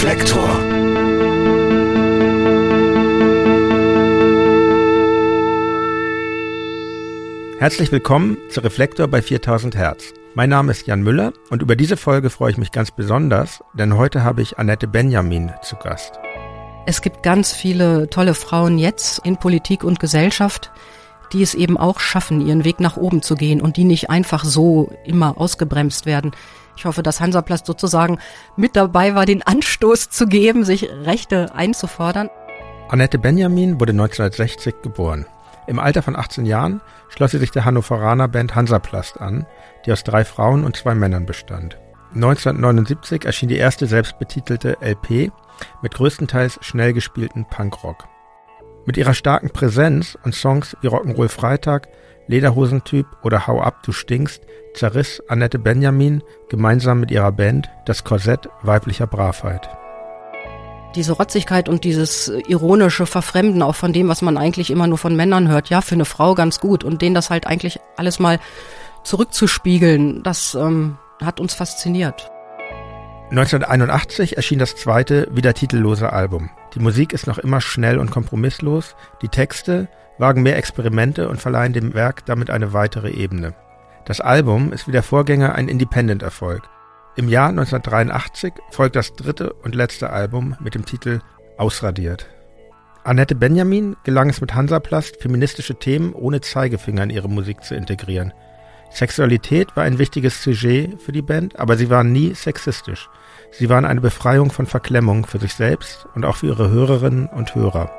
Reflektor. Herzlich willkommen zu Reflektor bei 4000 Hertz. Mein Name ist Jan Müller und über diese Folge freue ich mich ganz besonders, denn heute habe ich Annette Benjamin zu Gast. Es gibt ganz viele tolle Frauen jetzt in Politik und Gesellschaft, die es eben auch schaffen, ihren Weg nach oben zu gehen und die nicht einfach so immer ausgebremst werden. Ich hoffe, dass Hansaplast sozusagen mit dabei war, den Anstoß zu geben, sich Rechte einzufordern. Annette Benjamin wurde 1960 geboren. Im Alter von 18 Jahren schloss sie sich der Hannoveraner Band Hansaplast an, die aus drei Frauen und zwei Männern bestand. 1979 erschien die erste selbstbetitelte LP mit größtenteils schnell gespielten Punkrock. Mit ihrer starken Präsenz und Songs wie Rock'n'Roll Freitag, Lederhosentyp oder Hau ab, du stinkst zerriss Annette Benjamin gemeinsam mit ihrer Band das Korsett weiblicher Bravheit. Diese Rotzigkeit und dieses ironische Verfremden auch von dem, was man eigentlich immer nur von Männern hört, ja, für eine Frau ganz gut und denen das halt eigentlich alles mal zurückzuspiegeln, das ähm, hat uns fasziniert. 1981 erschien das zweite, wieder titellose Album. Die Musik ist noch immer schnell und kompromisslos, die Texte wagen mehr Experimente und verleihen dem Werk damit eine weitere Ebene. Das Album ist wie der Vorgänger ein Independent-Erfolg. Im Jahr 1983 folgt das dritte und letzte Album mit dem Titel Ausradiert. Annette Benjamin gelang es mit Hansaplast, feministische Themen ohne Zeigefinger in ihre Musik zu integrieren. Sexualität war ein wichtiges Sujet für die Band, aber sie waren nie sexistisch. Sie waren eine Befreiung von Verklemmung für sich selbst und auch für ihre Hörerinnen und Hörer.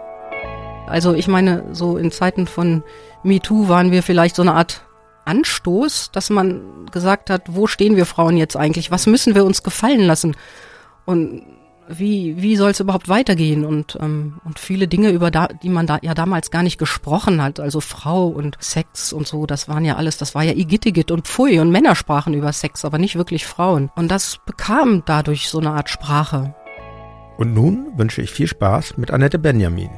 Also ich meine, so in Zeiten von MeToo waren wir vielleicht so eine Art Anstoß, dass man gesagt hat, wo stehen wir Frauen jetzt eigentlich? Was müssen wir uns gefallen lassen? Und wie, wie soll es überhaupt weitergehen? Und, ähm, und viele Dinge, über da, die man da ja damals gar nicht gesprochen hat, also Frau und Sex und so, das waren ja alles, das war ja Igittigit und Pfui und Männer sprachen über Sex, aber nicht wirklich Frauen. Und das bekam dadurch so eine Art Sprache. Und nun wünsche ich viel Spaß mit Annette Benjamin.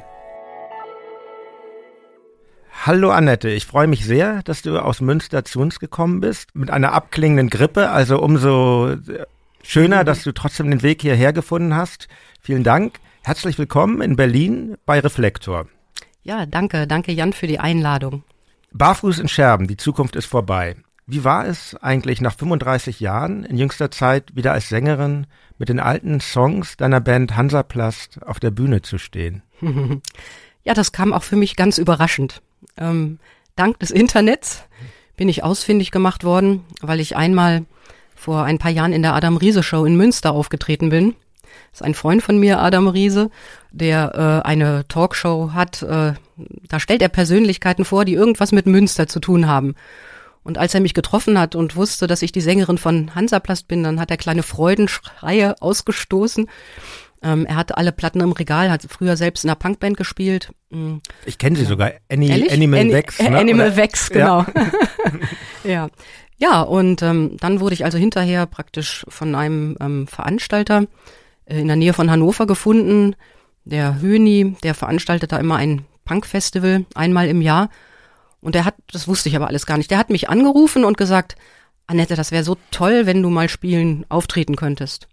Hallo Annette, ich freue mich sehr, dass du aus Münster zu uns gekommen bist mit einer abklingenden Grippe, also umso schöner, dass du trotzdem den Weg hierher gefunden hast. Vielen Dank. Herzlich willkommen in Berlin bei Reflektor. Ja, danke, danke Jan für die Einladung. Barfuß in Scherben, die Zukunft ist vorbei. Wie war es eigentlich nach 35 Jahren in jüngster Zeit wieder als Sängerin mit den alten Songs deiner Band Hansaplast auf der Bühne zu stehen? ja, das kam auch für mich ganz überraschend. Ähm, dank des Internets bin ich ausfindig gemacht worden, weil ich einmal vor ein paar Jahren in der Adam Riese Show in Münster aufgetreten bin. Das ist ein Freund von mir, Adam Riese, der äh, eine Talkshow hat. Äh, da stellt er Persönlichkeiten vor, die irgendwas mit Münster zu tun haben. Und als er mich getroffen hat und wusste, dass ich die Sängerin von Hansaplast bin, dann hat er kleine Freudenschreie ausgestoßen ähm, er hatte alle Platten im Regal, hat früher selbst in einer Punkband gespielt. Mhm. Ich kenne sie sogar, Any, Animal Any, Vex. Ne? Animal Oder? Vex, genau. Ja, ja. Ja und ähm, dann wurde ich also hinterher praktisch von einem ähm, Veranstalter äh, in der Nähe von Hannover gefunden. Der Höni, der veranstaltet da immer ein Punkfestival einmal im Jahr. Und der hat, das wusste ich aber alles gar nicht, der hat mich angerufen und gesagt, Annette, das wäre so toll, wenn du mal spielen, auftreten könntest.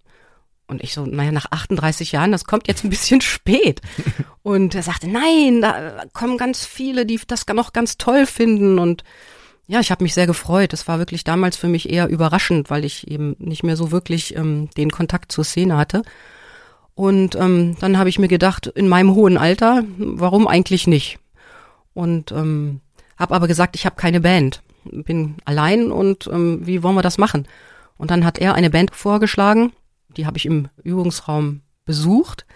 Und ich so, naja, nach 38 Jahren, das kommt jetzt ein bisschen spät. Und er sagte, nein, da kommen ganz viele, die das noch ganz toll finden. Und ja, ich habe mich sehr gefreut. Das war wirklich damals für mich eher überraschend, weil ich eben nicht mehr so wirklich ähm, den Kontakt zur Szene hatte. Und ähm, dann habe ich mir gedacht, in meinem hohen Alter, warum eigentlich nicht? Und ähm, habe aber gesagt, ich habe keine Band, bin allein und ähm, wie wollen wir das machen? Und dann hat er eine Band vorgeschlagen die habe ich im Übungsraum besucht.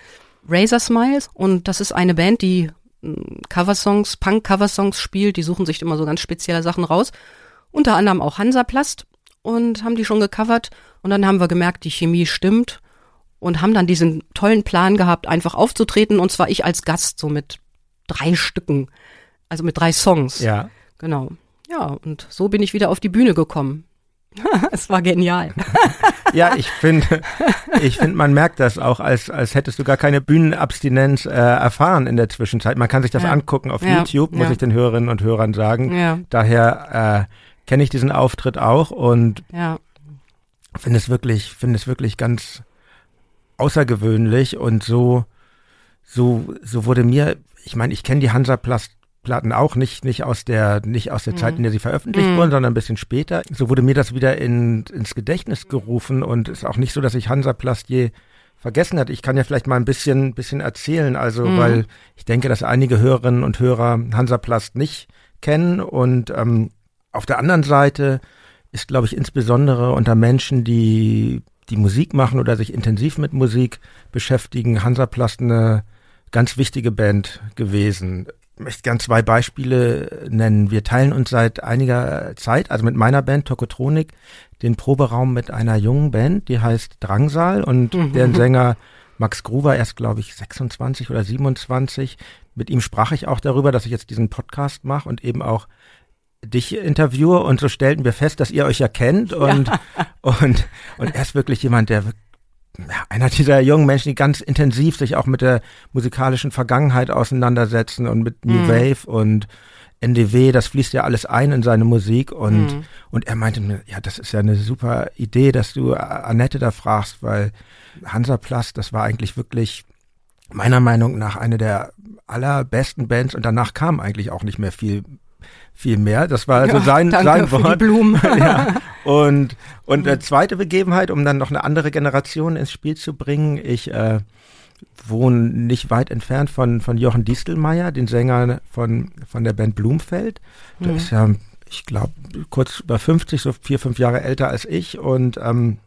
Razor Smiles. Und das ist eine Band, die Coversongs, Punk-Coversongs spielt. Die suchen sich immer so ganz spezielle Sachen raus. Unter anderem auch Hansaplast und haben die schon gecovert. Und dann haben wir gemerkt, die Chemie stimmt und haben dann diesen tollen Plan gehabt, einfach aufzutreten. Und zwar ich als Gast, so mit drei Stücken. Also mit drei Songs. Ja. Genau. Ja, und so bin ich wieder auf die Bühne gekommen. es war genial. ja, ich finde, ich finde, man merkt das auch, als, als hättest du gar keine Bühnenabstinenz äh, erfahren in der Zwischenzeit. Man kann sich das ja. angucken auf ja. YouTube, muss ja. ich den Hörerinnen und Hörern sagen. Daher äh, kenne ich diesen Auftritt auch und finde es wirklich, finde es wirklich ganz außergewöhnlich und so, so, so wurde mir, ich meine, ich kenne die Hansaplast Platten auch nicht nicht aus der nicht aus der mhm. Zeit, in der sie veröffentlicht mhm. wurden, sondern ein bisschen später. So wurde mir das wieder in, ins Gedächtnis gerufen und ist auch nicht so, dass ich Hansaplast je vergessen hat. Ich kann ja vielleicht mal ein bisschen bisschen erzählen, also mhm. weil ich denke, dass einige Hörerinnen und Hörer Hansaplast nicht kennen und ähm, auf der anderen Seite ist, glaube ich, insbesondere unter Menschen, die die Musik machen oder sich intensiv mit Musik beschäftigen, Hansaplast eine ganz wichtige Band gewesen. Ich möchte gern zwei Beispiele nennen. Wir teilen uns seit einiger Zeit, also mit meiner Band Tokotronik, den Proberaum mit einer jungen Band, die heißt Drangsal und mhm. deren Sänger Max Gruber, erst glaube ich 26 oder 27. Mit ihm sprach ich auch darüber, dass ich jetzt diesen Podcast mache und eben auch dich interviewe und so stellten wir fest, dass ihr euch ja kennt und, ja. und, und er ist wirklich jemand, der ja, einer dieser jungen Menschen, die ganz intensiv sich auch mit der musikalischen Vergangenheit auseinandersetzen und mit New mhm. Wave und NDW, das fließt ja alles ein in seine Musik und, mhm. und er meinte mir, ja, das ist ja eine super Idee, dass du Annette da fragst, weil Hansaplast, das war eigentlich wirklich meiner Meinung nach eine der allerbesten Bands und danach kam eigentlich auch nicht mehr viel viel mehr. Das war also ja, sein, sein Wort. Ja. Und, und äh, zweite Begebenheit, um dann noch eine andere Generation ins Spiel zu bringen. Ich äh, wohne nicht weit entfernt von, von Jochen Distelmeier, den Sänger von, von der Band Blumfeld. Der mhm. ist ja, ich glaube, kurz über 50, so vier, fünf Jahre älter als ich. Und ähm,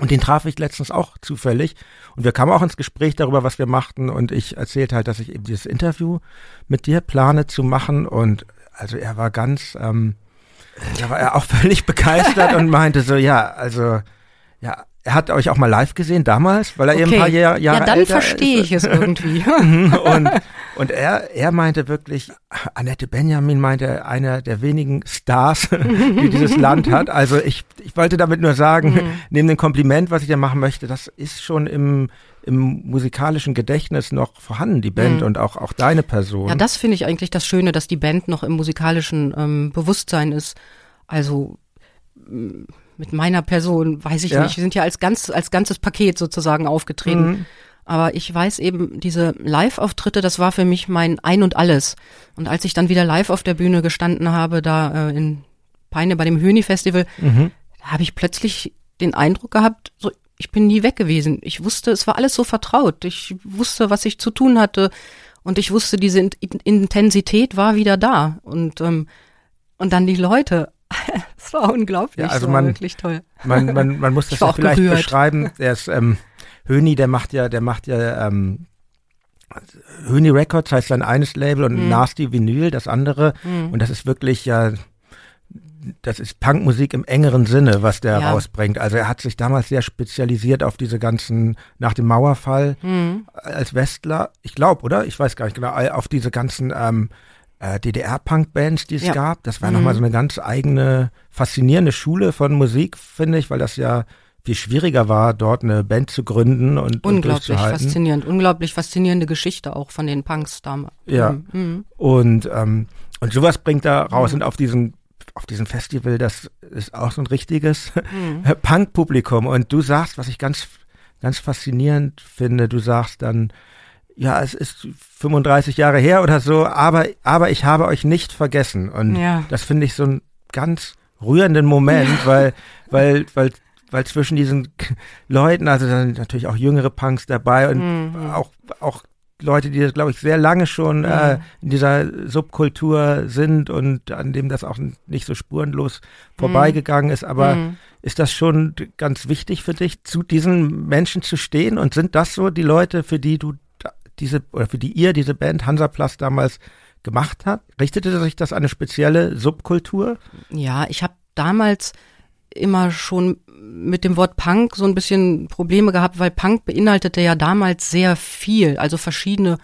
und den traf ich letztens auch zufällig. Und wir kamen auch ins Gespräch darüber, was wir machten. Und ich erzählte halt, dass ich eben dieses Interview mit dir plane zu machen. Und also er war ganz, ähm, da war er auch völlig begeistert und meinte so, ja, also, ja, er hat euch auch mal live gesehen damals, weil er okay. eben ein paar Jahr, Jahre Ja, dann verstehe ich es irgendwie. Mhm. und, und er, er meinte wirklich, Annette Benjamin meinte, einer der wenigen Stars, die dieses Land hat. Also ich, ich wollte damit nur sagen, mhm. neben dem Kompliment, was ich da machen möchte, das ist schon im, im musikalischen Gedächtnis noch vorhanden, die Band mhm. und auch, auch deine Person. Ja, das finde ich eigentlich das Schöne, dass die Band noch im musikalischen ähm, Bewusstsein ist. Also mit meiner Person, weiß ich ja. nicht. Wir sind ja als ganz, als ganzes Paket sozusagen aufgetreten. Mhm. Aber ich weiß eben, diese Live-Auftritte, das war für mich mein Ein und Alles. Und als ich dann wieder live auf der Bühne gestanden habe, da äh, in Peine bei dem Höni-Festival, mhm. da habe ich plötzlich den Eindruck gehabt, so, ich bin nie weg gewesen. Ich wusste, es war alles so vertraut. Ich wusste, was ich zu tun hatte. Und ich wusste, diese Intensität war wieder da. Und, ähm, und dann die Leute, das war unglaublich. Ja, also man, wirklich toll. Man, man, man muss das ja vielleicht gerührt. beschreiben. Der ist, ähm, Höni, der macht ja, der macht ja, ähm, Höni Records heißt sein eines Label und mhm. Nasty Vinyl das andere. Mhm. Und das ist wirklich ja, das ist Punkmusik im engeren Sinne, was der ja. rausbringt. Also er hat sich damals sehr spezialisiert auf diese ganzen, nach dem Mauerfall mhm. als Westler, ich glaube, oder? Ich weiß gar nicht genau, auf diese ganzen ähm, äh, DDR-Punk-Bands, die es ja. gab. Das war mhm. nochmal so eine ganz eigene, faszinierende Schule von Musik, finde ich, weil das ja viel schwieriger war, dort eine Band zu gründen und unglaublich und faszinierend, unglaublich faszinierende Geschichte auch von den Punks damals. Ja mhm. mhm. und ähm, und sowas bringt da raus mhm. und auf diesem auf diesem Festival, das ist auch so ein richtiges mhm. Punk-Publikum und du sagst, was ich ganz ganz faszinierend finde, du sagst dann ja, es ist 35 Jahre her oder so, aber, aber ich habe euch nicht vergessen. Und ja. das finde ich so einen ganz rührenden Moment, ja. weil, weil, weil, weil zwischen diesen Leuten, also da sind natürlich auch jüngere Punks dabei und mhm. auch, auch Leute, die, glaube ich, sehr lange schon mhm. äh, in dieser Subkultur sind und an dem das auch nicht so spurenlos vorbeigegangen ist. Aber mhm. ist das schon ganz wichtig für dich, zu diesen Menschen zu stehen? Und sind das so die Leute, für die du diese, oder für die ihr diese Band Hansaplast damals gemacht habt? Richtete sich das an eine spezielle Subkultur? Ja, ich habe damals immer schon mit dem Wort Punk so ein bisschen Probleme gehabt, weil Punk beinhaltete ja damals sehr viel, also verschiedene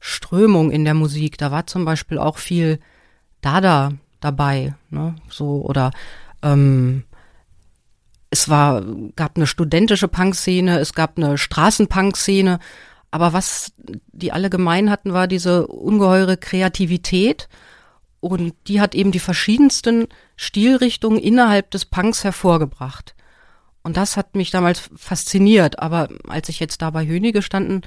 Strömungen in der Musik. Da war zum Beispiel auch viel Dada dabei, ne? So oder ähm, es war gab eine studentische Punkszene, es gab eine Straßenpunk-Szene aber was die alle gemein hatten, war diese ungeheure Kreativität. Und die hat eben die verschiedensten Stilrichtungen innerhalb des Punks hervorgebracht. Und das hat mich damals fasziniert. Aber als ich jetzt da bei Höni gestanden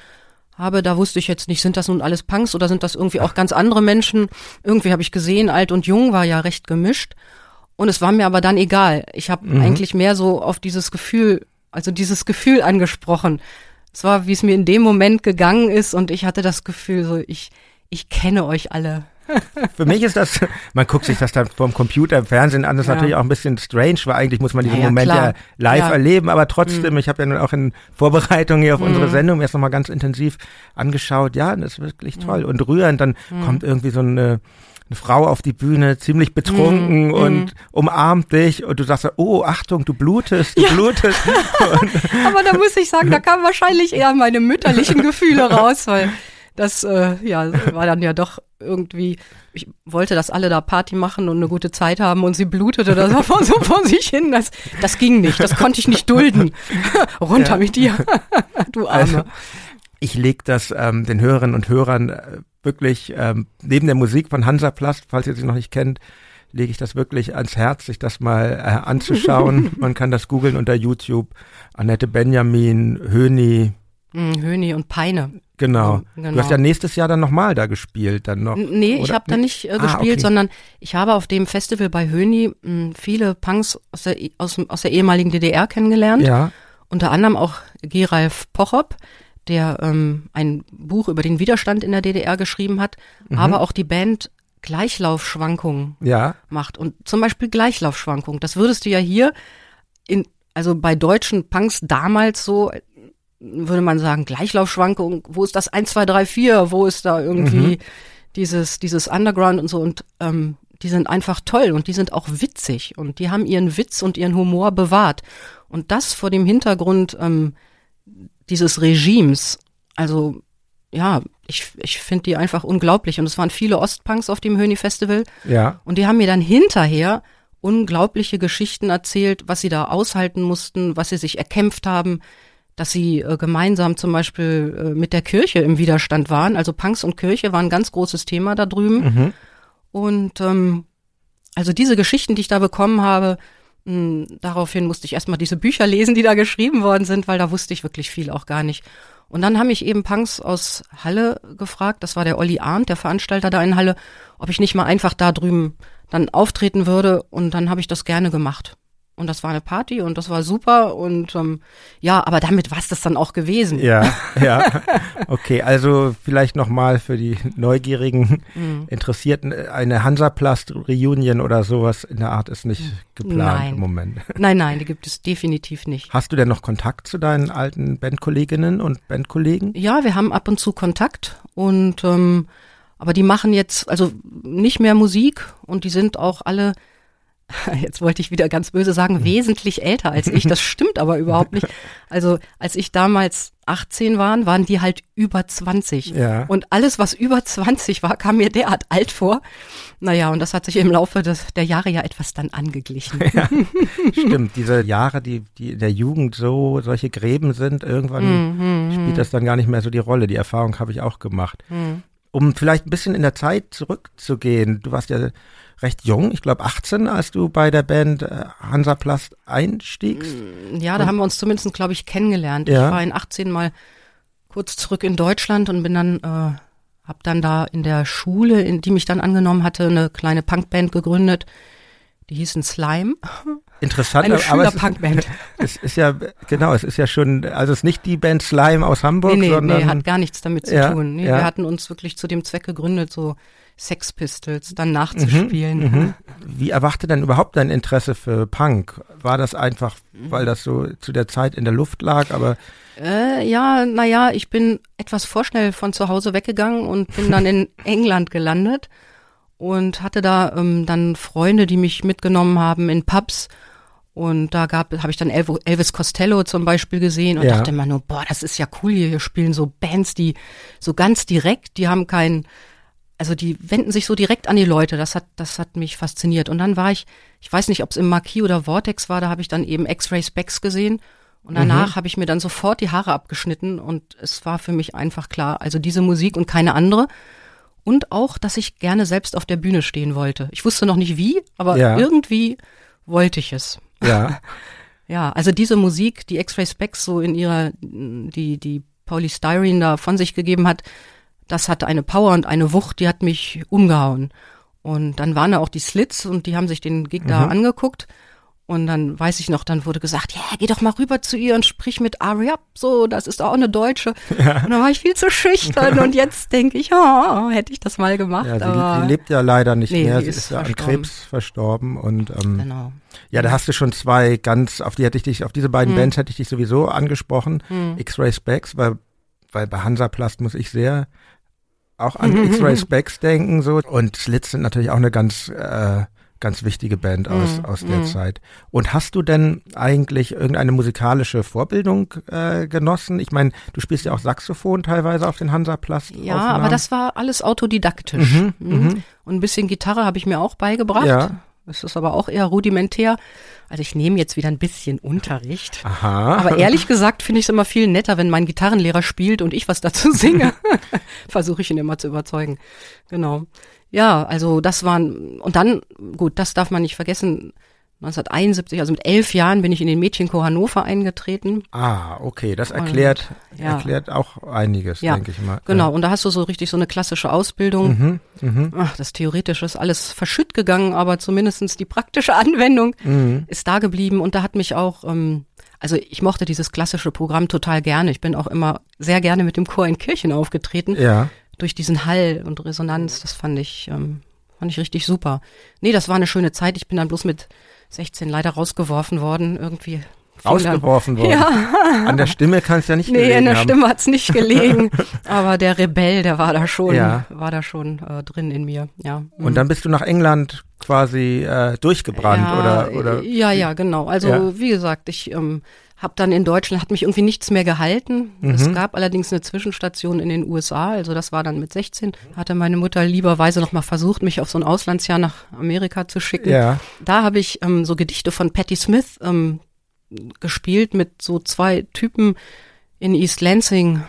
habe, da wusste ich jetzt nicht, sind das nun alles Punks oder sind das irgendwie auch ganz andere Menschen? Irgendwie habe ich gesehen, alt und jung war ja recht gemischt. Und es war mir aber dann egal. Ich habe mhm. eigentlich mehr so auf dieses Gefühl, also dieses Gefühl angesprochen. Es war, wie es mir in dem Moment gegangen ist und ich hatte das Gefühl, so ich, ich kenne euch alle. Für mich ist das, man guckt sich das dann vom Computer im Fernsehen an, das ist ja. natürlich auch ein bisschen strange, weil eigentlich muss man diesen ja, Moment klar. ja live ja. erleben, aber trotzdem, mhm. ich habe ja nun auch in Vorbereitung hier auf mhm. unsere Sendung erst nochmal ganz intensiv angeschaut, ja, das ist wirklich toll mhm. und rührend, dann mhm. kommt irgendwie so eine eine Frau auf die Bühne, ziemlich betrunken mm, und mm. umarmt dich und du sagst, oh, Achtung, du blutest, du ja. blutest. Aber da muss ich sagen, da kamen wahrscheinlich eher meine mütterlichen Gefühle raus, weil das äh, ja war dann ja doch irgendwie, ich wollte, dass alle da Party machen und eine gute Zeit haben und sie blutete da so vor sich hin. Das, das ging nicht, das konnte ich nicht dulden. Runter ja. mit dir, du Arme. Also, ich leg das ähm, den Hörerinnen und Hörern äh, wirklich ähm, neben der Musik von Hansaplast, falls ihr sie noch nicht kennt, lege ich das wirklich ans Herz, sich das mal äh, anzuschauen. Man kann das googeln unter YouTube. Annette Benjamin, Höni. Mm, Höni und Peine. Genau. genau. Du hast ja nächstes Jahr dann nochmal da gespielt, dann noch. Nee, oder? ich habe da nicht äh, gespielt, ah, okay. sondern ich habe auf dem Festival bei Höni mh, hm, viele Punks aus der, aus, aus der ehemaligen DDR kennengelernt. Ja. Unter anderem auch Geralf Pochop, der ähm, ein Buch über den Widerstand in der DDR geschrieben hat, mhm. aber auch die Band Gleichlaufschwankungen ja. macht. Und zum Beispiel Gleichlaufschwankungen, das würdest du ja hier in, also bei deutschen Punks damals so, würde man sagen, Gleichlaufschwankungen, wo ist das 1, 2, 3, 4, wo ist da irgendwie mhm. dieses, dieses Underground und so und ähm, die sind einfach toll und die sind auch witzig und die haben ihren Witz und ihren Humor bewahrt. Und das vor dem Hintergrund ähm, dieses Regimes. Also ja, ich, ich finde die einfach unglaublich. Und es waren viele Ostpunks auf dem Höni-Festival. Ja. Und die haben mir dann hinterher unglaubliche Geschichten erzählt, was sie da aushalten mussten, was sie sich erkämpft haben, dass sie äh, gemeinsam zum Beispiel äh, mit der Kirche im Widerstand waren. Also Punks und Kirche waren ein ganz großes Thema da drüben. Mhm. Und ähm, also diese Geschichten, die ich da bekommen habe, hm, daraufhin musste ich erstmal diese Bücher lesen, die da geschrieben worden sind, weil da wusste ich wirklich viel auch gar nicht. Und dann haben mich eben Punks aus Halle gefragt, das war der Olli Arndt, der Veranstalter da in Halle, ob ich nicht mal einfach da drüben dann auftreten würde. Und dann habe ich das gerne gemacht. Und das war eine Party und das war super und ähm, ja, aber damit war es das dann auch gewesen. Ja, ja. Okay, also vielleicht nochmal für die neugierigen mhm. Interessierten, eine Hansaplast-Reunion oder sowas in der Art ist nicht geplant nein. im Moment. Nein, nein, die gibt es definitiv nicht. Hast du denn noch Kontakt zu deinen alten Bandkolleginnen und Bandkollegen? Ja, wir haben ab und zu Kontakt und ähm, aber die machen jetzt also nicht mehr Musik und die sind auch alle jetzt wollte ich wieder ganz böse sagen, hm. wesentlich älter als ich. Das stimmt aber überhaupt nicht. Also als ich damals 18 war, waren die halt über 20. Ja. Und alles, was über 20 war, kam mir derart alt vor. Naja, und das hat sich im Laufe des, der Jahre ja etwas dann angeglichen. Ja, stimmt, diese Jahre, die, die in der Jugend so solche Gräben sind, irgendwann mm, spielt das dann gar nicht mehr so die Rolle. Die Erfahrung habe ich auch gemacht. Mm. Um vielleicht ein bisschen in der Zeit zurückzugehen, du warst ja recht jung, ich glaube 18, als du bei der Band äh, Hansaplast einstiegst. Mm, ja, da Und, haben wir uns zumindest, glaube ich, kennengelernt. Ja. Ich war in 18 mal kurz zurück in Deutschland und bin dann, äh, hab dann da in der Schule, in die mich dann angenommen hatte, eine kleine Punkband gegründet. Die hießen Slime. Interessant, eine Schüler-Punkband. Es, es ist ja, genau, es ist ja schon, also es ist nicht die Band Slime aus Hamburg, nee, nee, sondern. Nee, hat gar nichts damit zu ja, tun. Nee, ja. Wir hatten uns wirklich zu dem Zweck gegründet, so Sex Pistols dann nachzuspielen. Mhm, mhm. Wie erwachte denn überhaupt dein Interesse für Punk? War das einfach, weil das so zu der Zeit in der Luft lag, aber äh, ja, naja, ich bin etwas vorschnell von zu Hause weggegangen und bin dann in England gelandet und hatte da ähm, dann Freunde, die mich mitgenommen haben in Pubs. Und da gab, habe ich dann Elvis Costello zum Beispiel gesehen und ja. dachte immer nur, boah, das ist ja cool hier, hier spielen so Bands, die so ganz direkt, die haben keinen also die wenden sich so direkt an die Leute. Das hat, das hat mich fasziniert. Und dann war ich, ich weiß nicht, ob es im Marquis oder Vortex war, da habe ich dann eben X-Ray Specs gesehen. Und danach mhm. habe ich mir dann sofort die Haare abgeschnitten und es war für mich einfach klar, also diese Musik und keine andere. Und auch, dass ich gerne selbst auf der Bühne stehen wollte. Ich wusste noch nicht wie, aber ja. irgendwie wollte ich es. Ja. Ja, also diese Musik, die X-Ray Specs so in ihrer, die, die Polystyrene da von sich gegeben hat, das hatte eine Power und eine Wucht, die hat mich umgehauen. Und dann waren da auch die Slits und die haben sich den Gig da mhm. angeguckt. Und dann weiß ich noch, dann wurde gesagt, ja, geh doch mal rüber zu ihr und sprich mit Ari ab, so, das ist auch eine Deutsche. Ja. Und dann war ich viel zu schüchtern und jetzt denke ich, oh, hätte ich das mal gemacht. Ja, sie, aber, sie lebt ja leider nicht nee, mehr, sie ist, ist ja an Krebs verstorben und ähm, genau. ja, da hast du schon zwei ganz, auf die hätte ich dich, auf diese beiden hm. Bands hätte ich dich sowieso angesprochen, hm. X-Ray Specs, weil, weil bei Hansaplast muss ich sehr auch an X-Ray Specs denken so und Slits sind natürlich auch eine ganz äh, ganz wichtige Band aus, aus der. Zeit. Und hast du denn eigentlich irgendeine musikalische Vorbildung äh, genossen? Ich meine, du spielst ja auch Saxophon teilweise auf den Hansaplast. Ja, aber das war alles autodidaktisch. Mhm, mhm. mhm. Und ein bisschen Gitarre habe ich mir auch beigebracht. Ja. Das ist aber auch eher rudimentär. Also ich nehme jetzt wieder ein bisschen Unterricht. Aha. Aber ehrlich gesagt finde ich es immer viel netter, wenn mein Gitarrenlehrer spielt und ich was dazu singe. Versuche ich ihn immer zu überzeugen. Genau. Ja, also das waren, und dann, gut, das darf man nicht vergessen, 1971, also mit elf Jahren bin ich in den Mädchenchor Hannover eingetreten. Ah, okay, das erklärt, und, ja. erklärt auch einiges, ja, denke ich mal. Genau, ja. und da hast du so richtig so eine klassische Ausbildung. Mhm, mh. Ach, das Theoretische ist alles verschütt gegangen, aber zumindestens die praktische Anwendung mhm. ist da geblieben und da hat mich auch, ähm, also ich mochte dieses klassische Programm total gerne. Ich bin auch immer sehr gerne mit dem Chor in Kirchen aufgetreten. Ja durch diesen Hall und Resonanz, das fand ich, ähm, fand ich richtig super. Nee, das war eine schöne Zeit. Ich bin dann bloß mit 16 leider rausgeworfen worden, irgendwie. Rausgeworfen worden? Ja. An der Stimme kann es ja nicht nee, gelegen Nee, an der. Stimme hat's nicht gelegen. aber der Rebell, der war da schon, ja. war da schon äh, drin in mir, ja. Und dann bist du nach England quasi äh, durchgebrannt ja, oder, oder? Ja, ja, genau. Also ja. wie gesagt, ich ähm, habe dann in Deutschland, hat mich irgendwie nichts mehr gehalten. Mhm. Es gab allerdings eine Zwischenstation in den USA, also das war dann mit 16. Hatte meine Mutter lieberweise nochmal versucht, mich auf so ein Auslandsjahr nach Amerika zu schicken. Ja. Da habe ich ähm, so Gedichte von Patti Smith ähm, gespielt mit so zwei Typen in East Lansing,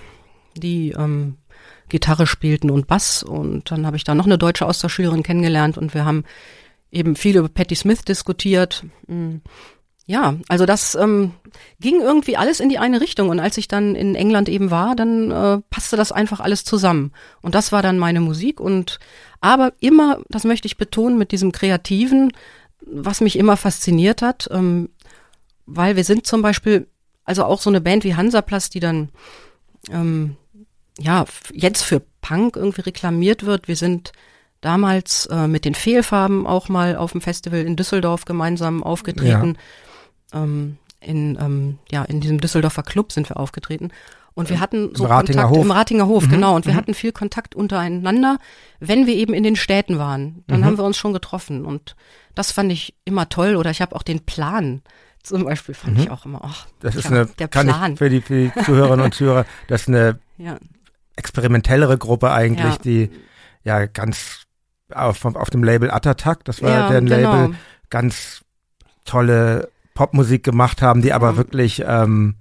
die ähm, Gitarre spielten und Bass. Und dann habe ich da noch eine deutsche Austauschschülerin kennengelernt und wir haben eben viel über Patti Smith diskutiert. Ja, also das ähm, ging irgendwie alles in die eine Richtung. Und als ich dann in England eben war, dann äh, passte das einfach alles zusammen. Und das war dann meine Musik. Und aber immer, das möchte ich betonen, mit diesem Kreativen, was mich immer fasziniert hat, ähm, weil wir sind zum Beispiel, also auch so eine Band wie Hansaplast, die dann ähm, ja jetzt für Punk irgendwie reklamiert wird. Wir sind damals äh, mit den Fehlfarben auch mal auf dem Festival in Düsseldorf gemeinsam aufgetreten. Ja ähm, in, ähm, ja, in diesem Düsseldorfer Club sind wir aufgetreten. Und wir hatten so Im Ratinger Kontakt Hof. im Ratinger Hof, mhm. genau. Und wir mhm. hatten viel Kontakt untereinander, wenn wir eben in den Städten waren. Dann mhm. haben wir uns schon getroffen. Und das fand ich immer toll. Oder ich habe auch den Plan zum Beispiel fand ich mhm. auch immer. Ach, das ist eine, der kann Plan. Ich für die, für die Zuhörerinnen und Zuhörer, das ist eine ja. experimentellere Gruppe eigentlich, ja. die ja ganz auf, auf dem Label Attatak, das war ja, deren genau. Label, ganz tolle Popmusik gemacht haben, die aber mhm. wirklich ähm,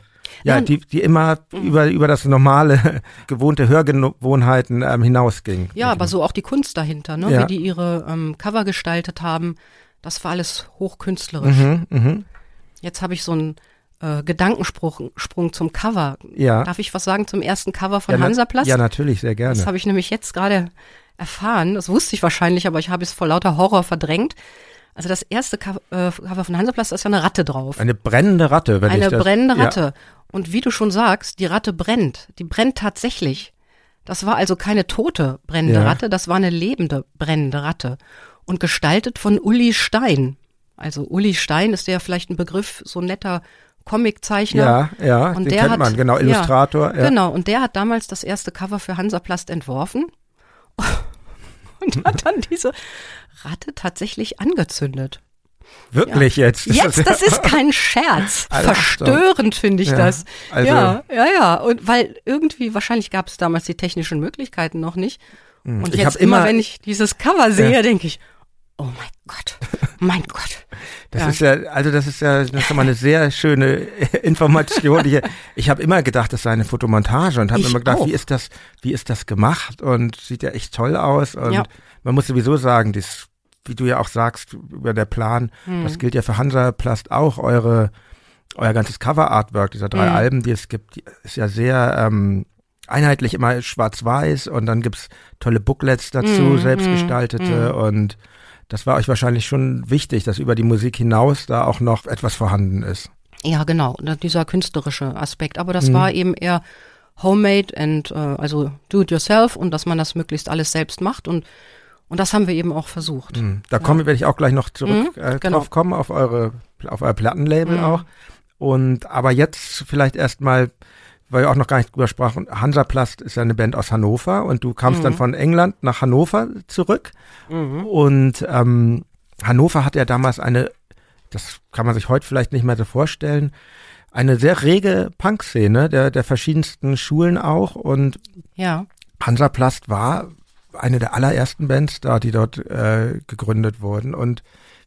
ja, ja, die, die immer mhm. über, über das normale, gewohnte Hörgewohnheiten ähm, hinausging. Ja, aber so auch die Kunst dahinter, ne? Ja. wie die ihre ähm, Cover gestaltet haben, das war alles hochkünstlerisch. Mhm, mh. Jetzt habe ich so einen äh, Gedankensprung Sprung zum Cover. Ja. Darf ich was sagen zum ersten Cover von ja, Hansaplast? Ja, natürlich, sehr gerne. Das habe ich nämlich jetzt gerade erfahren. Das wusste ich wahrscheinlich, aber ich habe es vor lauter Horror verdrängt. Also das erste äh, Cover von Hansaplast ist ja eine Ratte drauf. Eine brennende Ratte, wenn eine ich das... Eine brennende Ratte. Ja. Und wie du schon sagst, die Ratte brennt. Die brennt tatsächlich. Das war also keine tote brennende ja. Ratte, das war eine lebende brennende Ratte. Und gestaltet von Uli Stein. Also Uli Stein ist ja vielleicht ein Begriff, so ein netter Comiczeichner. Ja, ja, und den der kennt hat, man, genau, Illustrator. Ja, ja. Genau, und der hat damals das erste Cover für Hansaplast entworfen und hat dann diese Ratte tatsächlich angezündet. Wirklich ja. jetzt? Jetzt, das ist kein Scherz. Verstörend finde ich ja, das. Also ja, ja, ja. Und weil irgendwie, wahrscheinlich gab es damals die technischen Möglichkeiten noch nicht. Hm. Und ich jetzt immer, wenn ich dieses Cover sehe, ja. denke ich, oh mein Gott, mein Gott. Das ja. ist ja, also das ist ja, schon mal eine sehr schöne Information. ich ich habe immer gedacht, das sei eine Fotomontage und habe immer gedacht, auch. wie ist das, wie ist das gemacht und sieht ja echt toll aus und ja. man muss sowieso sagen, das, wie du ja auch sagst über der Plan, hm. das gilt ja für Hansaplast auch, eure euer ganzes Cover-Artwork dieser drei mhm. Alben, die es gibt, ist ja sehr ähm, einheitlich immer schwarz-weiß und dann gibt's tolle Booklets dazu, mm, selbstgestaltete mm, und das war euch wahrscheinlich schon wichtig, dass über die Musik hinaus da auch noch etwas vorhanden ist. Ja, genau, dieser künstlerische Aspekt. Aber das mm. war eben eher homemade and uh, also do it yourself und dass man das möglichst alles selbst macht und und das haben wir eben auch versucht. Mhm. Da ja. komme werde ich auch gleich noch zurück mhm, äh, genau. drauf kommen auf eure auf euer Plattenlabel mhm. auch. Und aber jetzt vielleicht erstmal weil wir auch noch gar nicht drüber sprachen, Hansaplast ist ja eine Band aus Hannover und du kamst mhm. dann von England nach Hannover zurück. Mhm. Und ähm, Hannover hat ja damals eine, das kann man sich heute vielleicht nicht mehr so vorstellen, eine sehr rege Punkszene der, der verschiedensten Schulen auch. Und ja. Hansaplast war eine der allerersten Bands da, die dort äh, gegründet wurden. Und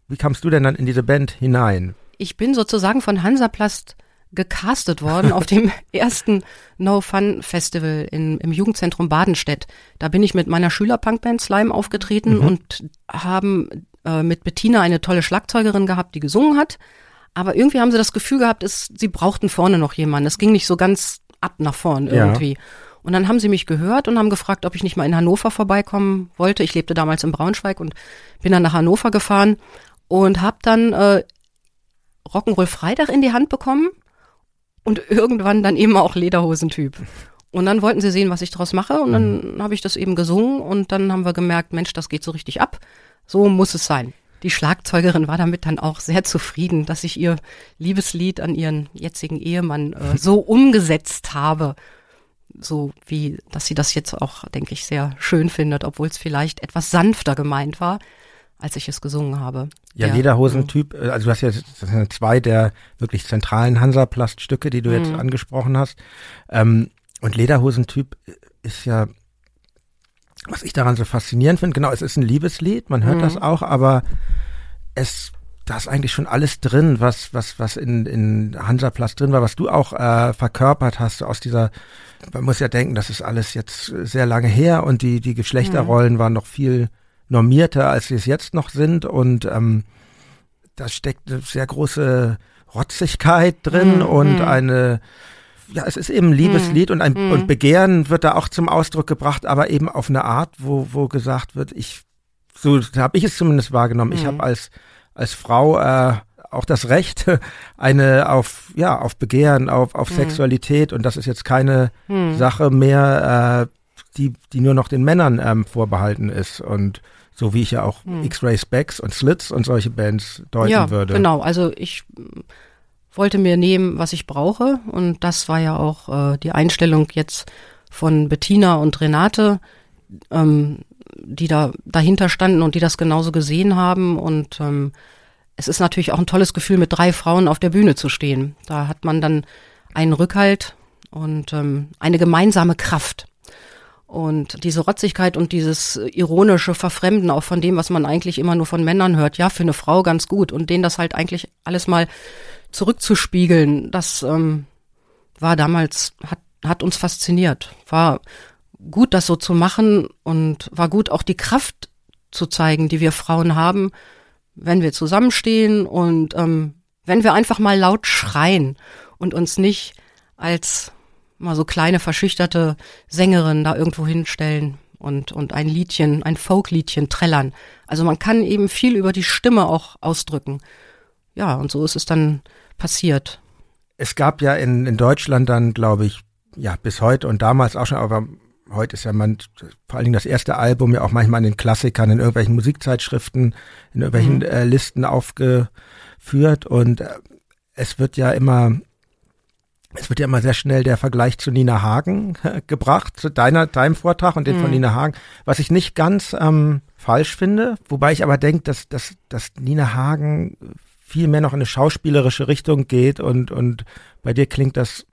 wie kamst du denn dann in diese Band hinein? Ich bin sozusagen von Hansaplast gecastet worden auf dem ersten No Fun Festival in, im Jugendzentrum Badenstedt. Da bin ich mit meiner Schülerpunkband Slime aufgetreten mhm. und haben äh, mit Bettina eine tolle Schlagzeugerin gehabt, die gesungen hat. Aber irgendwie haben sie das Gefühl gehabt, es, sie brauchten vorne noch jemanden. Es ging nicht so ganz ab nach vorn irgendwie. Ja. Und dann haben sie mich gehört und haben gefragt, ob ich nicht mal in Hannover vorbeikommen wollte. Ich lebte damals in Braunschweig und bin dann nach Hannover gefahren und habe dann äh, Rock'n'Roll Freitag in die Hand bekommen und irgendwann dann eben auch Lederhosentyp. Und dann wollten sie sehen, was ich daraus mache und dann mhm. habe ich das eben gesungen und dann haben wir gemerkt, Mensch, das geht so richtig ab. So muss es sein. Die Schlagzeugerin war damit dann auch sehr zufrieden, dass ich ihr Liebeslied an ihren jetzigen Ehemann äh, so umgesetzt habe. So wie, dass sie das jetzt auch, denke ich, sehr schön findet, obwohl es vielleicht etwas sanfter gemeint war als ich es gesungen habe. Ja, ja. Lederhosentyp, äh, also du hast ja das sind zwei der wirklich zentralen Hansaplaststücke, die du mhm. jetzt angesprochen hast. Ähm, und Lederhosentyp ist ja, was ich daran so faszinierend finde, genau, es ist ein Liebeslied, man hört mhm. das auch, aber es da ist eigentlich schon alles drin, was, was, was in, in Hansaplast drin war, was du auch äh, verkörpert hast aus dieser, man muss ja denken, das ist alles jetzt sehr lange her und die, die Geschlechterrollen mhm. waren noch viel normierter, als sie es jetzt noch sind. Und ähm, da steckt eine sehr große Rotzigkeit drin mm, und mm. eine ja, es ist eben ein Liebeslied mm, und ein mm. und Begehren wird da auch zum Ausdruck gebracht, aber eben auf eine Art, wo wo gesagt wird, ich so habe ich es zumindest wahrgenommen. Ich habe als als Frau äh, auch das Recht, eine auf ja auf Begehren, auf auf Sexualität und das ist jetzt keine Sache mehr, äh, die die nur noch den Männern ähm, vorbehalten ist und so wie ich ja auch hm. X-Ray Specs und Slits und solche Bands deuten ja, würde. Genau, also ich wollte mir nehmen, was ich brauche und das war ja auch äh, die Einstellung jetzt von Bettina und Renate, ähm, die da dahinter standen und die das genauso gesehen haben und ähm, es ist natürlich auch ein tolles Gefühl, mit drei Frauen auf der Bühne zu stehen. Da hat man dann einen Rückhalt und ähm, eine gemeinsame Kraft. Und diese Rotzigkeit und dieses ironische Verfremden auch von dem, was man eigentlich immer nur von Männern hört, ja, für eine Frau ganz gut. Und denen das halt eigentlich alles mal zurückzuspiegeln, das ähm, war damals, hat, hat uns fasziniert. War gut, das so zu machen und war gut, auch die Kraft zu zeigen, die wir Frauen haben, wenn wir zusammenstehen und ähm, wenn wir einfach mal laut schreien und uns nicht als mal so kleine verschüchterte Sängerinnen da irgendwo hinstellen und, und ein Liedchen, ein Folkliedchen trällern. Also man kann eben viel über die Stimme auch ausdrücken. Ja, und so ist es dann passiert. Es gab ja in, in Deutschland dann, glaube ich, ja, bis heute und damals auch schon, aber heute ist ja man, vor allen Dingen das erste Album ja auch manchmal in den Klassikern, in irgendwelchen Musikzeitschriften, in irgendwelchen mhm. äh, Listen aufgeführt und äh, es wird ja immer es wird ja immer sehr schnell der Vergleich zu Nina Hagen äh, gebracht, zu deiner, deinem Vortrag und dem mhm. von Nina Hagen, was ich nicht ganz ähm, falsch finde, wobei ich aber denke, dass, dass, dass Nina Hagen viel mehr noch in eine schauspielerische Richtung geht und, und bei dir klingt das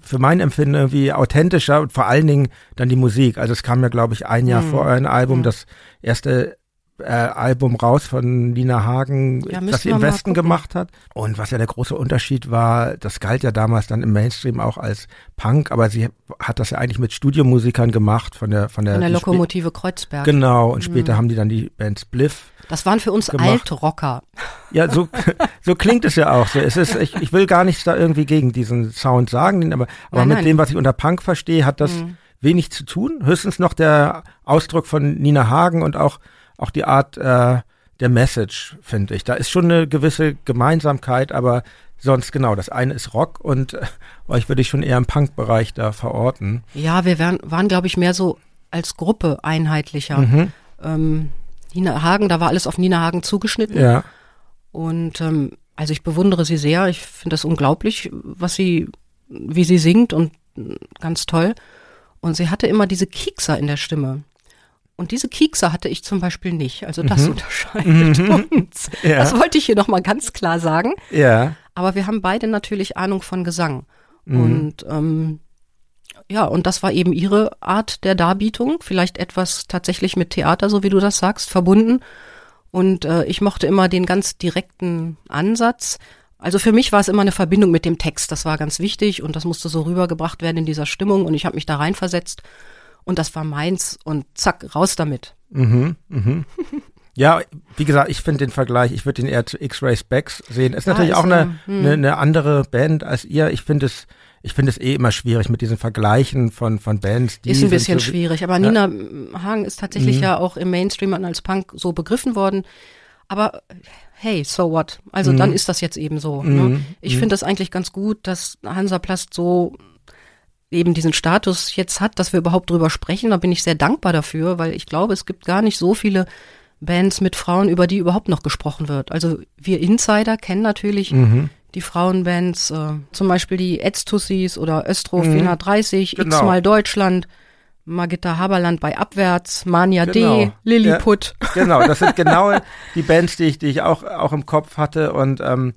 für mein Empfinden irgendwie authentischer und vor allen Dingen dann die Musik. Also es kam ja, glaube ich, ein Jahr mhm. vor eurem Album, mhm. das erste äh, Album raus von Nina Hagen, ja, das sie im Westen gemacht hat. Und was ja der große Unterschied war, das galt ja damals dann im Mainstream auch als Punk, aber sie hat das ja eigentlich mit Studiomusikern gemacht von der von der, von der Lokomotive Kreuzberg. Genau, und später mhm. haben die dann die Band Spliff. Das waren für uns gemacht. Altrocker. Ja, so, so klingt es ja auch. So. Es ist, ich, ich will gar nichts da irgendwie gegen diesen Sound sagen, aber, aber nein, mit nein. dem, was ich unter Punk verstehe, hat das mhm. wenig zu tun. Höchstens noch der Ausdruck von Nina Hagen und auch auch die Art äh, der Message, finde ich. Da ist schon eine gewisse Gemeinsamkeit, aber sonst genau, das eine ist Rock und äh, euch würde ich schon eher im Punk-Bereich da verorten. Ja, wir waren, waren glaube ich, mehr so als Gruppe einheitlicher. Mhm. Ähm, Nina Hagen, da war alles auf Nina Hagen zugeschnitten. Ja. Und ähm, also ich bewundere sie sehr. Ich finde das unglaublich, was sie, wie sie singt und ganz toll. Und sie hatte immer diese Kiekser in der Stimme. Und diese Kiekser hatte ich zum Beispiel nicht. Also das mhm. unterscheidet mhm. uns. Ja. Das wollte ich hier nochmal ganz klar sagen. Ja. Aber wir haben beide natürlich Ahnung von Gesang. Mhm. Und ähm, ja, und das war eben ihre Art der Darbietung. Vielleicht etwas tatsächlich mit Theater, so wie du das sagst, verbunden. Und äh, ich mochte immer den ganz direkten Ansatz. Also für mich war es immer eine Verbindung mit dem Text. Das war ganz wichtig und das musste so rübergebracht werden in dieser Stimmung. Und ich habe mich da reinversetzt und das war meins und zack, raus damit. Mhm, mhm. Ja, wie gesagt, ich finde den Vergleich, ich würde den eher zu X-Ray Specs sehen. Ist ja, natürlich ist auch eine, hm. eine, eine andere Band als ihr. Ich finde es, ich finde es eh immer schwierig mit diesen Vergleichen von, von Bands. Die ist ein bisschen so, schwierig, aber ja. Nina Hagen ist tatsächlich mhm. ja auch im Mainstream als Punk so begriffen worden. Aber hey, so what? Also mhm. dann ist das jetzt eben so. Ne? Mhm. Ich mhm. finde das eigentlich ganz gut, dass Hansaplast so eben diesen Status jetzt hat, dass wir überhaupt drüber sprechen. Da bin ich sehr dankbar dafür, weil ich glaube, es gibt gar nicht so viele Bands mit Frauen, über die überhaupt noch gesprochen wird. Also wir Insider kennen natürlich mhm. die Frauenbands, äh, zum Beispiel die Edstussis oder Östro mhm. 430, genau. X-mal Deutschland, Magitta Haberland bei Abwärts, Mania genau. D, Lilliput. Ja, genau, das sind genau die Bands, die ich, die ich auch, auch im Kopf hatte und ähm,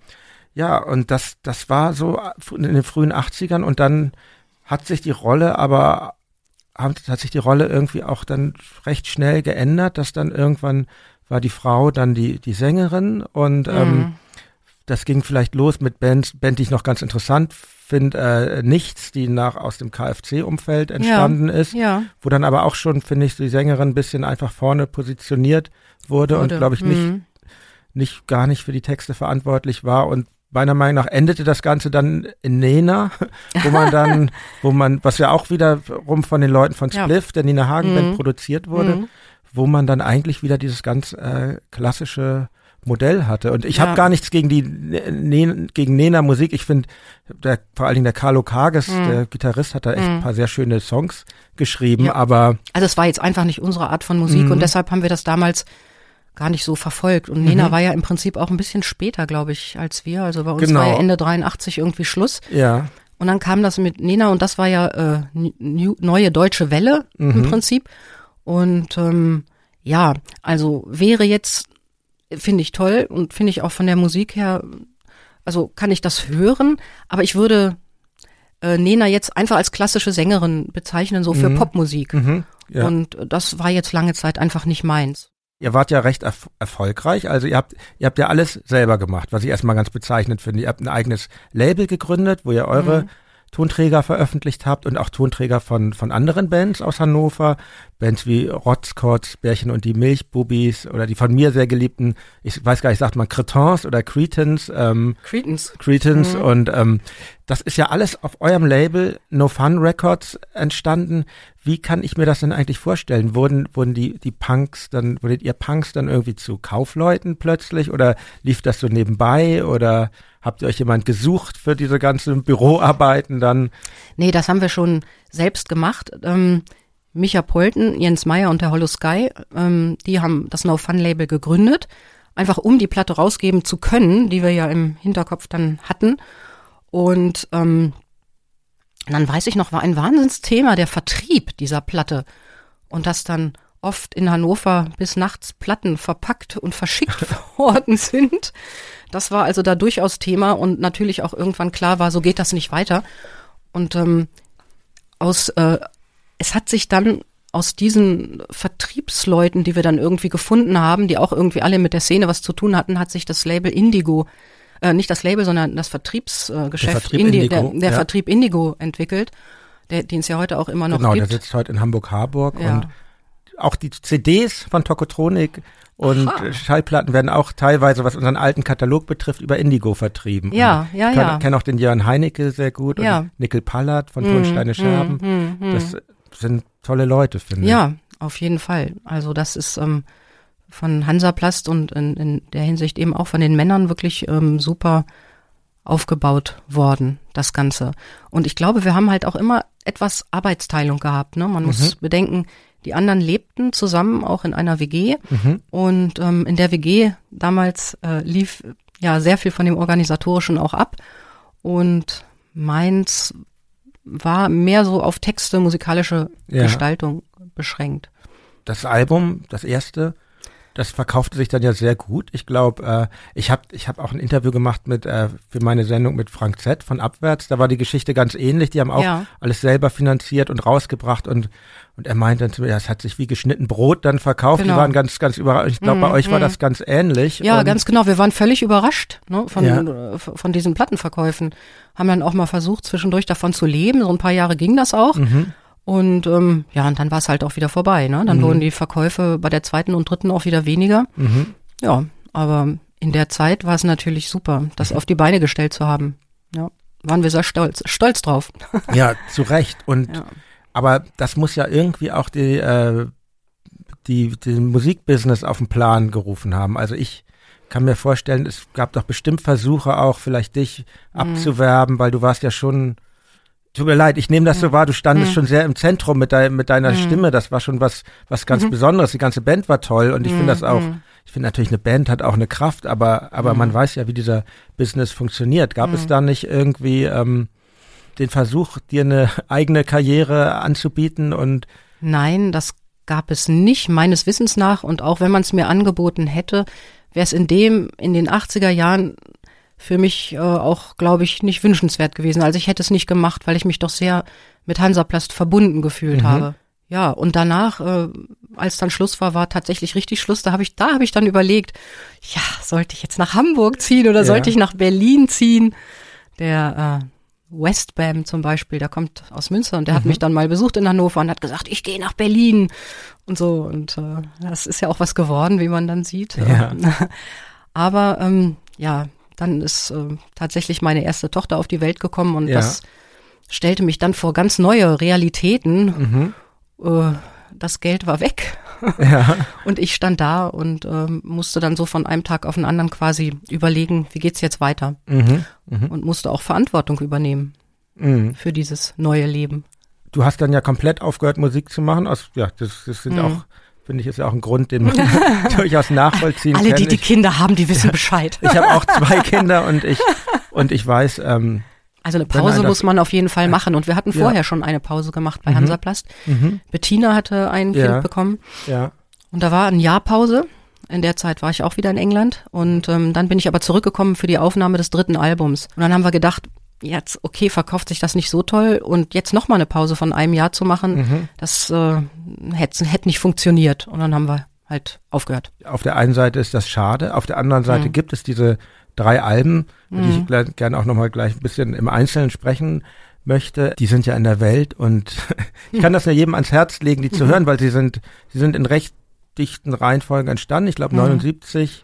ja, und das, das war so in den frühen 80ern und dann hat sich die Rolle aber hat, hat sich die Rolle irgendwie auch dann recht schnell geändert, dass dann irgendwann war die Frau dann die, die Sängerin und mhm. ähm, das ging vielleicht los mit Bands, Band, die ich noch ganz interessant finde, äh, Nichts, die nach aus dem KFC-Umfeld entstanden ja, ist, ja. wo dann aber auch schon, finde ich, die Sängerin ein bisschen einfach vorne positioniert wurde, wurde. und glaube ich nicht, mhm. nicht gar nicht für die Texte verantwortlich war und meiner Meinung nach endete das Ganze dann in Nena, wo man dann, wo man, was ja auch wiederum von den Leuten von Spliff, ja. der Nina Hagen Band, mhm. produziert wurde, mhm. wo man dann eigentlich wieder dieses ganz äh, klassische Modell hatte. Und ich ja. habe gar nichts gegen die ne gegen Nena Musik. Ich finde, vor allen Dingen der Carlo Kages, mhm. der Gitarrist, hat da echt ein mhm. paar sehr schöne Songs geschrieben. Ja. Aber also es war jetzt einfach nicht unsere Art von Musik und mhm. deshalb haben wir das damals gar nicht so verfolgt. Und Nena mhm. war ja im Prinzip auch ein bisschen später, glaube ich, als wir. Also bei uns genau. war ja Ende 83 irgendwie Schluss. Ja. Und dann kam das mit Nena und das war ja äh, new, neue deutsche Welle mhm. im Prinzip. Und ähm, ja, also wäre jetzt, finde ich toll und finde ich auch von der Musik her, also kann ich das hören, aber ich würde äh, Nena jetzt einfach als klassische Sängerin bezeichnen, so für mhm. Popmusik. Mhm. Ja. Und das war jetzt lange Zeit einfach nicht meins. Ihr wart ja recht erf erfolgreich, also ihr habt, ihr habt ja alles selber gemacht, was ich erstmal ganz bezeichnend finde. Ihr habt ein eigenes Label gegründet, wo ihr eure mhm. Tonträger veröffentlicht habt und auch Tonträger von, von anderen Bands aus Hannover. Bands wie Rotzkotz, Bärchen und die Milchbubis oder die von mir sehr geliebten, ich weiß gar nicht, sagt man Cretons oder Cretans. Ähm, Cretans. Cretans mhm. und ähm, das ist ja alles auf eurem Label No Fun Records entstanden. Wie kann ich mir das denn eigentlich vorstellen? Wurden, wurden die, die Punks dann, wurdet ihr Punks dann irgendwie zu Kaufleuten plötzlich oder lief das so nebenbei oder Habt ihr euch jemand gesucht für diese ganzen Büroarbeiten dann? Nee, das haben wir schon selbst gemacht. Ähm, Micha Polten, Jens Meyer und der Hollow Sky, ähm, die haben das No Fun Label gegründet, einfach um die Platte rausgeben zu können, die wir ja im Hinterkopf dann hatten. Und ähm, dann weiß ich noch, war ein Wahnsinnsthema der Vertrieb dieser Platte. Und das dann oft in Hannover bis nachts Platten verpackt und verschickt worden sind. Das war also da durchaus Thema und natürlich auch irgendwann klar war, so geht das nicht weiter. Und ähm, aus, äh, es hat sich dann aus diesen Vertriebsleuten, die wir dann irgendwie gefunden haben, die auch irgendwie alle mit der Szene was zu tun hatten, hat sich das Label Indigo, äh, nicht das Label, sondern das Vertriebsgeschäft, äh, Vertrieb Indi Indigo, der, der ja. Vertrieb Indigo entwickelt, der, den es ja heute auch immer noch genau, gibt. der sitzt heute in Hamburg-Harburg Ja. und auch die CDs von Tokotronik und Aha. Schallplatten werden auch teilweise, was unseren alten Katalog betrifft, über Indigo vertrieben. Ja, und ja, ich kenn- ja. kenne auch den Jörn Heinecke sehr gut Ja. und Nickel Pallard von Hm, Tonsteine Scherben. hm, hm, hm. Das sind tolle Leute, finde ich. Ja, auf jeden Fall. Also das ist ähm, von Hansaplast und in, in der Hinsicht eben auch von den Männern wirklich ähm, super aufgebaut worden, das Ganze. Und ich glaube, wir haben halt auch immer etwas Arbeitsteilung gehabt. Ne? Man muss bedenken, die anderen lebten zusammen auch in einer WG Mhm. und ähm, in der WG damals äh, lief ja sehr viel von dem Organisatorischen auch ab und meins war mehr so auf Texte, musikalische Ja. Gestaltung beschränkt. Das Album, das erste, das verkaufte sich dann ja sehr gut. Ich glaube, äh, ich habe ich hab auch ein Interview gemacht mit äh, für meine Sendung mit Frank Z von Abwärts. Da war die Geschichte ganz ähnlich. Die haben auch Ja. alles selber finanziert und rausgebracht und und er meinte dann zu mir, ja, es hat sich wie geschnitten Brot dann verkauft. Genau. Die waren ganz ganz überrascht. Ich glaube, bei Mm, euch war mm. das ganz ähnlich. Ja, und, ganz genau. Wir waren völlig überrascht ne, von, Ja. äh, von diesen Plattenverkäufen. Haben dann auch mal versucht, zwischendurch davon zu leben. So ein paar Jahre ging das auch. Mhm. Und ähm, ja, und dann war es halt auch wieder vorbei. Ne? Dann wurden die Verkäufe bei der zweiten und dritten auch wieder weniger. Mhm. Ja, aber in der Zeit war es natürlich super, das auf die Beine gestellt zu haben. Ja, waren wir sehr stolz, stolz drauf. Ja, zu Recht. Und Ja. aber das muss ja irgendwie auch die, äh, die, die Musikbusiness auf den Plan gerufen haben. Also ich kann mir vorstellen, es gab doch bestimmt Versuche auch, vielleicht dich Mhm. abzuwerben, weil du warst ja schon. Tut mir leid, ich nehme das so wahr, du standest Mhm. schon sehr im Zentrum mit, dein, mit deiner Stimme. Das war schon was, was ganz Besonderes. Die ganze Band war toll und ich finde das auch, Mhm. ich finde natürlich, eine Band hat auch eine Kraft, aber, aber man weiß ja, wie dieser Business funktioniert. Gab Mhm. es da nicht irgendwie ähm, den Versuch, dir eine eigene Karriere anzubieten und Nein, das gab es nicht, meines Wissens nach. Und auch wenn man es mir angeboten hätte, wäre es in dem, in den 80er Jahren für mich äh, auch, glaube ich, nicht wünschenswert gewesen. Also ich hätte es nicht gemacht, weil ich mich doch sehr mit Hansaplast verbunden gefühlt Mhm. habe. Ja, und danach, äh, als dann Schluss war, war tatsächlich richtig Schluss. Da habe ich, da habe ich dann überlegt, ja, sollte ich jetzt nach Hamburg ziehen oder Ja. sollte ich nach Berlin ziehen? Der äh, Westbam zum Beispiel, der kommt aus Münster und der Mhm. hat mich dann mal besucht in Hannover und hat gesagt, ich gehe nach Berlin und so. Und äh, das ist ja auch was geworden, wie man dann sieht. Ja. Aber ähm, ja, dann ist äh, tatsächlich meine erste Tochter auf die Welt gekommen und Ja. das stellte mich dann vor ganz neue Realitäten. mhm. Äh, das Geld war weg ja, und ich stand da und ähm, musste dann so von einem Tag auf den anderen quasi überlegen, wie geht's jetzt weiter mhm. Mhm. und musste auch Verantwortung übernehmen Mhm. für dieses neue Leben. Du hast dann ja komplett aufgehört, Musik zu machen. Aus, ja, das, das sind Mhm. auch, finde ich, ist ja auch ein Grund, den man durchaus nachvollziehen Alle, kann. die die ich Kinder haben, die wissen Bescheid. ich habe auch zwei Kinder und ich und ich weiß, ähm, Also eine Pause einer- muss man auf jeden Fall machen. Und wir hatten Ja. vorher schon eine Pause gemacht bei Mhm. Hansaplast. mhm, Bettina hatte ein Ja. Kind bekommen. ja, Und da war ein Jahr Pause. In der Zeit war ich auch wieder in England. Und ähm, dann bin ich aber zurückgekommen für die Aufnahme des dritten Albums. Und dann haben wir gedacht, jetzt, okay, verkauft sich das nicht so toll. Und jetzt nochmal eine Pause von einem Jahr zu machen, mhm. das äh, hätte hätte nicht funktioniert. Und dann haben wir halt aufgehört. Auf der einen Seite ist das schade, auf der anderen Seite Mhm. gibt es diese drei Alben, über die Mhm. ich gleich- gerne auch nochmal gleich ein bisschen im Einzelnen sprechen möchte. Die sind ja in der Welt und ich kann das ja jedem ans Herz legen, die zu Mhm. hören, weil sie sind, sie sind in recht dichten Reihenfolgen entstanden. Ich glaube Mhm. 79,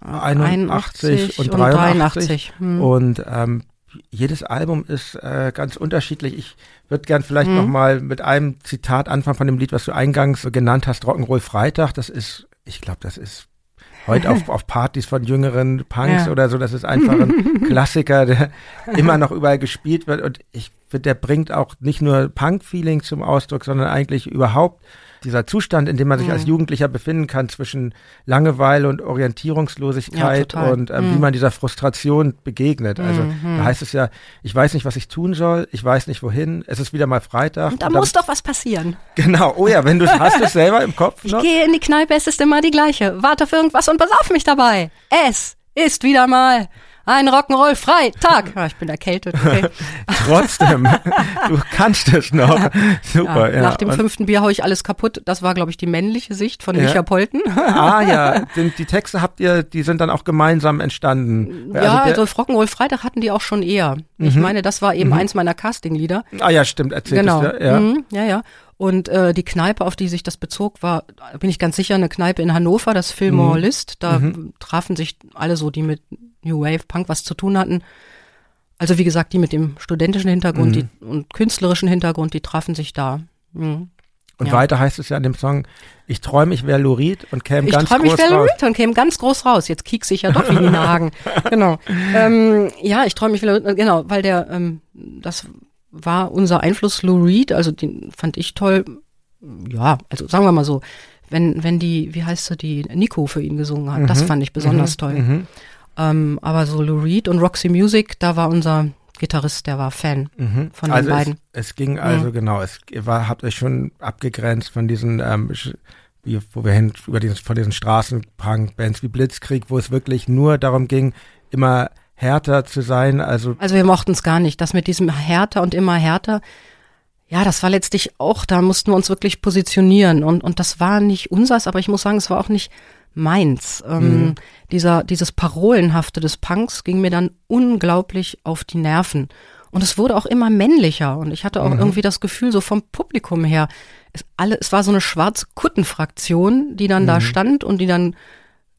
81 und 83. 83. Hm. Und ähm, jedes Album ist äh, ganz unterschiedlich. Ich würde gern vielleicht Mhm. noch mal mit einem Zitat anfangen von dem Lied, was du eingangs genannt hast, Rock'n'Roll Freitag. Das ist, ich glaube, das ist heute auf, auf Partys von jüngeren Punks Ja. oder so. Das ist einfach ein Klassiker, der immer noch überall gespielt wird. Und ich finde, der bringt auch nicht nur Punk-Feeling zum Ausdruck, sondern eigentlich überhaupt dieser Zustand, in dem man sich Mhm. als Jugendlicher befinden kann, zwischen Langeweile und Orientierungslosigkeit Ja, und wie Mhm. man dieser Frustration begegnet. Also Mhm. da heißt es ja, ich weiß nicht, was ich tun soll, ich weiß nicht wohin, es ist wieder mal Freitag. Und da und dann- muss doch was passieren. genau, oh ja, wenn du hast es selber im Kopf Ich noch. gehe in die Kneipe, es ist immer die gleiche. Warte auf irgendwas und besauf mich dabei. Es ist wieder mal. Ein Rock'n'Roll Freitag. Ja, ich bin erkältet. Okay. Trotzdem, du kannst es noch. Super, ja. ja. Nach dem Und fünften Bier hau ich alles kaputt. Das war, glaube ich, die männliche Sicht von ja. Micha Polten. Ah ja, die, die, Texte habt ihr, die sind dann auch gemeinsam entstanden. Ja, also, also Rock'n'Roll Freitag hatten die auch schon eher. Mhm. Ich meine, das war eben mhm. eins meiner Castinglieder. Ah ja, stimmt, erzählt genau. es ja. Mhm, ja, ja. Und äh, die Kneipe, auf die sich das bezog, war, bin ich ganz sicher, eine Kneipe in Hannover, das Fillmore mhm. List. Da mhm. trafen sich alle so, die mit New Wave Punk was zu tun hatten. Also wie gesagt, die mit dem studentischen Hintergrund mhm. die, und künstlerischen Hintergrund, die trafen sich da. Mhm. Und ja. weiter heißt es ja in dem Song, ich träume, ich wäre Lurid und käme ganz groß raus. Ich träume, ich wäre Lurid und käme ganz groß raus. Jetzt kiekse ich ja doch wie Nina Hagen. genau. Ähm, ja, ich träume, ich wäre genau, weil der, ähm, das war unser Einfluss Lou Reed, also den fand ich toll. Ja, also sagen wir mal so, wenn, wenn die, wie heißt sie, die Nico für ihn gesungen hat, mhm. das fand ich besonders mhm. toll. Mhm. Ähm, aber so Lou Reed und Roxy Music, da war unser Gitarrist, der war Fan mhm. von also den beiden. Es, es ging also mhm. genau, es war, habt euch schon abgegrenzt von diesen, ähm, wie, wo wir hin, über diesen, von diesen Straßenpunk-Bands wie Blitzkrieg, wo es wirklich nur darum ging, immer härter zu sein. Also, also wir mochten es gar nicht. Das mit diesem härter und immer härter, ja, das war letztlich auch, da mussten wir uns wirklich positionieren. Und, und das war nicht unsers, aber ich muss sagen, es war auch nicht meins. Ähm, mhm. dieser, dieses Parolenhafte des Punks ging mir dann unglaublich auf die Nerven. Und es wurde auch immer männlicher. Und ich hatte auch mhm. irgendwie das Gefühl, so vom Publikum her, es, alle, es war so eine schwarze Kuttenfraktion, die dann mhm. da stand und die dann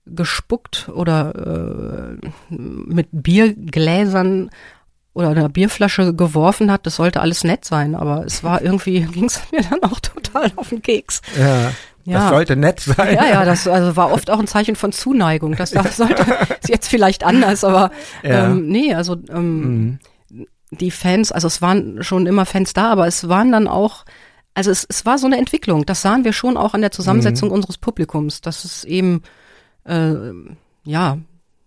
gespuckt oder äh, mit Biergläsern oder einer Bierflasche geworfen hat, das sollte alles nett sein, aber es war irgendwie, ging es mir dann auch total auf den Keks. Ja. Ja. Das sollte nett sein. Ja, ja, das also war oft auch ein Zeichen von Zuneigung. Das, das sollte ist jetzt vielleicht anders, aber ja. ähm, nee, also ähm, mhm. die Fans, also es waren schon immer Fans da, aber es waren dann auch, also es, es war so eine Entwicklung. Das sahen wir schon auch an der Zusammensetzung mhm. unseres Publikums, dass es eben äh, ja,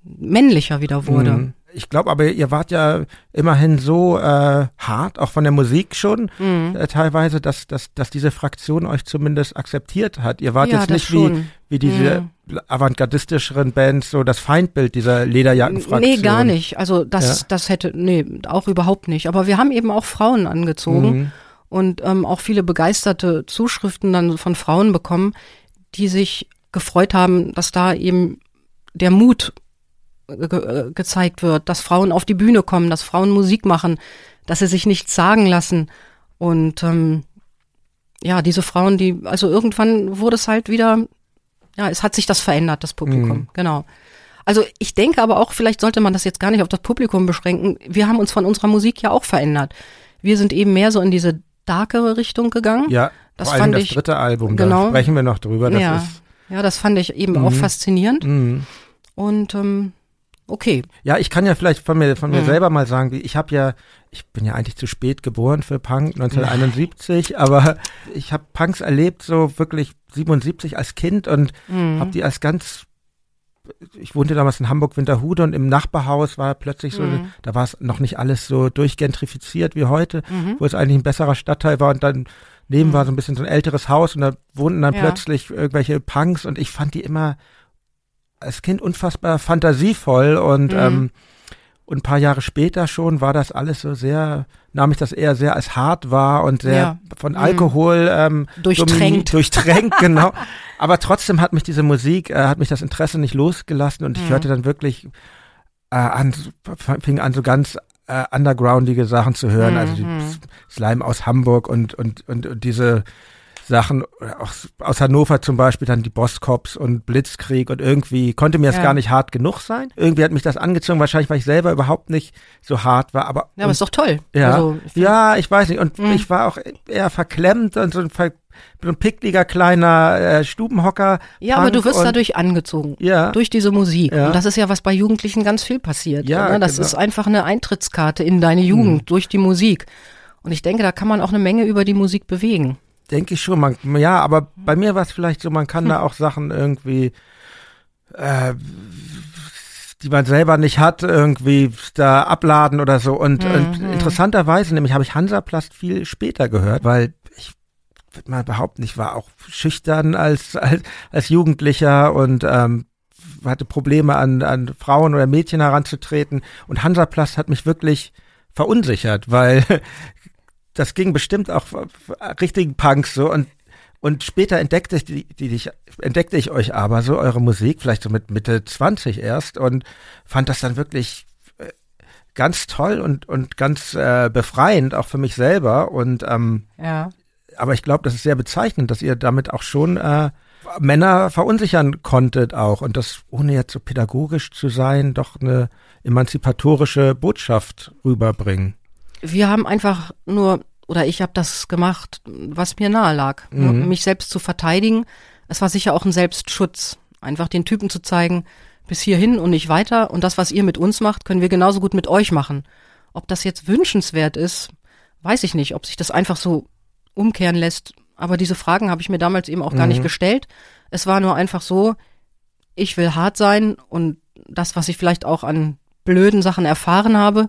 männlicher wieder wurde. Mhm. Ich glaube aber, ihr wart ja immerhin so äh, hart, auch von der Musik schon, mhm. äh, teilweise, dass, dass, dass diese Fraktion euch zumindest akzeptiert hat. Ihr wart ja, jetzt nicht wie, wie diese mhm. avantgardistischeren Bands, so das Feindbild dieser Lederjackenfraktion. Nee, gar nicht. Also das, ja. das hätte, nee, auch überhaupt nicht. Aber wir haben eben auch Frauen angezogen mhm. und ähm, auch viele begeisterte Zuschriften dann von Frauen bekommen, die sich gefreut haben, dass da eben der Mut ge äh, gezeigt wird, dass Frauen auf die Bühne kommen, dass Frauen Musik machen, dass sie sich nichts sagen lassen. Und ähm, ja, diese Frauen, die, also irgendwann wurde es halt wieder, ja, es hat sich das verändert, das Publikum, mhm. genau. Also ich denke aber auch, vielleicht sollte man das jetzt gar nicht auf das Publikum beschränken. Wir haben uns von unserer Musik ja auch verändert. Wir sind eben mehr so in diese darkere Richtung gegangen. Ja, das vor allem fand das ich, dritte Album, genau, da sprechen wir noch drüber. Das ja. ist ja, das fand ich eben mhm. auch faszinierend. Mhm. Und ähm, okay. Ja, ich kann ja vielleicht von mir von mir mhm. selber mal sagen, ich habe ja, ich bin ja eigentlich zu spät geboren für Punk 1971, aber ich habe Punks erlebt so wirklich 77 als Kind und mhm. habe die als ganz ich wohnte damals in Hamburg Winterhude und im Nachbarhaus war plötzlich so, mhm. da war es noch nicht alles so durchgentrifiziert wie heute, mhm. wo es eigentlich ein besserer Stadtteil war und dann Neben mhm. war so ein bisschen so ein älteres Haus und da wohnten dann ja. plötzlich irgendwelche Punks und ich fand die immer als Kind unfassbar fantasievoll und mhm. ähm, und ein paar Jahre später schon war das alles so sehr, nahm ich das eher sehr als hart wahr und sehr ja. von mhm. Alkohol ähm, durchtränkt. Durchtränkt, genau. Aber trotzdem hat mich diese Musik, äh, hat mich das Interesse nicht losgelassen und ich mhm. hörte dann wirklich äh, an, fing an so ganz äh, undergroundige Sachen zu hören, mhm. also die mhm. Slime aus Hamburg und, und, und, und diese Sachen aus, aus Hannover zum Beispiel dann die Bosscops und Blitzkrieg und irgendwie konnte mir das ja. gar nicht hart genug sein. Irgendwie hat mich das angezogen, wahrscheinlich weil ich selber überhaupt nicht so hart war, aber ja, aber ist doch toll. Ja, also, ich ja, ich weiß nicht und mhm. ich war auch eher verklemmt und so ein ver so ein pickliger kleiner äh, Stubenhocker. Ja, Punk aber du wirst dadurch angezogen. Ja. Durch diese Musik. Ja. Und das ist ja, was bei Jugendlichen ganz viel passiert. Ja, ne? Das genau. ist einfach eine Eintrittskarte in deine Jugend hm. durch die Musik. Und ich denke, da kann man auch eine Menge über die Musik bewegen. Denke ich schon. Man, ja, aber bei mir war es vielleicht so, man kann hm. da auch Sachen irgendwie, äh, die man selber nicht hat, irgendwie da abladen oder so. Und, mhm. und interessanterweise, nämlich habe ich Hansaplast viel später gehört, weil würde mal behaupten, ich war auch schüchtern als, als, als Jugendlicher und ähm, hatte Probleme an, an Frauen oder Mädchen heranzutreten und Hansaplast hat mich wirklich verunsichert, weil das ging bestimmt auch richtigen Punks so und und später entdeckte ich, die, die, die, entdeckte ich euch aber so, eure Musik, vielleicht so mit Mitte 20 erst und fand das dann wirklich äh, ganz toll und, und ganz äh, befreiend, auch für mich selber. Und ähm, ja. aber ich glaube, das ist sehr bezeichnend, dass ihr damit auch schon äh, Männer verunsichern konntet auch und das, ohne jetzt so pädagogisch zu sein, doch eine emanzipatorische Botschaft rüberbringen. Wir haben einfach nur oder ich habe das gemacht, was mir nahe lag, mhm. mich selbst zu verteidigen. Es war sicher auch ein Selbstschutz, einfach den Typen zu zeigen, bis hierhin und nicht weiter. Und das, was ihr mit uns macht, können wir genauso gut mit euch machen. Ob das jetzt wünschenswert ist, weiß ich nicht. Ob sich das einfach so umkehren lässt. Aber diese Fragen habe ich mir damals eben auch mhm. gar nicht mhm. gestellt. Es war nur einfach so, ich will hart sein und das, was ich vielleicht auch an blöden Sachen erfahren habe,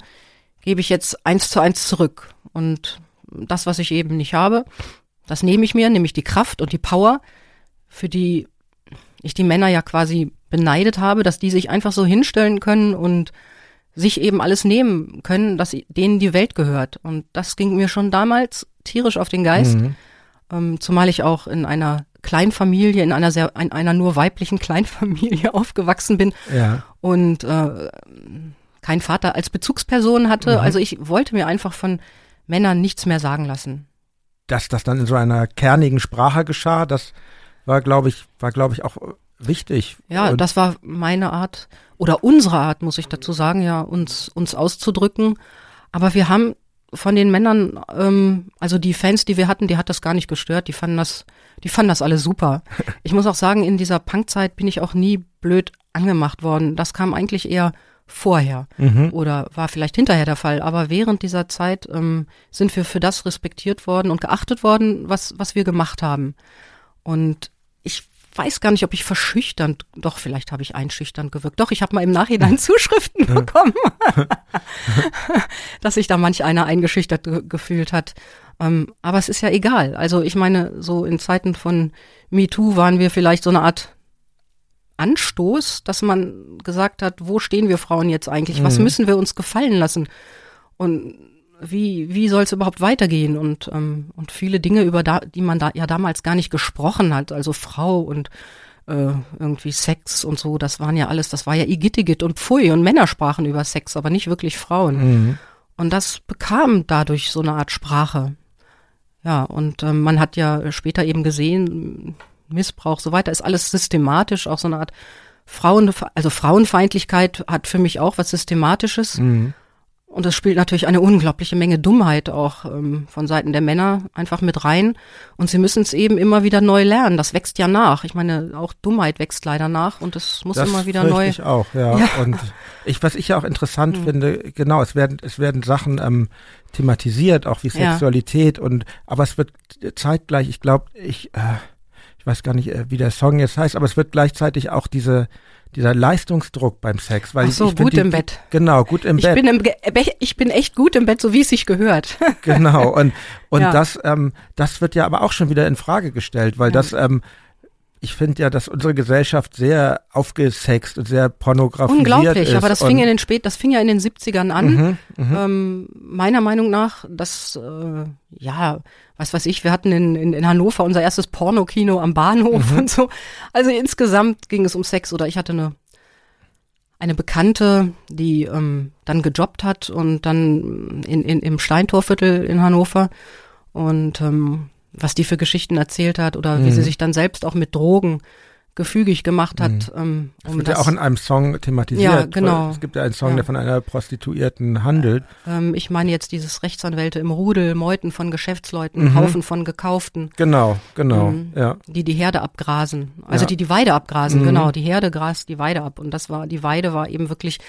gebe ich jetzt eins zu eins zurück. Und das, was ich eben nicht habe, das nehme ich mir, nämlich die Kraft und die Power, für die ich die Männer ja quasi beneidet habe, dass die sich einfach so hinstellen können und sich eben alles nehmen können, dass denen die Welt gehört. Und das ging mir schon damals tierisch auf den Geist, mhm. ähm, zumal ich auch in einer Kleinfamilie, in einer sehr, in einer nur weiblichen Kleinfamilie aufgewachsen bin ja. und äh, kein Vater als Bezugsperson hatte. Mhm. Also ich wollte mir einfach von Männern nichts mehr sagen lassen. Dass das dann in so einer kernigen Sprache geschah, das war, glaube ich, war, glaube ich, auch wichtig. Ja, das war meine Art oder unsere Art, muss ich dazu sagen, ja, uns, uns auszudrücken. Aber wir haben von den Männern, ähm, also die Fans, die wir hatten, die hat das gar nicht gestört. Die fanden das, die fanden das alle super. Ich muss auch sagen, in dieser Punkzeit bin ich auch nie blöd angemacht worden. Das kam eigentlich eher vorher mhm. oder war vielleicht hinterher der Fall. Aber während dieser Zeit ähm, sind wir für das respektiert worden und geachtet worden, was, was wir gemacht haben. Und ich weiß gar nicht, ob ich verschüchternd, doch vielleicht habe ich einschüchternd gewirkt. Doch, ich habe mal im Nachhinein Zuschriften bekommen, dass sich da manch einer eingeschüchtert gefühlt hat. Ähm, aber es ist ja egal. Also ich meine, so in Zeiten von MeToo waren wir vielleicht so eine Art Anstoß, dass man gesagt hat, wo stehen wir Frauen jetzt eigentlich? Was mhm. müssen wir uns gefallen lassen? Und wie, wie soll es überhaupt weitergehen? Und, ähm, und viele Dinge, über da, die man da ja damals gar nicht gesprochen hat, also Frau und äh, irgendwie Sex und so, das waren ja alles, das war ja Igittigit und Pfui und Männer sprachen über Sex, aber nicht wirklich Frauen. Mhm. Und das bekam dadurch so eine Art Sprache. Ja, und ähm, man hat ja später eben gesehen, Missbrauch, so weiter, ist alles systematisch, auch so eine Art Frauen, also Frauenfeindlichkeit hat für mich auch was Systematisches. Mhm. Und es spielt natürlich eine unglaubliche Menge Dummheit auch ähm, von Seiten der Männer einfach mit rein. Und sie müssen es eben immer wieder neu lernen. Das wächst ja nach. Ich meine, auch Dummheit wächst leider nach und es muss das immer wieder neu. Ich auch, ja. ja. Und ich, was ich ja auch interessant mhm. finde, genau, es werden, es werden Sachen ähm, thematisiert, auch wie Sexualität ja. und, aber es wird zeitgleich, ich glaube, ich, äh, ich weiß gar nicht, äh, wie der Song jetzt heißt, aber es wird gleichzeitig auch diese dieser Leistungsdruck beim Sex, weil Ach so, ich, gut die, im Bett. Genau, gut im ich Bett. Bin im, ich bin echt gut im Bett, so wie es sich gehört. genau und und ja. das ähm, das wird ja aber auch schon wieder in Frage gestellt, weil ja. das ähm, ich finde ja, dass unsere Gesellschaft sehr aufgesext und sehr pornografisiert Unglaublich, ist. aber das fing in den spät, das fing ja in den 70ern an. Mhm, mhm, ähm, meiner Meinung nach, dass, äh, ja, was weiß ich, wir hatten in, in, in Hannover unser erstes Pornokino am Bahnhof mhm. und so. Also insgesamt ging es um Sex oder ich hatte eine eine Bekannte, die ähm, dann gejobbt hat und dann in, in, im Steintorviertel in Hannover und ähm, was die für Geschichten erzählt hat oder mhm. wie sie mhm. sich dann selbst auch mit Drogen gefügig gemacht hat. Mhm. Ähm, um das wird das, ja auch in einem Song thematisiert. Ja, genau. Es gibt ja einen Song, ja. der von einer Prostituierten handelt. Ähm, ich meine jetzt dieses Rechtsanwälte im Rudel, Meuten von Geschäftsleuten, mhm. Haufen von Gekauften. Genau, genau, ähm, ja. Die die Herde abgrasen. Also ja. die die Weide abgrasen, mhm. genau. Die Herde grast die Weide ab. Und das war, die Weide war eben wirklich,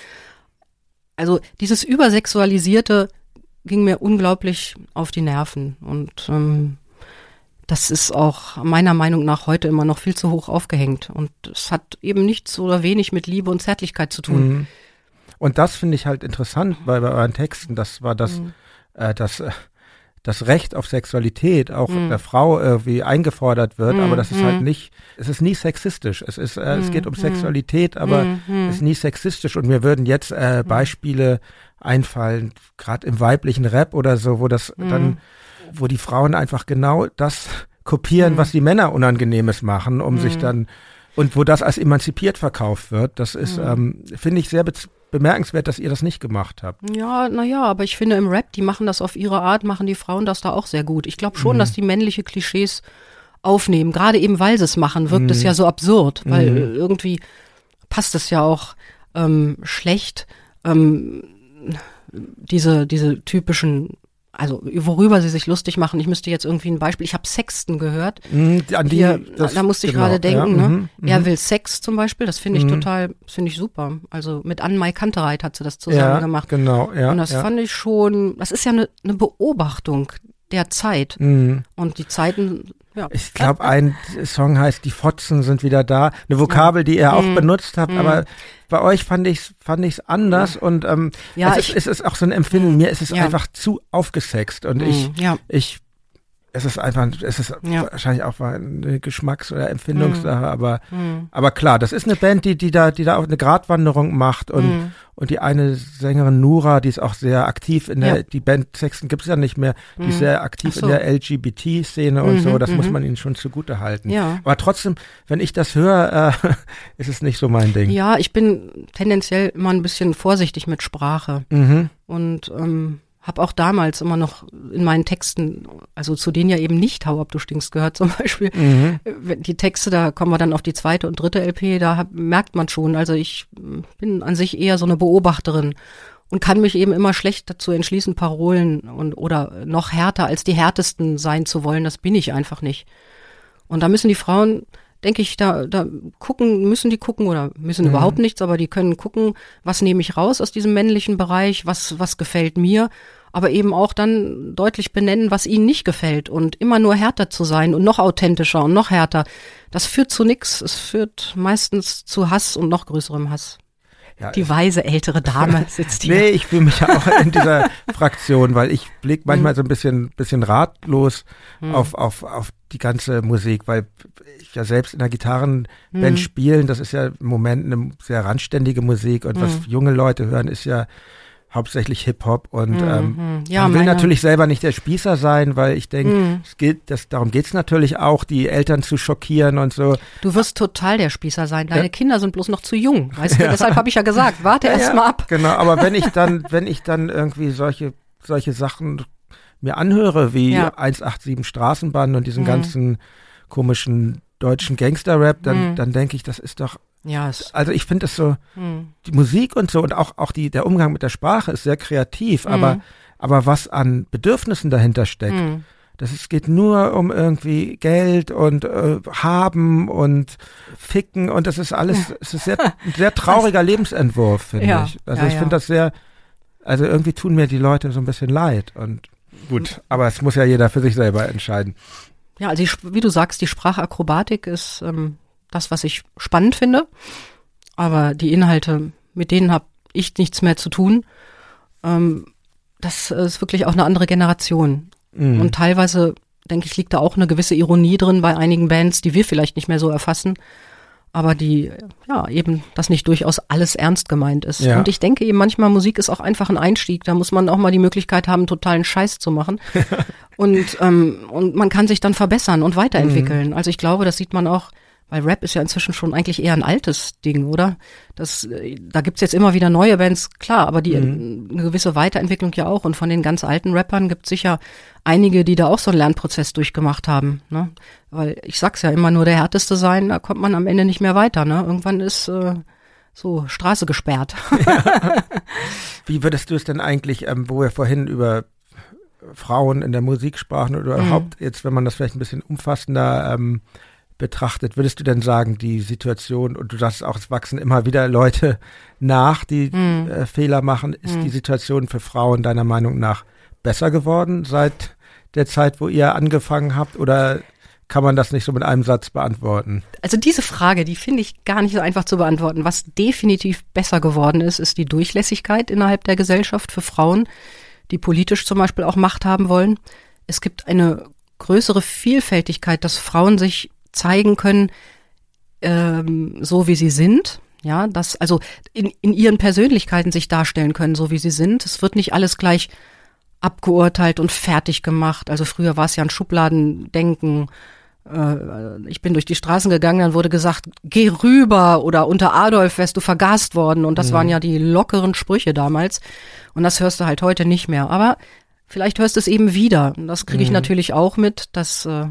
also dieses übersexualisierte ging mir unglaublich auf die Nerven. Und ähm, das ist auch meiner Meinung nach heute immer noch viel zu hoch aufgehängt. Und es hat eben nichts oder wenig mit Liebe und Zärtlichkeit zu tun. Mhm. Und das finde ich halt interessant bei, bei euren Texten. Das war das, mhm. äh, das, äh, das Recht auf Sexualität auch mm. der Frau irgendwie eingefordert wird, aber das ist mm. halt nicht, es ist nie sexistisch. Es ist, äh, es geht um Sexualität, aber es ist nie sexistisch und mir würden jetzt äh, Beispiele einfallen, gerade im weiblichen Rap oder so, wo das dann, wo die Frauen einfach genau das kopieren, was die Männer Unangenehmes machen, um sich dann und wo das als emanzipiert verkauft wird, das ist, ähm, finde ich sehr bemerkenswert, dass ihr das nicht gemacht habt. Ja, naja, aber ich finde im Rap, die machen das auf ihre Art, machen die Frauen das da auch sehr gut. Ich glaube schon, mhm. dass die männliche Klischees aufnehmen. Gerade eben, weil sie es machen, wirkt mhm. es ja so absurd, weil mhm. irgendwie passt es ja auch ähm, schlecht, ähm, diese, diese typischen also worüber sie sich lustig machen. Ich müsste jetzt irgendwie ein Beispiel. Ich habe Sexten gehört. Mm, an die, Hier, das, da musste ich genau, gerade denken. Ja, ne? Mm, er will Sex zum Beispiel. Das finde ich mm. total, finde ich super. Also mit Anne-Mai Kantereit hat sie das zusammen ja, gemacht. Genau, ja. Und das ja. fand ich schon. Das ist ja eine ne Beobachtung der Zeit. Mhm. Und die Zeiten, ja. Ich glaube, ein Song heißt Die Fotzen sind wieder da. Eine Vokabel, die ihr auch mhm. benutzt habt, mhm. aber bei euch fand ich fand ich's anders ja. und ähm, ja, es, ich, ist, es ist auch so ein Empfinden. Mir ist es einfach zu aufgesext und ich mhm. ja. ich es ist einfach, es ist ja. wahrscheinlich auch eine Geschmacks- oder Empfindungssache, mm. aber, mm. aber klar, das ist eine Band, die, die da, die da auch eine Gratwanderung macht und, mm. und die eine Sängerin Nura, die ist auch sehr aktiv in der, ja. die Band Sexton gibt's ja nicht mehr, die ist sehr aktiv so. in der LGBT-Szene und so, mhm, das muss mhm. man ihnen schon zugute halten. Ja. Aber trotzdem, wenn ich das höre, äh, ist es nicht so mein Ding. Ja, ich bin tendenziell immer ein bisschen vorsichtig mit Sprache. Mhm. Und, ähm, habe auch damals immer noch in meinen Texten, also zu denen ja eben nicht Hau ab, du stinkst gehört zum Beispiel, mhm. die Texte, da kommen wir dann auf die zweite und dritte LP, da hab, merkt man schon, also ich bin an sich eher so eine Beobachterin und kann mich eben immer schlecht dazu entschließen, Parolen und oder noch härter als die härtesten sein zu wollen, das bin ich einfach nicht. Und da müssen die Frauen denke ich, da, da gucken, müssen die gucken oder müssen mhm. überhaupt nichts, aber die können gucken, was nehme ich raus aus diesem männlichen Bereich, was, was gefällt mir, aber eben auch dann deutlich benennen, was ihnen nicht gefällt und immer nur härter zu sein und noch authentischer und noch härter. Das führt zu nichts. Es führt meistens zu Hass und noch größerem Hass. Ja, die weise ältere Dame sitzt hier. nee, ich fühle mich ja auch in dieser Fraktion, weil ich blick manchmal mhm. so ein bisschen, bisschen ratlos hm. auf, auf, auf die ganze Musik, weil ich ja selbst in der Gitarrenband hm. spielen, das ist ja im Moment eine sehr randständige Musik und hm. was junge Leute hören, ist ja hauptsächlich Hip-Hop und mhm. ähm, ja, man will natürlich selber nicht der Spießer sein, weil ich denke, mhm. es geht, das, darum geht's natürlich auch, die Eltern zu schockieren und so. Du wirst total der Spießer sein. Deine ja. Kinder sind bloß noch zu jung, weißt du? Ja. Deshalb habe ich ja gesagt, warte ja, erst mal ab. Genau, aber wenn ich dann, wenn ich dann irgendwie solche solche Sachen mir anhöre, wie 187 Straßenbahn und diesen mhm. ganzen komischen deutschen Gangster-Rap, dann, mhm. dann denke ich, das ist doch ja, also ich finde es so, hm. die Musik und so und auch, auch die, der Umgang mit der Sprache ist sehr kreativ, hm. aber, aber was an Bedürfnissen dahinter steckt, hm. das ist, geht nur um irgendwie Geld und äh, haben und ficken und das ist alles, es ist sehr, ein sehr trauriger Lebensentwurf, finde ja. ich. Also ja, ich finde das sehr, also irgendwie tun mir die Leute so ein bisschen leid und gut, aber es muss ja jeder für sich selber entscheiden. Ja, also die, wie du sagst, die Sprachakrobatik ist ähm, das, was ich spannend finde. Aber die Inhalte, mit denen habe ich nichts mehr zu tun. Ähm, das ist wirklich auch eine andere Generation. Mhm. Und teilweise, denke ich, liegt da auch eine gewisse Ironie drin bei einigen Bands, die wir vielleicht nicht mehr so erfassen aber die, ja, eben, dass nicht durchaus alles ernst gemeint ist. Ja. Und ich denke eben manchmal, Musik ist auch einfach ein Einstieg. Da muss man auch mal die Möglichkeit haben, totalen Scheiß zu machen. und, ähm, und man kann sich dann verbessern und weiterentwickeln. Mhm. Also ich glaube, das sieht man auch weil Rap ist ja inzwischen schon eigentlich eher ein altes Ding, oder? Das, äh, da gibt's jetzt immer wieder neue Bands, klar, aber die mhm. eine gewisse Weiterentwicklung ja auch. Und von den ganz alten Rappern gibt's sicher einige, die da auch so einen Lernprozess durchgemacht haben. Ne? Weil ich sag's ja immer nur der härteste sein, da kommt man am Ende nicht mehr weiter. Ne? Irgendwann ist äh, so Straße gesperrt. Ja. Wie würdest du es denn eigentlich, ähm, wo wir vorhin über Frauen in der Musik sprachen oder mhm. überhaupt jetzt, wenn man das vielleicht ein bisschen umfassender ähm, betrachtet, würdest du denn sagen, die Situation, und du sagst auch, es wachsen immer wieder Leute nach, die mm. äh, Fehler machen, ist mm. die Situation für Frauen deiner Meinung nach besser geworden seit der Zeit, wo ihr angefangen habt? Oder kann man das nicht so mit einem Satz beantworten? Also diese Frage, die finde ich gar nicht so einfach zu beantworten. Was definitiv besser geworden ist, ist die Durchlässigkeit innerhalb der Gesellschaft für Frauen, die politisch zum Beispiel auch Macht haben wollen. es gibt eine größere Vielfältigkeit, dass Frauen sich zeigen können, ähm, so wie sie sind. Ja, dass also in, in ihren Persönlichkeiten sich darstellen können, so wie sie sind. Es wird nicht alles gleich abgeurteilt und fertig gemacht. Also früher war es ja ein Schubladendenken. Äh, ich bin durch die Straßen gegangen, dann wurde gesagt, geh rüber oder unter Adolf wärst du vergast worden. Und das mhm. waren ja die lockeren Sprüche damals. Und das hörst du halt heute nicht mehr. Aber vielleicht hörst du es eben wieder. Und das kriege ich mhm. natürlich auch mit, dass äh,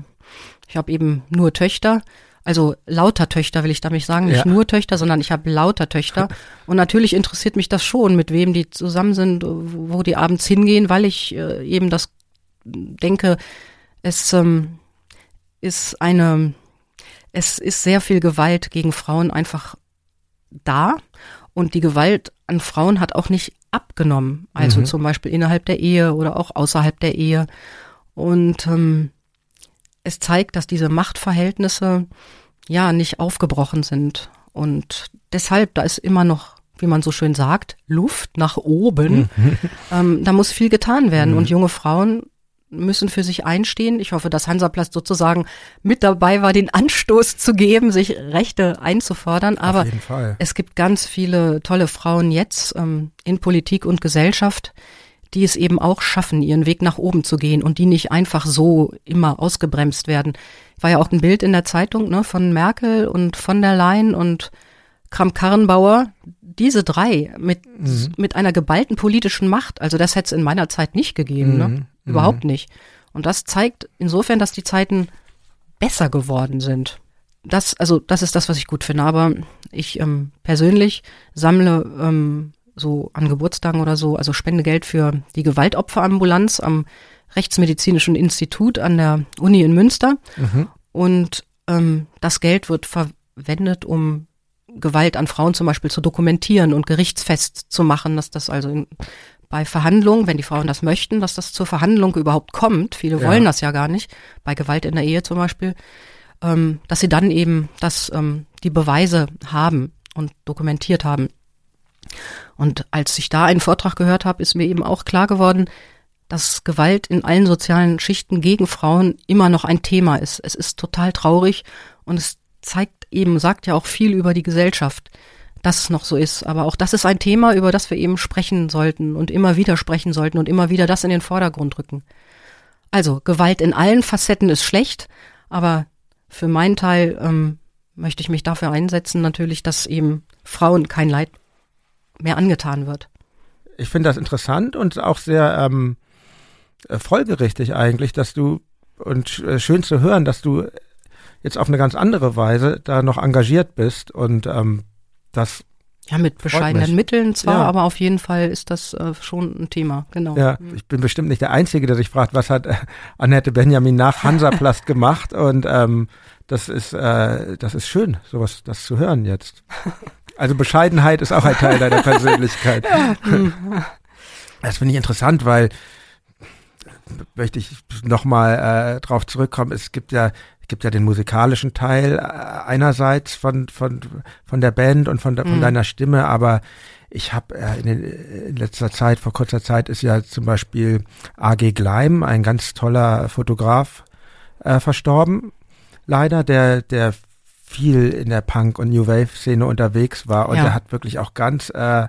ich habe eben nur Töchter also lauter Töchter will ich damit sagen, nicht ja. nur Töchter, sondern ich habe lauter Töchter. Und natürlich interessiert mich das schon, mit wem die zusammen sind, wo die abends hingehen, weil ich äh, eben das denke, es ähm, ist eine, es ist sehr viel Gewalt gegen Frauen einfach da. Und die Gewalt an Frauen hat auch nicht abgenommen. Also mhm. zum Beispiel innerhalb der Ehe oder auch außerhalb der Ehe. Und ähm, es zeigt, dass diese Machtverhältnisse ja nicht aufgebrochen sind. Und deshalb, da ist immer noch, wie man so schön sagt, Luft nach oben. Mhm. Ähm, da muss viel getan werden. Mhm. Und junge Frauen müssen für sich einstehen. Ich hoffe, dass Hansaplast sozusagen mit dabei war, den Anstoß zu geben, sich Rechte einzufordern. Aber es gibt ganz viele tolle Frauen jetzt ähm, in Politik und Gesellschaft, die es eben auch schaffen, ihren Weg nach oben zu gehen und die nicht einfach so immer ausgebremst werden. War ja auch ein Bild in der Zeitung ne, von Merkel und von der Leyen und Kramp-Karrenbauer. Diese drei mit, mhm. mit einer geballten politischen Macht, also das hätte es in meiner Zeit nicht gegeben, ne? mhm. ne? überhaupt mhm. nicht. Und das zeigt insofern, dass die Zeiten besser geworden sind. Das, also das ist das, was ich gut finde. Aber ich ähm, persönlich sammle ähm, so an Geburtstagen oder so, also Spendegeld für die Gewaltopferambulanz am Rechtsmedizinischen Institut an der Uni in Münster. Mhm. Und ähm, das Geld wird verwendet, um Gewalt an Frauen zum Beispiel zu dokumentieren und gerichtsfest zu machen, dass das also in, bei Verhandlungen, wenn die Frauen das möchten, dass das zur Verhandlung überhaupt kommt. Viele ja. wollen das ja gar nicht, bei Gewalt in der Ehe zum Beispiel, ähm, dass sie dann eben das, ähm, die Beweise haben und dokumentiert haben. Und als ich da einen Vortrag gehört habe, ist mir eben auch klar geworden, dass Gewalt in allen sozialen Schichten gegen Frauen immer noch ein Thema ist. Es ist total traurig und es zeigt eben, sagt ja auch viel über die Gesellschaft, dass es noch so ist. Aber auch das ist ein Thema, über das wir eben sprechen sollten und immer wieder sprechen sollten und immer wieder das in den Vordergrund rücken. Also Gewalt in allen Facetten ist schlecht, aber für meinen Teil ähm, möchte ich mich dafür einsetzen, natürlich, dass eben Frauen kein Leid mehr angetan wird. Ich finde das interessant und auch sehr ähm, äh, folgerichtig eigentlich, dass du und äh, schön zu hören, dass du jetzt auf eine ganz andere Weise da noch engagiert bist und ähm, das ja, mit bescheidenen Mitteln zwar, ja. aber auf jeden Fall ist das äh, schon ein Thema, genau. Ja, ich bin bestimmt nicht der Einzige, der sich fragt, was hat äh, Annette Benjamin nach Hansaplast gemacht und ähm, das ist, äh, das ist schön, sowas, das zu hören jetzt. Also Bescheidenheit ist auch ein Teil deiner Persönlichkeit. Das finde ich interessant, weil möchte ich nochmal äh, drauf zurückkommen. Es gibt ja gibt ja den musikalischen Teil äh, einerseits von von von der Band und von, von mhm. deiner Stimme, aber ich habe äh, in, in letzter Zeit, vor kurzer Zeit ist ja zum Beispiel A.G. Gleim, ein ganz toller Fotograf, äh, verstorben. Leider, der der viel in der Punk- und New Wave-Szene unterwegs war und ja. er hat wirklich auch ganz äh,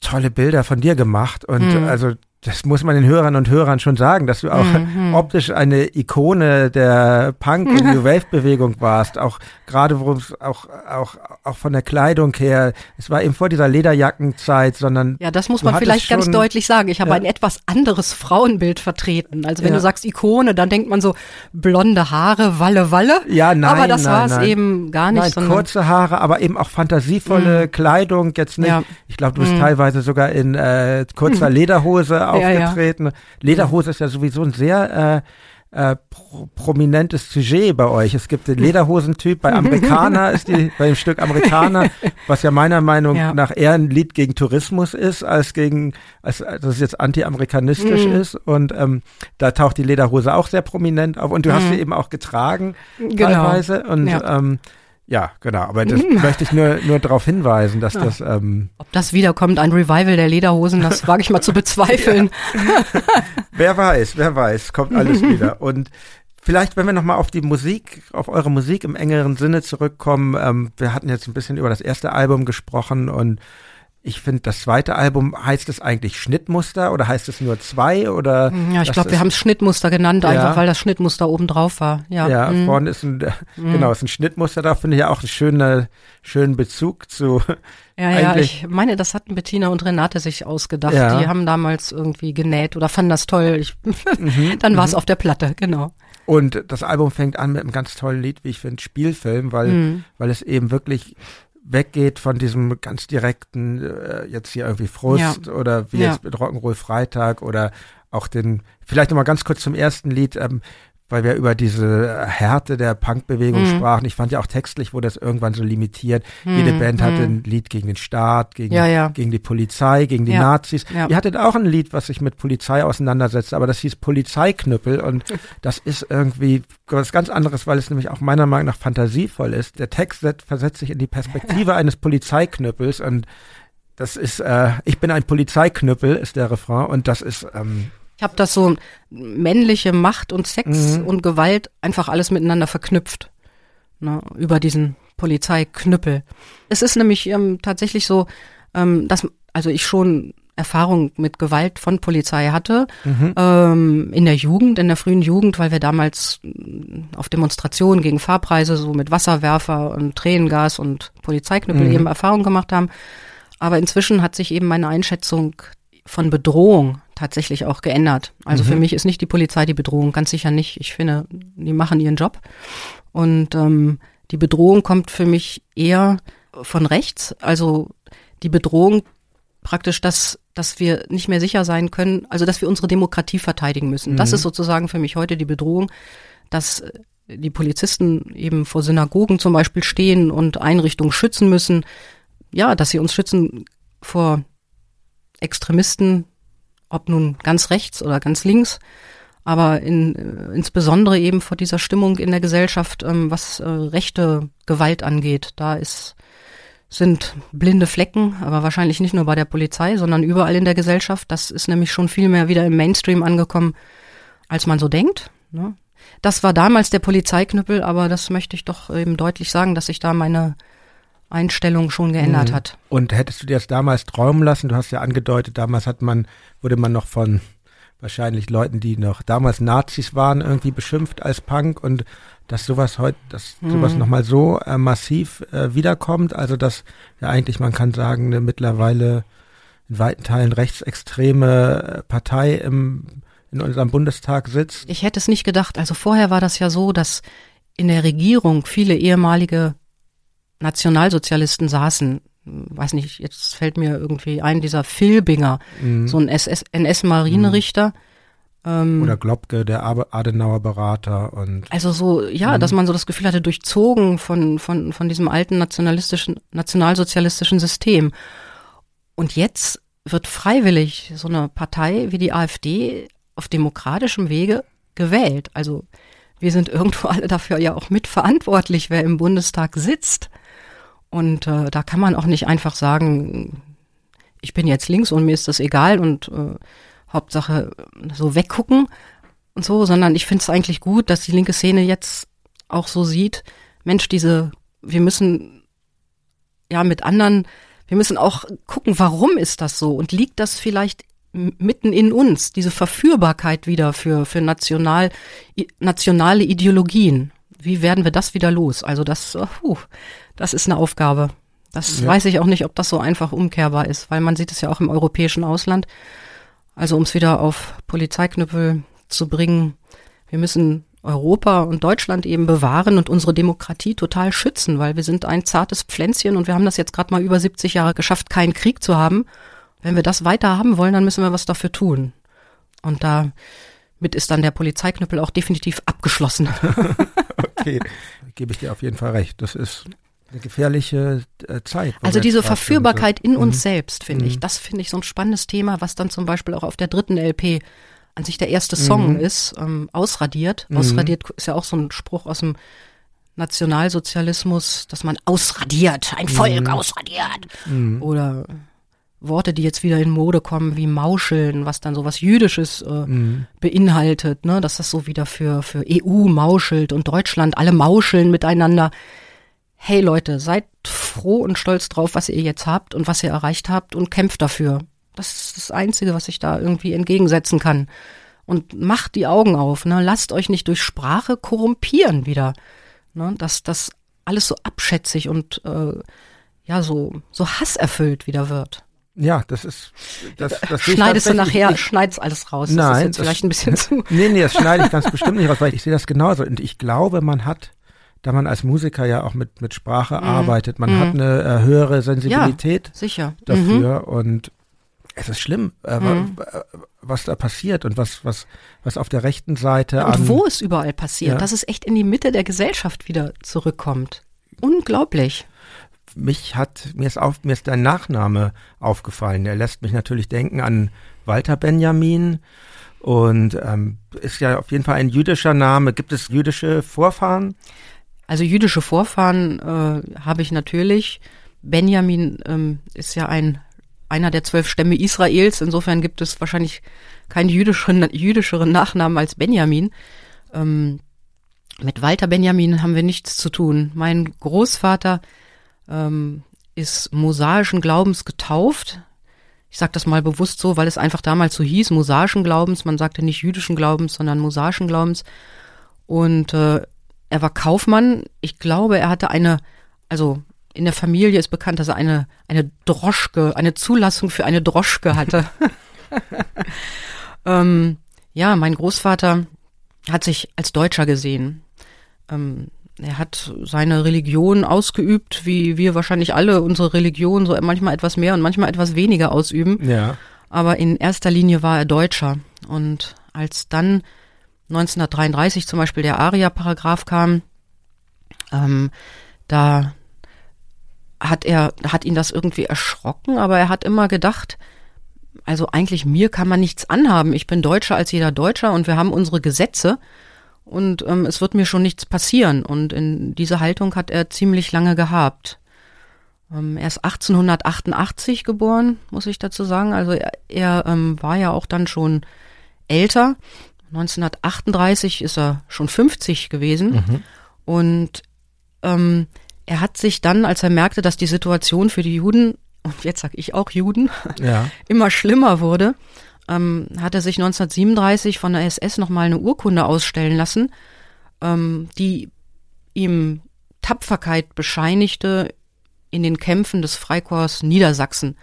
tolle Bilder von dir gemacht und mhm. also das muss man den Hörern und Hörern schon sagen, dass du auch mhm. optisch eine Ikone der Punk- und New Wave-Bewegung warst. Auch gerade, worum es auch, auch, auch von der Kleidung her, es war eben vor dieser Lederjackenzeit, sondern. Ja, das muss man vielleicht schon, ganz deutlich sagen. Ich habe ja. ein etwas anderes Frauenbild vertreten. Also wenn ja. du sagst Ikone, dann denkt man so blonde Haare, Walle, Walle. Ja, nein. Aber das war es eben gar nicht. Nein, kurze Haare, aber eben auch fantasievolle mhm. Kleidung. Jetzt nicht. Ja. Ich glaube, du bist mhm. teilweise sogar in äh, kurzer Lederhose aufgetreten. Ja, ja. Lederhose ist ja sowieso ein sehr äh, äh, pro prominentes Sujet bei euch. Es gibt den Lederhosentyp, bei Amerikaner ist die, bei dem Stück Amerikaner, was ja meiner Meinung ja. nach eher ein Lied gegen Tourismus ist, als gegen, als dass es jetzt anti-amerikanistisch mhm. ist. Und ähm, da taucht die Lederhose auch sehr prominent auf. Und du mhm. hast sie eben auch getragen, genau. teilweise. Und ähm, Ja, genau. Aber das möchte ich nur, nur darauf hinweisen, dass ja. das. Ähm, Ob das wiederkommt, ein Revival der Lederhosen, das wage ich mal zu bezweifeln. wer weiß, wer weiß, kommt alles wieder. Und Vielleicht, wenn wir nochmal auf die Musik, auf eure Musik im engeren Sinne zurückkommen. Ähm, wir hatten jetzt ein bisschen über das erste Album gesprochen und ich finde, das zweite Album heißt es eigentlich Schnittmuster oder heißt es nur zwei oder? Ja, ich glaube, wir haben es Schnittmuster genannt, ja. einfach weil das Schnittmuster oben drauf war. Ja, ja mhm. vorne ist ein, mhm. genau, ist ein Schnittmuster da, finde ich ja auch einen schönen, schönen Bezug zu. Ja, ja, ich meine, das hatten Bettina und Renate sich ausgedacht. Ja. Die haben damals irgendwie genäht oder fanden das toll. Ich, mhm, dann war es mhm. auf der Platte, genau. Und das Album fängt an mit einem ganz tollen Lied, wie ich finde, Spielfilm, weil, mhm. weil es eben wirklich weggeht von diesem ganz direkten, äh, jetzt hier irgendwie Frust ja. oder wie ja. jetzt mit Rock'n'Roll Freitag oder auch den, vielleicht nochmal ganz kurz zum ersten Lied, ähm, weil wir über diese Härte der Punkbewegung mhm. sprachen. Ich fand ja auch textlich wurde das irgendwann so limitiert. Mhm. Jede Band hatte mhm. ein Lied gegen den Staat, gegen, ja, ja. gegen die Polizei, gegen die ja. Nazis. Ihr hattet auch ein Lied, was sich mit Polizei auseinandersetzt, aber das hieß Polizeiknüppel und das ist irgendwie was ganz anderes, weil es nämlich auch meiner Meinung nach fantasievoll ist. Der Text versetzt sich in die Perspektive eines Polizeiknüppels und das ist, äh, ich bin ein Polizeiknüppel, ist der Refrain und das ist ähm, ich habe das so männliche Macht und Sex mhm. und Gewalt einfach alles miteinander verknüpft. Ne, über diesen Polizeiknüppel. Es ist nämlich ähm, tatsächlich so, ähm, dass also ich schon Erfahrung mit Gewalt von Polizei hatte mhm. ähm, in der Jugend, in der frühen Jugend, weil wir damals mm, auf Demonstrationen gegen Fahrpreise so mit Wasserwerfer und Tränengas und Polizeiknüppel mhm. eben Erfahrung gemacht haben. Aber inzwischen hat sich eben meine Einschätzung von Bedrohung tatsächlich auch geändert. Also mhm. für mich ist nicht die Polizei die Bedrohung, ganz sicher nicht. Ich finde, die machen ihren Job. Und ähm, die Bedrohung kommt für mich eher von rechts. Also die Bedrohung praktisch, dass, dass wir nicht mehr sicher sein können, also dass wir unsere Demokratie verteidigen müssen. Mhm. Das ist sozusagen für mich heute die Bedrohung, dass die Polizisten eben vor Synagogen zum Beispiel stehen und Einrichtungen schützen müssen. Ja, dass sie uns schützen vor Extremisten, ob nun ganz rechts oder ganz links, aber in, äh, insbesondere eben vor dieser Stimmung in der Gesellschaft, ähm, was äh, rechte Gewalt angeht. Da ist, sind blinde Flecken, aber wahrscheinlich nicht nur bei der Polizei, sondern überall in der Gesellschaft. Das ist nämlich schon viel mehr wieder im Mainstream angekommen, als man so denkt. Ne? Das war damals der Polizeiknüppel, aber das möchte ich doch eben deutlich sagen, dass sich da meine Einstellung schon geändert mhm. hat. Und hättest du dir das damals träumen lassen? Du hast ja angedeutet, damals hat man, wurde man noch von wahrscheinlich Leuten, die noch damals Nazis waren, irgendwie beschimpft als Punk und dass sowas heute, dass mhm. sowas nochmal so äh, massiv äh, wiederkommt, also dass ja eigentlich, man kann sagen, eine mittlerweile in weiten Teilen rechtsextreme äh, Partei im, in unserem Bundestag sitzt. Ich hätte es nicht gedacht. Also vorher war das ja so, dass in der Regierung viele ehemalige Nationalsozialisten saßen, weiß nicht, jetzt fällt mir irgendwie ein, dieser Filbinger, mhm. so ein NS-Marinerichter. Ähm, Oder Globke, der Adenauer Berater und. Also so, ja, mhm. dass man so das Gefühl hatte, durchzogen von, von, von diesem alten nationalistischen, nationalsozialistischen System. Und jetzt wird freiwillig so eine Partei wie die AfD auf demokratischem Wege gewählt. Also wir sind irgendwo alle dafür ja auch mitverantwortlich, wer im Bundestag sitzt. Und äh, da kann man auch nicht einfach sagen, ich bin jetzt links und mir ist das egal und äh, Hauptsache so weggucken und so, sondern ich finde es eigentlich gut, dass die linke Szene jetzt auch so sieht, Mensch, diese, wir müssen ja mit anderen, wir müssen auch gucken, warum ist das so und liegt das vielleicht mitten in uns, diese Verführbarkeit wieder für, für national, nationale Ideologien. Wie werden wir das wieder los? Also das, uh, das ist eine Aufgabe. Das ja. weiß ich auch nicht, ob das so einfach umkehrbar ist, weil man sieht es ja auch im europäischen Ausland. Also um es wieder auf Polizeiknüppel zu bringen, wir müssen Europa und Deutschland eben bewahren und unsere Demokratie total schützen, weil wir sind ein zartes Pflänzchen und wir haben das jetzt gerade mal über 70 Jahre geschafft, keinen Krieg zu haben. Wenn wir das weiter haben wollen, dann müssen wir was dafür tun. Und damit ist dann der Polizeiknüppel auch definitiv abgeschlossen. okay, gebe ich dir auf jeden Fall recht. Das ist eine gefährliche äh, Zeit. Also diese Verführbarkeit so. in uns mhm. selbst, finde mhm. ich, das finde ich so ein spannendes Thema, was dann zum Beispiel auch auf der dritten LP an sich der erste Song mhm. ist, ähm, ausradiert. Mhm. Ausradiert ist ja auch so ein Spruch aus dem Nationalsozialismus, dass man ausradiert, ein Volk mhm. ausradiert. Mhm. Oder Worte, die jetzt wieder in Mode kommen, wie Mauscheln, was dann so was Jüdisches äh, mhm. beinhaltet, ne, dass das so wieder für, für EU mauschelt und Deutschland, alle mauscheln miteinander. Hey Leute, seid froh und stolz drauf, was ihr jetzt habt und was ihr erreicht habt und kämpft dafür. Das ist das Einzige, was ich da irgendwie entgegensetzen kann. Und macht die Augen auf, ne? Lasst euch nicht durch Sprache korrumpieren wieder. Ne? Dass das alles so abschätzig und äh, ja, so, so hasserfüllt wieder wird. Ja, das ist. Das, das Schneidest du nachher, ich, schneidest alles raus. Nein. Das ist jetzt das, vielleicht ein bisschen zu. Nee, nee, das schneide ich ganz bestimmt nicht raus, weil ich sehe das genauso. Und ich glaube, man hat, da man als Musiker ja auch mit, mit Sprache mhm. arbeitet, man mhm. hat eine äh, höhere Sensibilität ja, sicher. dafür. Mhm. Und es ist schlimm, äh, mhm. was da passiert und was, was, was auf der rechten Seite. Und an, wo es überall passiert, ja. dass es echt in die Mitte der Gesellschaft wieder zurückkommt. Unglaublich mich hat, mir ist auf, mir ist dein Nachname aufgefallen. Der lässt mich natürlich denken an Walter Benjamin und ähm, ist ja auf jeden Fall ein jüdischer Name. Gibt es jüdische Vorfahren? Also jüdische Vorfahren äh, habe ich natürlich. Benjamin ähm, ist ja ein einer der zwölf Stämme Israels. Insofern gibt es wahrscheinlich keinen jüdischeren, jüdischeren Nachnamen als Benjamin. Ähm, mit Walter Benjamin haben wir nichts zu tun. Mein Großvater ähm, ist mosaischen Glaubens getauft. Ich sage das mal bewusst so, weil es einfach damals so hieß, mosaischen Glaubens. Man sagte nicht jüdischen Glaubens, sondern mosaischen Glaubens. Und äh, er war Kaufmann. Ich glaube, er hatte eine, also in der Familie ist bekannt, dass er eine, eine Droschke, eine Zulassung für eine Droschke hatte. ähm, ja, mein Großvater hat sich als Deutscher gesehen. Ähm, er hat seine Religion ausgeübt, wie wir wahrscheinlich alle unsere Religion so manchmal etwas mehr und manchmal etwas weniger ausüben. Ja. Aber in erster Linie war er Deutscher. Und als dann 1933 zum Beispiel der Aria-Paragraph kam, ähm, da hat er, hat ihn das irgendwie erschrocken, aber er hat immer gedacht, also eigentlich mir kann man nichts anhaben. Ich bin Deutscher als jeder Deutscher und wir haben unsere Gesetze und ähm, es wird mir schon nichts passieren. Und in diese Haltung hat er ziemlich lange gehabt. Ähm, er ist 1888 geboren, muss ich dazu sagen. Also er, er ähm, war ja auch dann schon älter. 1938 ist er schon 50 gewesen. Mhm. Und ähm, er hat sich dann, als er merkte, dass die Situation für die Juden, und jetzt sag ich auch Juden, ja. immer schlimmer wurde, ähm, hat er sich 1937 von der SS nochmal eine Urkunde ausstellen lassen, ähm, die ihm Tapferkeit bescheinigte in den Kämpfen des Freikorps Niedersachsen.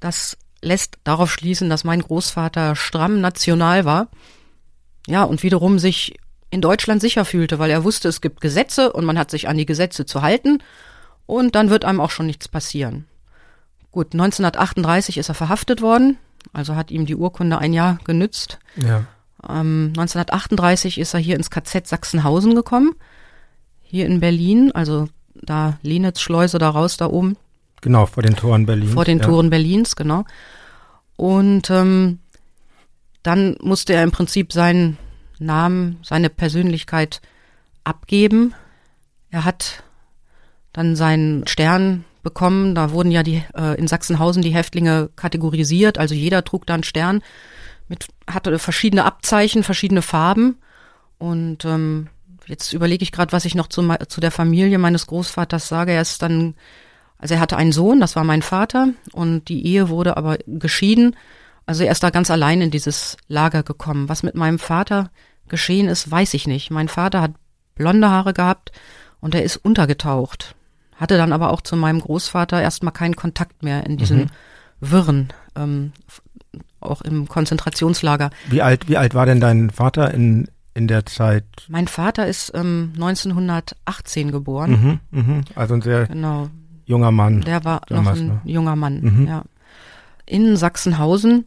Das lässt darauf schließen, dass mein Großvater stramm national war. Ja, und wiederum sich in Deutschland sicher fühlte, weil er wusste, es gibt Gesetze und man hat sich an die Gesetze zu halten und dann wird einem auch schon nichts passieren. Gut, 1938 ist er verhaftet worden, also hat ihm die Urkunde ein Jahr genützt. Ja. Ähm, 1938 ist er hier ins KZ Sachsenhausen gekommen, hier in Berlin, also da Lenitzschleuse da raus, da oben. Genau, vor den Toren Berlins. Vor den ja. Toren Berlins, genau. Und ähm, dann musste er im Prinzip seinen Namen, seine Persönlichkeit abgeben. Er hat dann seinen Stern bekommen. Da wurden ja die äh, in Sachsenhausen die Häftlinge kategorisiert, also jeder trug da einen Stern mit hatte verschiedene Abzeichen, verschiedene Farben und ähm, jetzt überlege ich gerade, was ich noch zu, zu der Familie meines Großvaters sage. Er ist dann, also er hatte einen Sohn, das war mein Vater und die Ehe wurde aber geschieden. Also er ist da ganz allein in dieses Lager gekommen. Was mit meinem Vater geschehen ist, weiß ich nicht. Mein Vater hat blonde Haare gehabt und er ist untergetaucht hatte dann aber auch zu meinem Großvater erstmal keinen Kontakt mehr in diesen mhm. Wirren, ähm, auch im Konzentrationslager. Wie alt, wie alt war denn dein Vater in, in der Zeit? Mein Vater ist ähm, 1918 geboren. Mhm, mh. Also ein sehr genau. Junger Mann. Der war noch ein ne? junger Mann, mhm. ja. In Sachsenhausen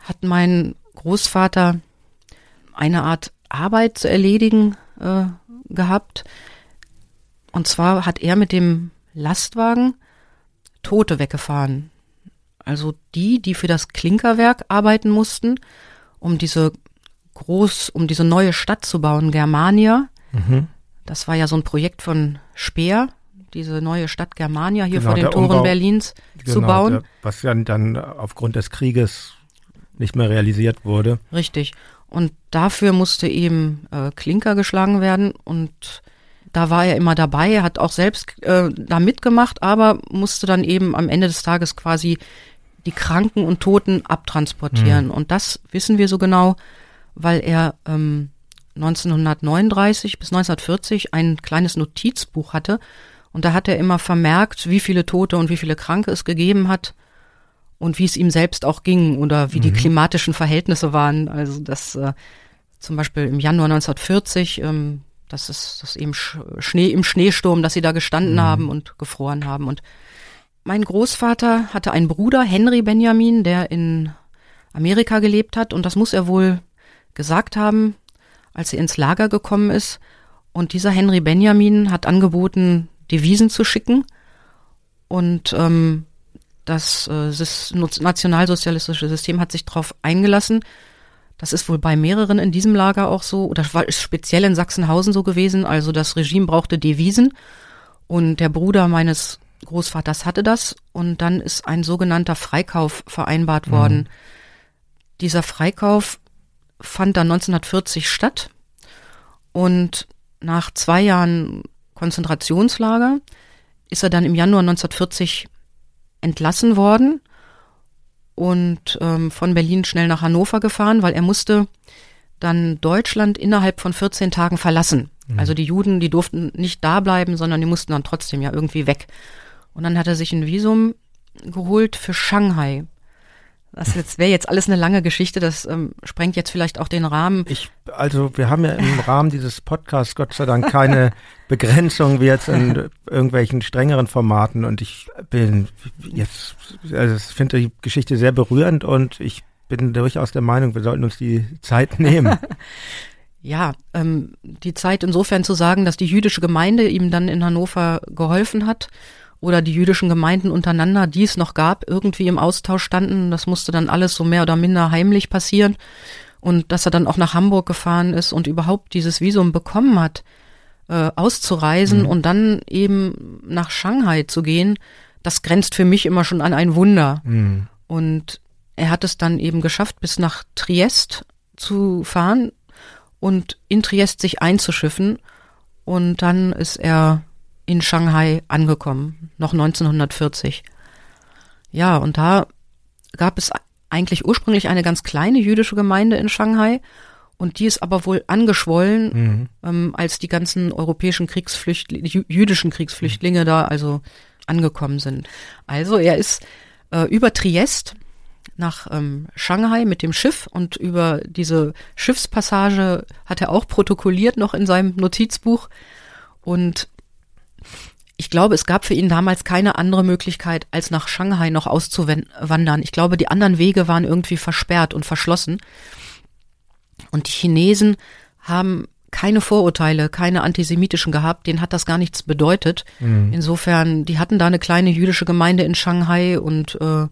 hat mein Großvater eine Art Arbeit zu erledigen äh, gehabt. Und zwar hat er mit dem Lastwagen Tote weggefahren. Also die, die für das Klinkerwerk arbeiten mussten, um diese groß, um diese neue Stadt zu bauen, Germania. Mhm. Das war ja so ein Projekt von Speer, diese neue Stadt Germania hier genau, vor den Toren Umbau, Berlins genau, zu bauen. Der, was dann, dann aufgrund des Krieges nicht mehr realisiert wurde. Richtig. Und dafür musste eben äh, Klinker geschlagen werden und da war er immer dabei, er hat auch selbst äh, da mitgemacht, aber musste dann eben am Ende des Tages quasi die Kranken und Toten abtransportieren. Mhm. Und das wissen wir so genau, weil er ähm, 1939 bis 1940 ein kleines Notizbuch hatte. Und da hat er immer vermerkt, wie viele Tote und wie viele Kranke es gegeben hat und wie es ihm selbst auch ging oder wie mhm. die klimatischen Verhältnisse waren. Also das äh, zum Beispiel im Januar 1940, ähm, das ist das eben Schnee im Schneesturm, dass sie da gestanden mhm. haben und gefroren haben. Und mein Großvater hatte einen Bruder, Henry Benjamin, der in Amerika gelebt hat und das muss er wohl gesagt haben, als er ins Lager gekommen ist. Und dieser Henry Benjamin hat angeboten, Devisen zu schicken. Und ähm, das, äh, nationalsozialistische System hat sich darauf eingelassen. Das ist wohl bei mehreren in diesem Lager auch so, oder war ist speziell in Sachsenhausen so gewesen. Also das Regime brauchte Devisen und der Bruder meines Großvaters hatte das und dann ist ein sogenannter Freikauf vereinbart worden. Mhm. Dieser Freikauf fand dann 1940 statt und nach zwei Jahren Konzentrationslager ist er dann im Januar 1940 entlassen worden und ähm, von Berlin schnell nach Hannover gefahren, weil er musste dann Deutschland innerhalb von 14 Tagen verlassen. Mhm. Also die Juden, die durften nicht da bleiben, sondern die mussten dann trotzdem ja irgendwie weg. Und dann hat er sich ein Visum geholt für Shanghai. Das wäre jetzt alles eine lange Geschichte, das ähm, sprengt jetzt vielleicht auch den Rahmen. Ich, also wir haben ja im Rahmen dieses Podcasts Gott sei Dank keine Begrenzung wie jetzt in irgendwelchen strengeren Formaten und ich bin jetzt, also ich finde die Geschichte sehr berührend und ich bin durchaus der Meinung, wir sollten uns die Zeit nehmen. ja, ähm, die Zeit insofern zu sagen, dass die jüdische Gemeinde ihm dann in Hannover geholfen hat oder die jüdischen Gemeinden untereinander, die es noch gab, irgendwie im Austausch standen. Das musste dann alles so mehr oder minder heimlich passieren. Und dass er dann auch nach Hamburg gefahren ist und überhaupt dieses Visum bekommen hat, äh, auszureisen mhm. und dann eben nach Shanghai zu gehen, das grenzt für mich immer schon an ein Wunder. Mhm. Und er hat es dann eben geschafft, bis nach Triest zu fahren und in Triest sich einzuschiffen. Und dann ist er in Shanghai angekommen, noch 1940. Ja, und da gab es eigentlich ursprünglich eine ganz kleine jüdische Gemeinde in Shanghai und die ist aber wohl angeschwollen, mhm. ähm, als die ganzen europäischen Kriegsflüchtlinge, jüdischen Kriegsflüchtlinge da also angekommen sind. Also er ist äh, über Triest nach ähm, Shanghai mit dem Schiff und über diese Schiffspassage hat er auch protokolliert noch in seinem Notizbuch und ich glaube, es gab für ihn damals keine andere Möglichkeit, als nach Shanghai noch auszuwandern. Ich glaube, die anderen Wege waren irgendwie versperrt und verschlossen. Und die Chinesen haben keine Vorurteile, keine antisemitischen gehabt, denen hat das gar nichts bedeutet. Mhm. Insofern, die hatten da eine kleine jüdische Gemeinde in Shanghai und äh,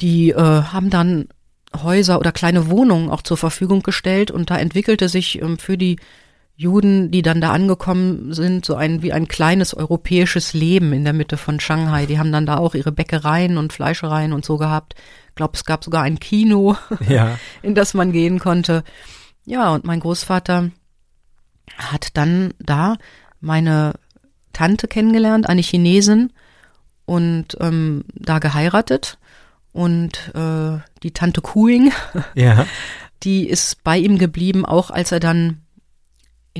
die äh, haben dann Häuser oder kleine Wohnungen auch zur Verfügung gestellt und da entwickelte sich ähm, für die Juden, die dann da angekommen sind, so ein wie ein kleines europäisches Leben in der Mitte von Shanghai. Die haben dann da auch ihre Bäckereien und Fleischereien und so gehabt. Ich glaube, es gab sogar ein Kino, ja. in das man gehen konnte. Ja, und mein Großvater hat dann da meine Tante kennengelernt, eine Chinesin, und ähm, da geheiratet. Und äh, die Tante Kuing, ja. die ist bei ihm geblieben, auch als er dann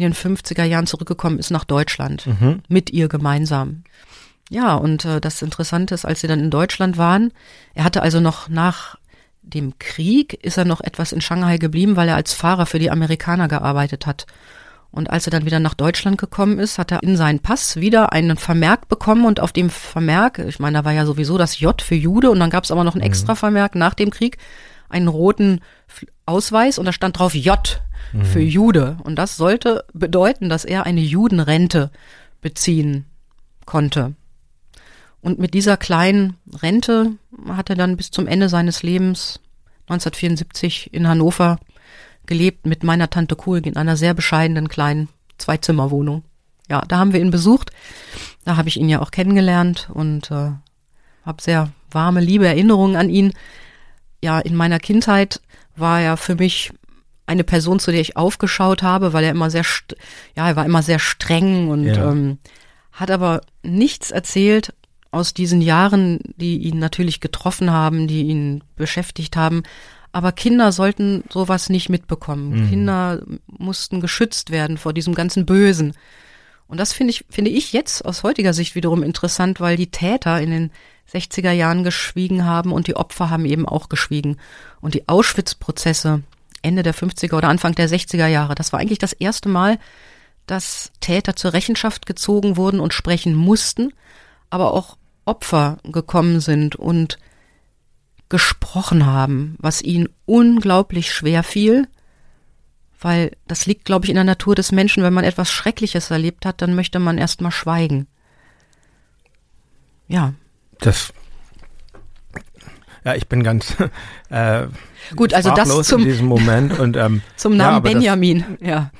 in den 50er Jahren zurückgekommen ist nach Deutschland, mhm. mit ihr gemeinsam. Ja, und äh, das Interessante ist, als sie dann in Deutschland waren, er hatte also noch nach dem Krieg, ist er noch etwas in Shanghai geblieben, weil er als Fahrer für die Amerikaner gearbeitet hat. Und als er dann wieder nach Deutschland gekommen ist, hat er in seinen Pass wieder einen Vermerk bekommen und auf dem Vermerk, ich meine, da war ja sowieso das J für Jude und dann gab es aber noch einen mhm. extra Vermerk nach dem Krieg, einen roten Ausweis und da stand drauf J mhm. für Jude. Und das sollte bedeuten, dass er eine Judenrente beziehen konnte. Und mit dieser kleinen Rente hat er dann bis zum Ende seines Lebens 1974 in Hannover gelebt mit meiner Tante Kuhig in einer sehr bescheidenen kleinen Zwei-Zimmer-Wohnung. Ja, da haben wir ihn besucht. Da habe ich ihn ja auch kennengelernt und äh, habe sehr warme, liebe Erinnerungen an ihn. Ja, in meiner Kindheit war er für mich eine Person, zu der ich aufgeschaut habe, weil er immer sehr, ja, er war immer sehr streng und ja. ähm, hat aber nichts erzählt aus diesen Jahren, die ihn natürlich getroffen haben, die ihn beschäftigt haben. Aber Kinder sollten sowas nicht mitbekommen. Mhm. Kinder mussten geschützt werden vor diesem ganzen Bösen. Und das finde ich, finde ich jetzt aus heutiger Sicht wiederum interessant, weil die Täter in den 60er Jahren geschwiegen haben und die Opfer haben eben auch geschwiegen. Und die Auschwitz-Prozesse Ende der 50er oder Anfang der 60er Jahre, das war eigentlich das erste Mal, dass Täter zur Rechenschaft gezogen wurden und sprechen mussten, aber auch Opfer gekommen sind und gesprochen haben, was ihnen unglaublich schwer fiel, weil das liegt, glaube ich, in der Natur des Menschen, wenn man etwas Schreckliches erlebt hat, dann möchte man erstmal schweigen. Ja. Das ja, ich bin ganz äh, gut. Also das zum in diesem Moment und ähm, zum Namen ja, Benjamin. Das, ja.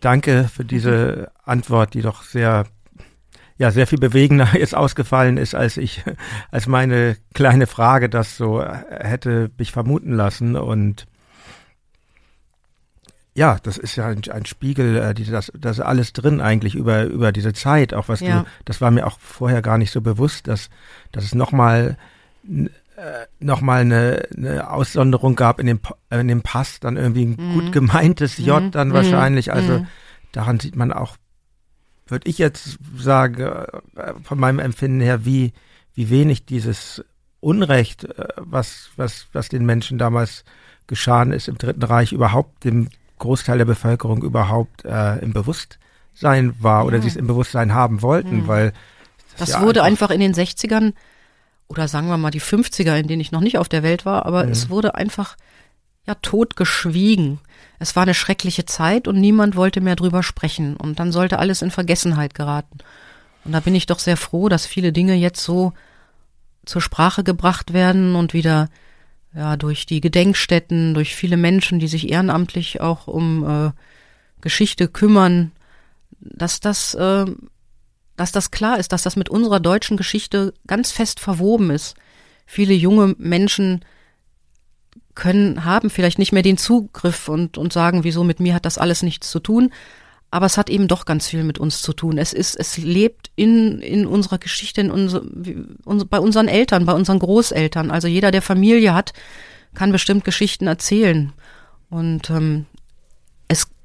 Danke für diese Antwort, die doch sehr ja sehr viel bewegender jetzt ausgefallen ist, als ich als meine kleine Frage das so hätte mich vermuten lassen und ja, das ist ja ein, ein Spiegel, äh, die, das, das ist alles drin eigentlich über über diese Zeit, auch was ja. du, das war mir auch vorher gar nicht so bewusst, dass dass es nochmal äh, nochmal eine, eine Aussonderung gab in dem, in dem Pass, dann irgendwie ein mhm. gut gemeintes J mhm. dann mhm. wahrscheinlich. Also mhm. daran sieht man auch, würde ich jetzt sagen, äh, von meinem Empfinden her, wie, wie wenig dieses Unrecht, äh, was, was, was den Menschen damals geschahen ist im Dritten Reich, überhaupt dem Großteil der Bevölkerung überhaupt äh, im Bewusstsein war oder ja. sie es im Bewusstsein haben wollten, mhm. weil das, das ja wurde einfach, einfach in den 60ern oder sagen wir mal die 50er, in denen ich noch nicht auf der Welt war, aber mhm. es wurde einfach ja totgeschwiegen. Es war eine schreckliche Zeit und niemand wollte mehr drüber sprechen und dann sollte alles in Vergessenheit geraten. Und da bin ich doch sehr froh, dass viele Dinge jetzt so zur Sprache gebracht werden und wieder ja durch die Gedenkstätten, durch viele Menschen, die sich ehrenamtlich auch um äh, Geschichte kümmern, dass das äh, dass das klar ist, dass das mit unserer deutschen Geschichte ganz fest verwoben ist. Viele junge Menschen können, haben vielleicht nicht mehr den Zugriff und, und sagen, wieso mit mir hat das alles nichts zu tun. Aber es hat eben doch ganz viel mit uns zu tun. Es ist, es lebt in, in unserer Geschichte, in unser, bei unseren Eltern, bei unseren Großeltern. Also jeder, der Familie hat, kann bestimmt Geschichten erzählen. Und ähm,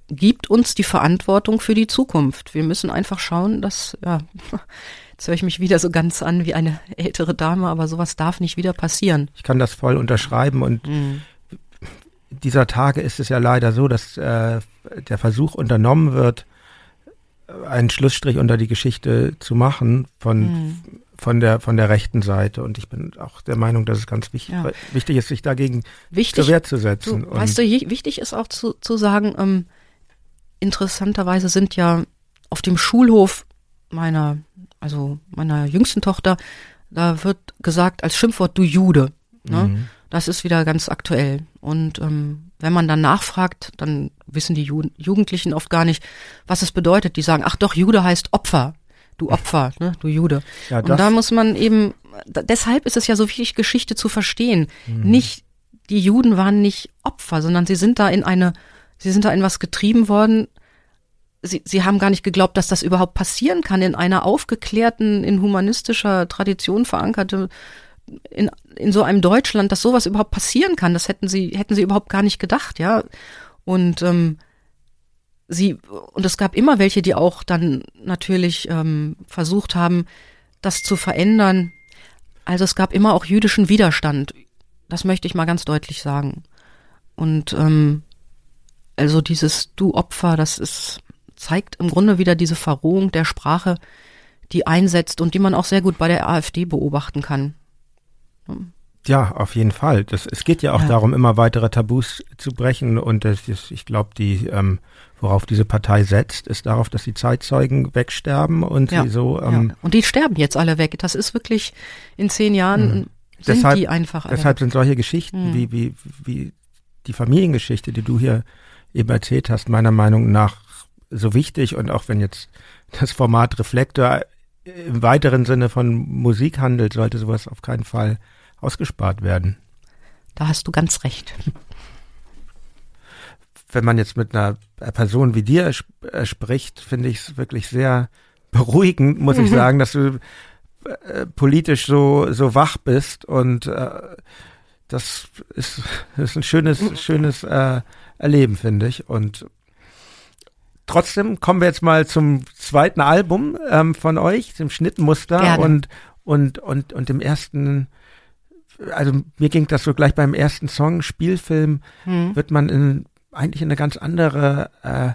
gibt uns die Verantwortung für die Zukunft. Wir müssen einfach schauen, dass, ja, jetzt höre ich mich wieder so ganz an wie eine ältere Dame, aber sowas darf nicht wieder passieren. Ich kann das voll unterschreiben und mhm. dieser Tage ist es ja leider so, dass äh, der Versuch unternommen wird, einen Schlussstrich unter die Geschichte zu machen von mhm von der von der rechten Seite und ich bin auch der Meinung, dass es ganz wichtig, ja. wichtig ist, sich dagegen wichtig, zur Wehr zu setzen. Du, weißt du, wichtig ist auch zu, zu sagen, ähm, interessanterweise sind ja auf dem Schulhof meiner, also meiner jüngsten Tochter, da wird gesagt als Schimpfwort du Jude. Ne? Mhm. Das ist wieder ganz aktuell. Und ähm, wenn man dann nachfragt, dann wissen die Ju Jugendlichen oft gar nicht, was es bedeutet. Die sagen, ach doch, Jude heißt Opfer. Du Opfer, ne? du Jude. Ja, Und da muss man eben, deshalb ist es ja so wichtig, Geschichte zu verstehen. Mhm. Nicht, die Juden waren nicht Opfer, sondern sie sind da in eine Sie sind da in was getrieben worden. Sie, sie haben gar nicht geglaubt, dass das überhaupt passieren kann in einer aufgeklärten, in humanistischer Tradition verankerte, in, in so einem Deutschland, dass sowas überhaupt passieren kann. Das hätten sie, hätten sie überhaupt gar nicht gedacht, ja. Und ähm, sie, und es gab immer welche, die auch dann natürlich ähm, versucht haben, das zu verändern. Also es gab immer auch jüdischen Widerstand. Das möchte ich mal ganz deutlich sagen. Und ähm, also dieses Du Opfer, das ist, zeigt im Grunde wieder diese Verrohung der Sprache, die einsetzt und die man auch sehr gut bei der AfD beobachten kann. Ja, auf jeden Fall. Das, es geht ja auch ja. darum, immer weitere Tabus zu brechen. Und das ist, ich glaube, die, ähm, worauf diese Partei setzt, ist darauf, dass die Zeitzeugen wegsterben und ja. sie so. Ähm, ja. Und die sterben jetzt alle weg. Das ist wirklich in zehn Jahren mh. sind deshalb, die einfach alle Deshalb sind solche Geschichten mhm. wie, wie, wie die Familiengeschichte, die du hier eben erzählt hast, meiner Meinung nach so wichtig und auch wenn jetzt das Format Reflektor im weiteren Sinne von Musik handelt, sollte sowas auf keinen Fall ausgespart werden. Da hast du ganz recht. Wenn man jetzt mit einer Person wie dir sp äh, spricht, finde ich es wirklich sehr beruhigend, muss ich sagen, dass du äh, politisch so, so wach bist und äh, das ist, ist ein schönes, schönes äh, Erleben, finde ich. Und trotzdem kommen wir jetzt mal zum zweiten Album ähm, von euch, dem Schnittmuster Gerne. und und und und dem ersten. Also mir ging das so gleich beim ersten Song Spielfilm hm. wird man in eigentlich in eine ganz andere äh,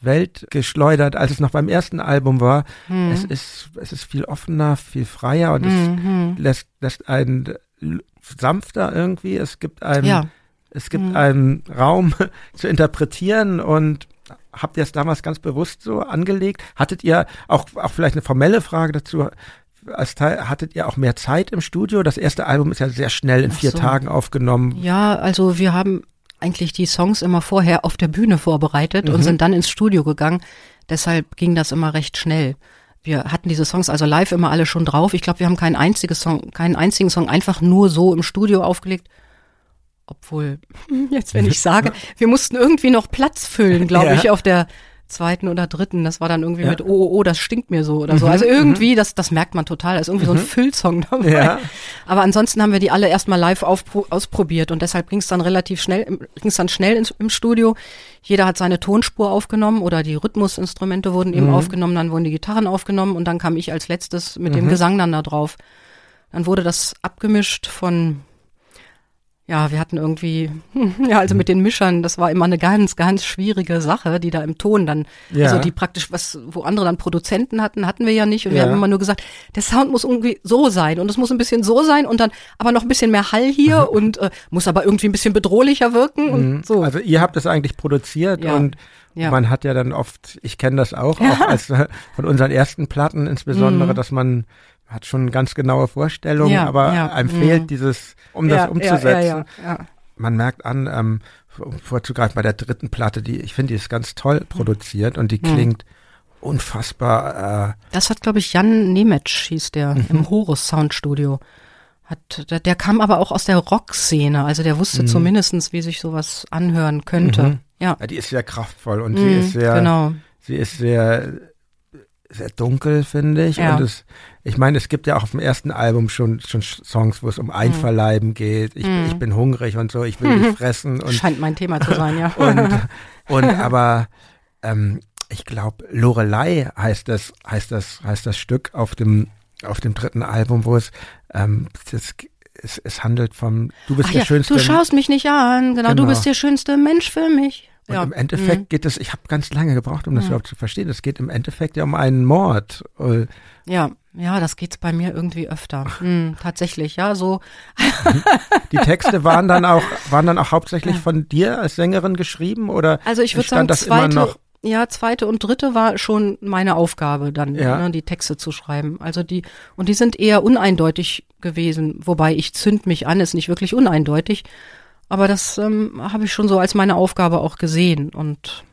Welt geschleudert, als es noch beim ersten Album war. Hm. Es ist es ist viel offener, viel freier und hm. es hm. lässt lässt einen sanfter irgendwie. Es gibt einem ja. Es gibt hm. einen Raum zu interpretieren und habt ihr es damals ganz bewusst so angelegt? Hattet ihr auch, auch vielleicht eine formelle Frage dazu? Als Teil, hattet ihr auch mehr Zeit im Studio? Das erste Album ist ja sehr schnell in vier so. Tagen aufgenommen. Ja, also wir haben eigentlich die Songs immer vorher auf der Bühne vorbereitet mhm. und sind dann ins Studio gegangen. Deshalb ging das immer recht schnell. Wir hatten diese Songs also live immer alle schon drauf. Ich glaube, wir haben keinen einzigen Song, keinen einzigen Song einfach nur so im Studio aufgelegt, obwohl, jetzt wenn ich sage, wir mussten irgendwie noch Platz füllen, glaube ja. ich, auf der zweiten oder dritten. Das war dann irgendwie ja. mit, oh, oh, oh, das stinkt mir so oder mhm, so. Also irgendwie, mhm. das, das merkt man total. Da ist irgendwie mhm. so ein mhm. Füllsong dabei. Ja. Aber ansonsten haben wir die alle erstmal live ausprobiert und deshalb ging es dann relativ schnell, ging es dann schnell ins, im Studio. Jeder hat seine Tonspur aufgenommen oder die Rhythmusinstrumente wurden eben mhm. aufgenommen, dann wurden die Gitarren aufgenommen und dann kam ich als letztes mit dem mhm. Gesang dann da drauf. Dann wurde das abgemischt von ja, wir hatten irgendwie, ja, also mit den Mischern, das war immer eine ganz, ganz schwierige Sache, die da im Ton dann, ja. also die praktisch was, wo andere dann Produzenten hatten, hatten wir ja nicht. Und wir haben immer nur gesagt, der Sound muss irgendwie so sein und es muss ein bisschen so sein und dann aber noch ein bisschen mehr Hall hier und äh, muss aber irgendwie ein bisschen bedrohlicher wirken und mhm. so. Also ihr habt das eigentlich produziert ja. und ja. man hat ja dann oft, ich kenne das auch, auch als äh, von unseren ersten Platten insbesondere, mhm. dass man hat schon ganz genaue Vorstellungen, ja, aber ja, einem mh. fehlt dieses, um das umzusetzen. Man merkt an, ähm, vorzugreifen bei der dritten Platte, die ich finde, die ist ganz toll produziert und die mhm. klingt unfassbar. Äh, das hat, glaube ich, Jan Nemetsch hieß der mhm. im Horus Soundstudio. Hat, der, der, kam aber auch aus der Rockszene, also der wusste mhm. zumindestens, wie sich sowas anhören könnte. Mhm. Ja. ja. Die ist sehr kraftvoll und sie mhm, ist sehr, genau. sie ist sehr sehr dunkel, finde ich. Ja. Und es, ich meine, es gibt ja auch auf dem ersten Album schon, schon Songs, wo es um Einverleiben geht. Ich, mhm. ich bin hungrig und so, ich will mhm. dich fressen. Und, Scheint mein Thema zu sein, ja. und, und aber ähm, ich glaube, Lorelei heißt das, heißt das, heißt das Stück auf dem, auf dem dritten Album, wo es, ähm, das, es, es handelt vom, du bist Ach der ja, schönste. Du schaust mich nicht an, genau, genau, du bist der schönste Mensch für mich. Und ja. im Endeffekt mhm. geht es, ich habe ganz lange gebraucht, um das mhm. überhaupt zu verstehen. Es geht im Endeffekt ja um einen Mord. Ja, ja, das geht's bei mir irgendwie öfter. Mhm, tatsächlich, ja, so. Die Texte waren dann auch, waren dann auch hauptsächlich ja. von dir als Sängerin geschrieben oder? Also ich würde sagen, das zweite, immer noch ja, zweite und dritte war schon meine Aufgabe, dann ja. ne, die Texte zu schreiben. Also die und die sind eher uneindeutig gewesen, wobei ich zünd mich an, ist nicht wirklich uneindeutig, aber das ähm, habe ich schon so als meine Aufgabe auch gesehen. Und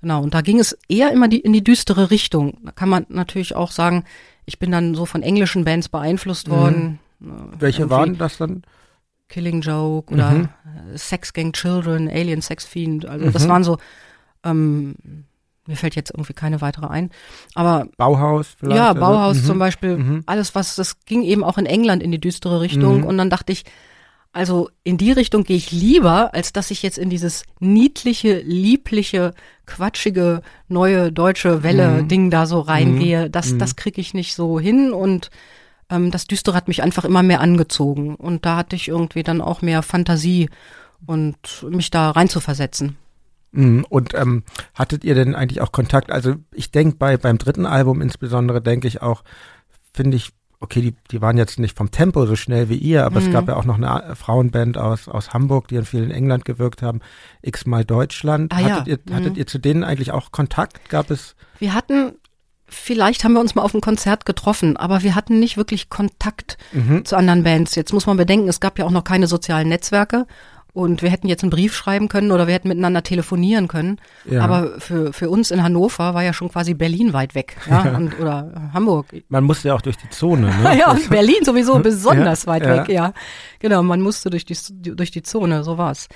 genau, und da ging es eher immer die, in die düstere Richtung. Da kann man natürlich auch sagen, ich bin dann so von englischen Bands beeinflusst mhm. worden. Mhm. Welche waren das dann? Killing Joke oder mhm. Sex Gang Children, Alien Sex Fiend. Also mhm. das waren so, ähm, mir fällt jetzt irgendwie keine weitere ein. Aber Bauhaus vielleicht? Ja, Bauhaus also, zum Beispiel. Mhm. Alles, was, das ging eben auch in England in die düstere Richtung. Und dann dachte ich, also in die Richtung gehe ich lieber, als dass ich jetzt in dieses niedliche, liebliche, quatschige, neue deutsche Welle-Ding mhm. da so reingehe. Mhm. Das, mhm. das kriege ich nicht so hin und ähm, das Düstere hat mich einfach immer mehr angezogen. Und da hatte ich irgendwie dann auch mehr Fantasie und mich da rein zu versetzen. Mhm. Und ähm, hattet ihr denn eigentlich auch Kontakt? Also ich denke bei beim dritten Album insbesondere denke ich auch, finde ich okay, die, die waren jetzt nicht vom Tempo so schnell wie ihr, aber mhm. es gab ja auch noch eine Frauenband aus, aus Hamburg, die in vielen England gewirkt haben, X-mal Deutschland. Ah, hattet, ja. ihr, mhm. hattet ihr zu denen eigentlich auch Kontakt? Gab es? Wir hatten, vielleicht haben wir uns mal auf einem Konzert getroffen, aber wir hatten nicht wirklich Kontakt mhm. zu anderen Bands. Jetzt muss man bedenken, es gab ja auch noch keine sozialen Netzwerke und wir hätten jetzt einen Brief schreiben können oder wir hätten miteinander telefonieren können. Ja. Aber für, für uns in Hannover war ja schon quasi Berlin weit weg. Ja? ja. Und, oder Hamburg. Man musste ja auch durch die Zone. Ne? ja, und Berlin sowieso besonders ja, weit weg, ja. Genau, man musste durch die, durch die Zone, so war's.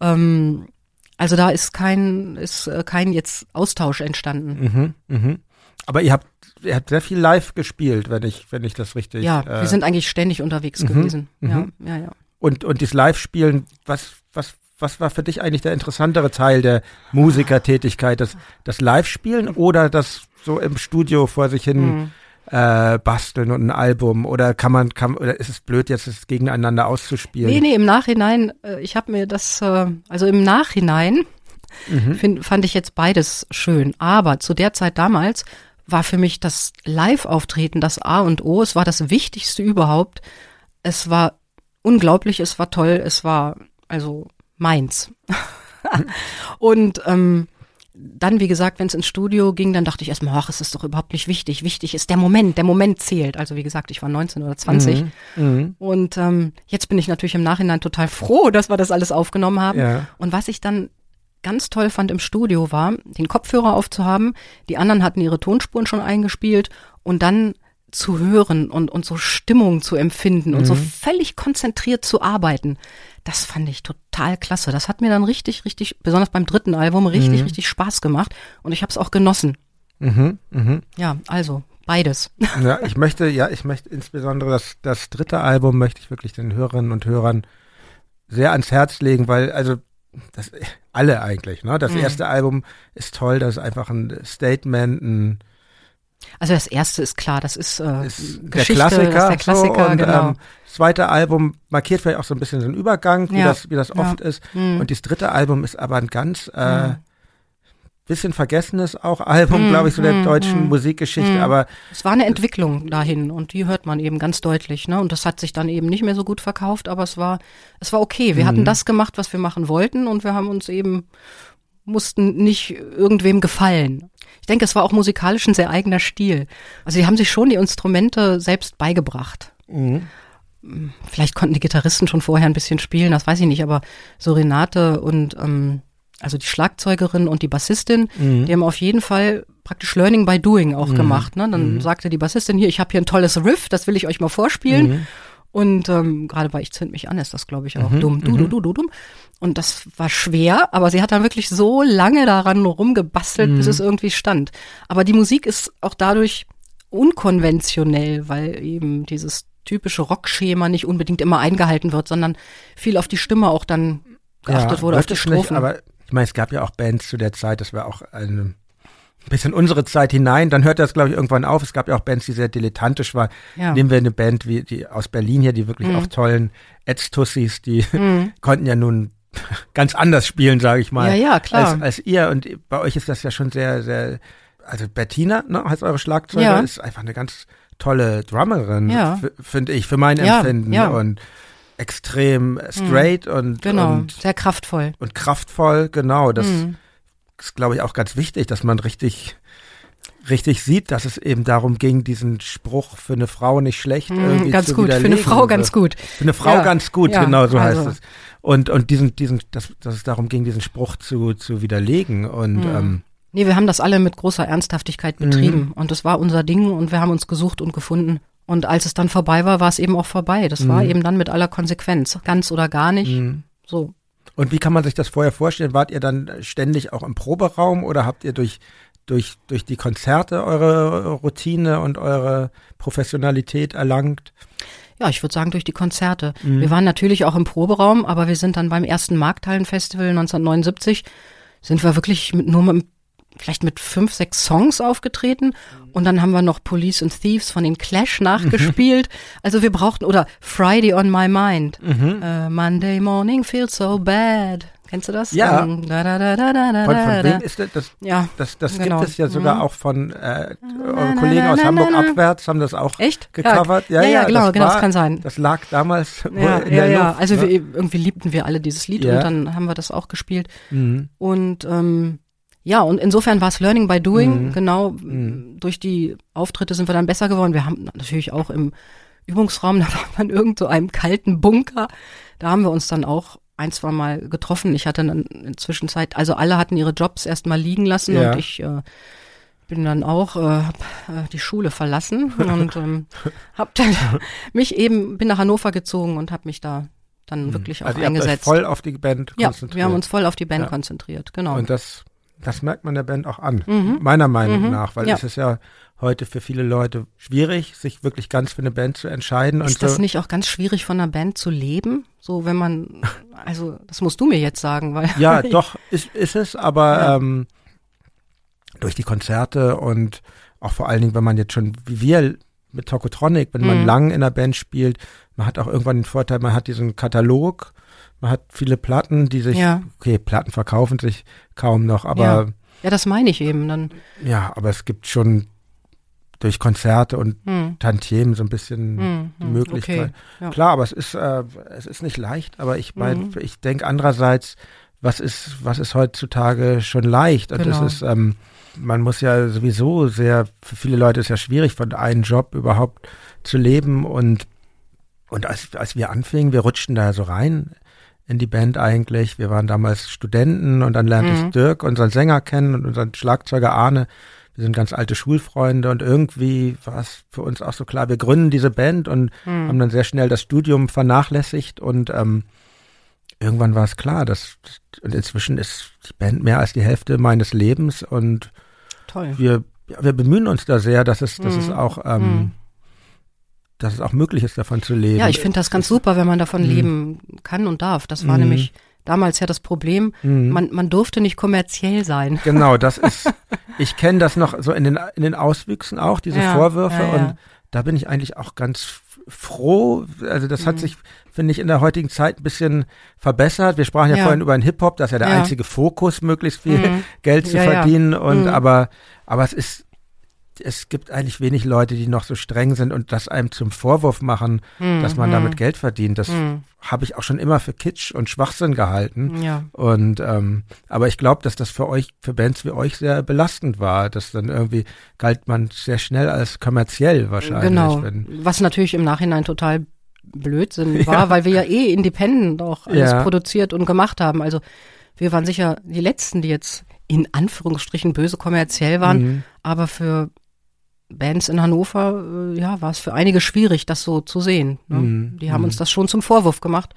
Ähm, also da ist kein, ist äh, kein jetzt Austausch entstanden. Mhm, mhm. Aber ihr habt, ihr habt sehr viel live gespielt, wenn ich, wenn ich das richtig. Ja, äh, wir sind eigentlich ständig unterwegs mhm, gewesen. Ja, mhm. ja, ja. Und, und das Live-Spielen, was, was, was war für dich eigentlich der interessantere Teil der Musikertätigkeit? Das, das Live-Spielen oder das so im Studio vor sich hin mhm. äh, basteln und ein Album? Oder kann man, kann, oder ist es blöd, jetzt das gegeneinander auszuspielen? Nee, nee, im Nachhinein, äh, ich habe mir das, äh, also im Nachhinein mhm. find, fand ich jetzt beides schön. Aber zu der Zeit damals war für mich das Live-Auftreten das A und O. Es war das Wichtigste überhaupt. Es war unglaublich, es war toll, es war also meins. und ähm, dann, wie gesagt, wenn es ins Studio ging, dann dachte ich erstmal, ach, es ist doch überhaupt nicht wichtig. Wichtig ist der Moment, der Moment zählt. Also wie gesagt, ich war 19 oder 20. Mhm. Mhm. Und ähm, jetzt bin ich natürlich im Nachhinein total froh, dass wir das alles aufgenommen haben. Ja. Und was ich dann ganz toll fand im Studio war, den Kopfhörer aufzuhaben. Die anderen hatten ihre Tonspuren schon eingespielt und dann zu hören und, und so Stimmung zu empfinden mhm. und so mhm. völlig konzentriert zu arbeiten. Das fand ich total klasse. Das hat mir dann richtig, richtig, besonders beim dritten Album, richtig, mhm. richtig Spaß gemacht und ich habe es auch genossen. Mhm, mh. Ja, also beides. Ja, ich möchte, ja, ich möchte insbesondere das, das dritte Album möchte ich wirklich den Hörerinnen und Hörern sehr ans Herz legen, weil, also, das, alle eigentlich, ne? Das mhm. erste Album ist toll, das ist einfach ein Statement, ein, also das erste ist klar, das ist, äh, ist der Klassiker. Das ist der Klassiker, so, und, genau. Ähm, das zweite Album markiert vielleicht auch so ein bisschen den Übergang, wie ja. das, wie das oft ja. ist. Mhm. Und das dritte Album ist aber ein ganz äh, mhm. bisschen vergessenes auch Album, mhm. glaube ich, so der mhm. deutschen mhm. Musikgeschichte. Aber es war eine Entwicklung dahin und die hört man eben ganz deutlich. Ne? Und das hat sich dann eben nicht mehr so gut verkauft, aber es war, es war okay. Wir hatten das gemacht, was wir machen wollten, und wir haben uns eben mussten nicht irgendwem gefallen. Ich denke, es war auch musikalisch ein sehr eigener Stil. Also die haben sich schon die Instrumente selbst beigebracht. Mhm. Vielleicht konnten die Gitarristen schon vorher ein bisschen spielen, das weiß ich nicht, aber so Renate und ähm, also die Schlagzeugerin und die Bassistin, mhm. die haben auf jeden Fall praktisch Learning by Doing auch mhm. gemacht. Ne? Dann mhm. sagte die Bassistin hier, ich habe hier ein tolles Riff, das will ich euch mal vorspielen. Und ähm, gerade bei Ich zünd mich an ist das, glaube ich, auch mhm, dumm. Du, du, mhm. du, du, dumm. Und das war schwer, aber sie hat dann wirklich so lange daran rumgebastelt, mhm. bis es irgendwie stand. Aber die Musik ist auch dadurch unkonventionell, weil eben dieses typische Rockschema nicht unbedingt immer eingehalten wird, sondern viel auf die Stimme auch dann geachtet ja, wurde, auf die Strophen. Nicht, aber ich meine, es gab ja auch Bands zu der Zeit, das war auch eine bis in unsere Zeit hinein. Dann hört das, glaube ich, irgendwann auf. Es gab ja auch Bands, die sehr dilettantisch waren. Ja. Nehmen wir eine Band wie die aus Berlin hier, die wirklich mhm. auch tollen Edstussis, die mhm. konnten ja nun ganz anders spielen, sage ich mal. Ja, ja, klar. Als, als ihr. Und bei euch ist das ja schon sehr, sehr, also Bettina, ne, heißt eure Schlagzeuger, ja. ist einfach eine ganz tolle Drummerin, ja. finde ich, für mein Empfinden. Ja. Und extrem straight mhm. und, genau, und sehr kraftvoll. Und kraftvoll, genau. Das, mhm ist, glaube ich, auch ganz wichtig, dass man richtig richtig sieht, dass es eben darum ging, diesen Spruch für eine Frau nicht schlecht mm, ganz zu gut, für eine Frau ganz gut. Für eine Frau ja, ganz gut, ja, genau so also. heißt es. Und und diesen diesen dass, dass es darum ging, diesen Spruch zu zu widerlegen und mm. ähm, Nee, wir haben das alle mit großer Ernsthaftigkeit betrieben mhm. und das war unser Ding und wir haben uns gesucht und gefunden. Und als es dann vorbei war, war es eben auch vorbei. Das mhm. war eben dann mit aller Konsequenz, ganz oder gar nicht. Mhm. So. Und wie kann man sich das vorher vorstellen? Wart ihr dann ständig auch im Proberaum oder habt ihr durch, durch, durch die Konzerte eure Routine und eure Professionalität erlangt? Ja, ich würde sagen durch die Konzerte. Mhm. Wir waren natürlich auch im Proberaum, aber wir sind dann beim ersten Markthallenfestival 1979 sind wir wirklich mit, nur mit vielleicht mit fünf, sechs Songs aufgetreten und dann haben wir noch Police and Thieves von den Clash nachgespielt. Mhm. Also wir brauchten, oder Friday on My Mind, mhm. uh, Monday Morning Feels So Bad. Kennst du das? Ja. Um, da, da, da, da, da, von, von wem ist das? Das, ja, das, das genau. gibt es ja sogar mhm. auch von äh, eure Kollegen aus Hamburg abwärts haben das auch Echt? gecovert. Ja, ja, ja, ja genau, das genau, war, das kann sein. Das lag damals ja, in ja, der ja. Luft. Also ne? wir, irgendwie liebten wir alle dieses Lied und dann haben wir das auch gespielt. Mhm. Und ähm, ja, und insofern war es Learning by Doing. Mhm. Genau, mhm. durch die Auftritte sind wir dann besser geworden. Wir haben natürlich auch im Übungsraum, da war man irgend so einem kalten Bunker. Da haben wir uns dann auch ein, zwei Mal getroffen. Ich hatte dann inzwischen Zeit, also alle hatten ihre Jobs erstmal liegen lassen ja. und ich äh, bin dann auch, äh, hab, äh, die Schule verlassen und ähm, hab dann mich eben, bin nach Hannover gezogen und habe mich da dann hm. wirklich also auch eingesetzt. Habt euch voll auf die Band konzentriert. Ja, wir haben uns voll auf die Band ja. konzentriert, genau. Und das, das merkt man der Band auch an, mhm. meiner Meinung mhm. nach, weil ja. es ist ja heute für viele Leute schwierig, sich wirklich ganz für eine Band zu entscheiden. Ist das so. nicht auch ganz schwierig, von einer Band zu leben? So, wenn man, also das musst du mir jetzt sagen, weil. Ja, doch, ist, ist es, aber ja. ähm, durch die Konzerte und auch vor allen Dingen, wenn man jetzt schon, wie wir mit Tokotronic, wenn man mhm. lang in der Band spielt, man hat auch irgendwann den Vorteil, man hat diesen Katalog, man hat viele Platten, die sich, ja. okay, Platten verkaufen sich kaum noch, aber. Ja. ja, das meine ich eben dann. Ja, aber es gibt schon durch Konzerte und hm. Tantiemen so ein bisschen hm, die hm, Möglichkeit. Okay, ja. Klar, aber es ist, äh, es ist nicht leicht, aber ich meine, mhm. ich denke andererseits, was ist, was ist heutzutage schon leicht? Und genau. das ist, ähm, man muss ja sowieso sehr, für viele Leute ist ja schwierig, von einem Job überhaupt zu leben und und als, als wir anfingen, wir rutschten da so rein in die Band eigentlich. Wir waren damals Studenten und dann lernte mhm. ich Dirk, unseren Sänger, kennen und unseren Schlagzeuger Arne wir sind ganz alte Schulfreunde und irgendwie war es für uns auch so klar, wir gründen diese Band und mhm. haben dann sehr schnell das Studium vernachlässigt und ähm, irgendwann war es klar, dass und inzwischen ist die Band mehr als die Hälfte meines Lebens und Toll. wir wir bemühen uns da sehr, dass es, dass mhm. es auch ähm, mhm. Dass es auch möglich ist, davon zu leben. Ja, ich finde das ganz super, wenn man davon mhm. leben kann und darf. Das war mhm. nämlich damals ja das Problem, mhm. man, man durfte nicht kommerziell sein. Genau, das ist, ich kenne das noch so in den, in den Auswüchsen auch, diese ja, Vorwürfe. Ja, ja. Und da bin ich eigentlich auch ganz froh. Also das mhm. hat sich, finde ich, in der heutigen Zeit ein bisschen verbessert. Wir sprachen ja, vorhin über den Hip-Hop, das ist ja der einzige Fokus, möglichst viel mhm. Geld zu verdienen. Und mhm. aber, aber es ist es gibt eigentlich wenig Leute, die noch so streng sind und das einem zum Vorwurf machen, mm, dass man mm. damit Geld verdient. Das mm. habe ich auch schon immer für Kitsch und Schwachsinn gehalten. Ja. Und ähm, aber ich glaube, dass das für euch, für Bands wie euch sehr belastend war. dass dann irgendwie galt man sehr schnell als kommerziell wahrscheinlich. Genau. Was natürlich im Nachhinein total Blödsinn war, ja. weil wir ja eh independent auch alles ja. produziert und gemacht haben. Also wir waren sicher die letzten, die jetzt in Anführungsstrichen böse kommerziell waren, mhm. aber für Bands in Hannover, äh, ja, war es für einige schwierig, das so zu sehen. Ne? Mhm. Die haben mhm. uns das schon zum Vorwurf gemacht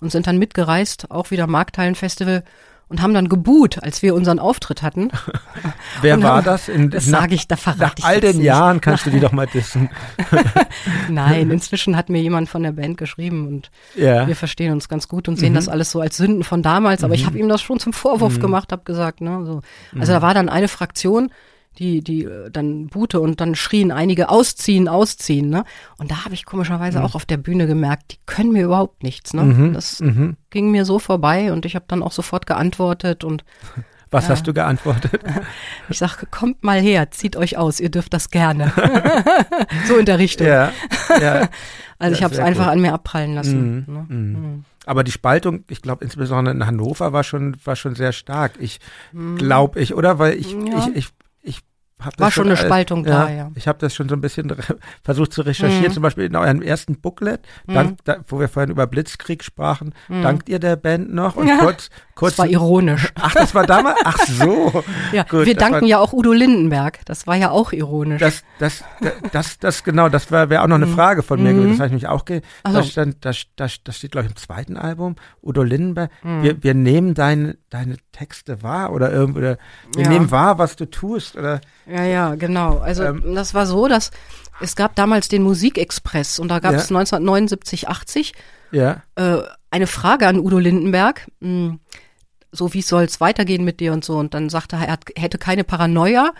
und sind dann mitgereist, auch wieder Markthallenfestival und haben dann gebuht, als wir unseren Auftritt hatten. Wer war haben, das? In, das sage ich, da verrate nach ich all den nicht. Jahren kannst du die doch mal dissen. Nein, inzwischen hat mir jemand von der Band geschrieben und ja. wir verstehen uns ganz gut und sehen mhm. das alles so als Sünden von damals. Aber mhm. ich habe ihm das schon zum Vorwurf mhm. gemacht, habe gesagt, ne, so. Also da war dann eine Fraktion, die, die äh, dann buhte und dann schrien einige ausziehen, ausziehen, ne? Und da habe ich komischerweise mhm. auch auf der Bühne gemerkt, die können mir überhaupt nichts, ne? Mhm. Das mhm. ging mir so vorbei und ich habe dann auch sofort geantwortet und was ja. hast du geantwortet? Ich sage, kommt mal her, zieht euch aus, ihr dürft das gerne. so in der Richtung. Ja, ja. Also ich habe es einfach gut. an mir abprallen lassen. Mhm. Ne? Mhm. mhm. Aber die Spaltung, ich glaube insbesondere in Hannover war schon war schon sehr stark. Ich mhm. glaube ich, oder? Weil ich, ja. ich, ich war schon eine Spaltung da, ja. Ich habe das schon so ein bisschen versucht zu recherchieren, mhm. zum Beispiel in eurem ersten Booklet, mhm. dank, da, wo wir vorhin über Blitzkrieg sprachen, mhm. dankt ihr der Band noch und ja. kurz, kurz. Das war ironisch. Ach, das war damals? Ach so. ja, Gut, wir danken war, ja auch Udo Lindenberg. Das war ja auch ironisch. Das, das, das, das, das genau, das wäre auch noch eine mhm. Frage von mir gewesen. Das habe ich mich auch ge also. das, stand, das, das, das steht, glaube ich, im zweiten Album, Udo Lindenberg. Mhm. Wir, wir nehmen deine, deine Texte wahr oder irgendwie, oder wir ja. nehmen wahr, was du tust oder. Ja, ja, genau. Also ähm, das war so, dass es gab damals den Musikexpress und da gab es ja. 1979, 80 ja. äh, eine Frage an Udo Lindenberg. Mh, hm, so wie soll es weitergehen mit dir und so. Und dann sagte er, er hätte keine Paranoia,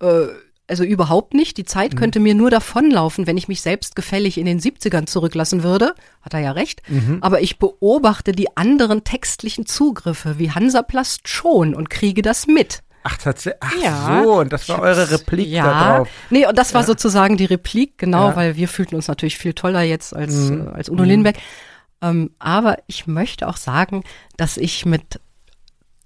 äh, also überhaupt nicht. Die Zeit mhm. könnte mir nur davonlaufen, wenn ich mich selbst gefällig in den 70ern zurücklassen würde. Hat er ja recht. Mhm. Aber ich beobachte die anderen textlichen Zugriffe wie Hansaplast schon und kriege das mit. Ach, tatsächlich. Ach ja, so, und das war eure Replik ja. da drauf. Nee, und das war ja. sozusagen die Replik, genau, ja. weil wir fühlten uns natürlich viel toller jetzt als, mhm. äh, als Udo mhm. Lindenberg. Ähm, aber ich möchte auch sagen, dass ich mit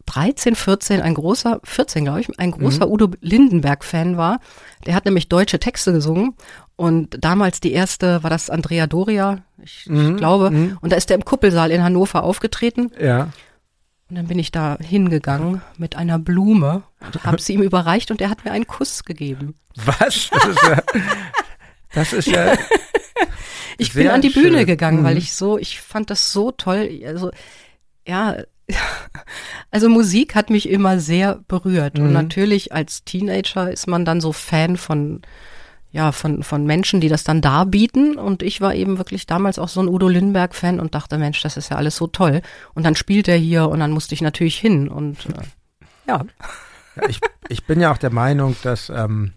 13, 14 ein großer, 14 glaube ich, ein großer mhm. Udo Lindenberg-Fan war. Der hat nämlich deutsche Texte gesungen und damals die erste war das Andrea Doria, ich, mhm. ich glaube. Mhm. Und da ist er im Kuppelsaal in Hannover aufgetreten. Ja. Und dann bin ich da hingegangen mit einer Blume und habe sie ihm überreicht und er hat mir einen Kuss gegeben. Was? Das ist ja, das ist ja ich bin an die Bühne schön. gegangen, mhm. weil ich so, ich fand das so toll. Also ja, also Musik hat mich immer sehr berührt mhm. und natürlich als Teenager ist man dann so Fan von ja, von, von Menschen, die das dann darbieten. Und ich war eben wirklich damals auch so ein Udo Lindenberg-Fan und dachte, Mensch, das ist ja alles so toll. Und dann spielt er hier und dann musste ich natürlich hin. Und äh, ja. ja. ich, ich bin ja auch der Meinung, dass, ähm,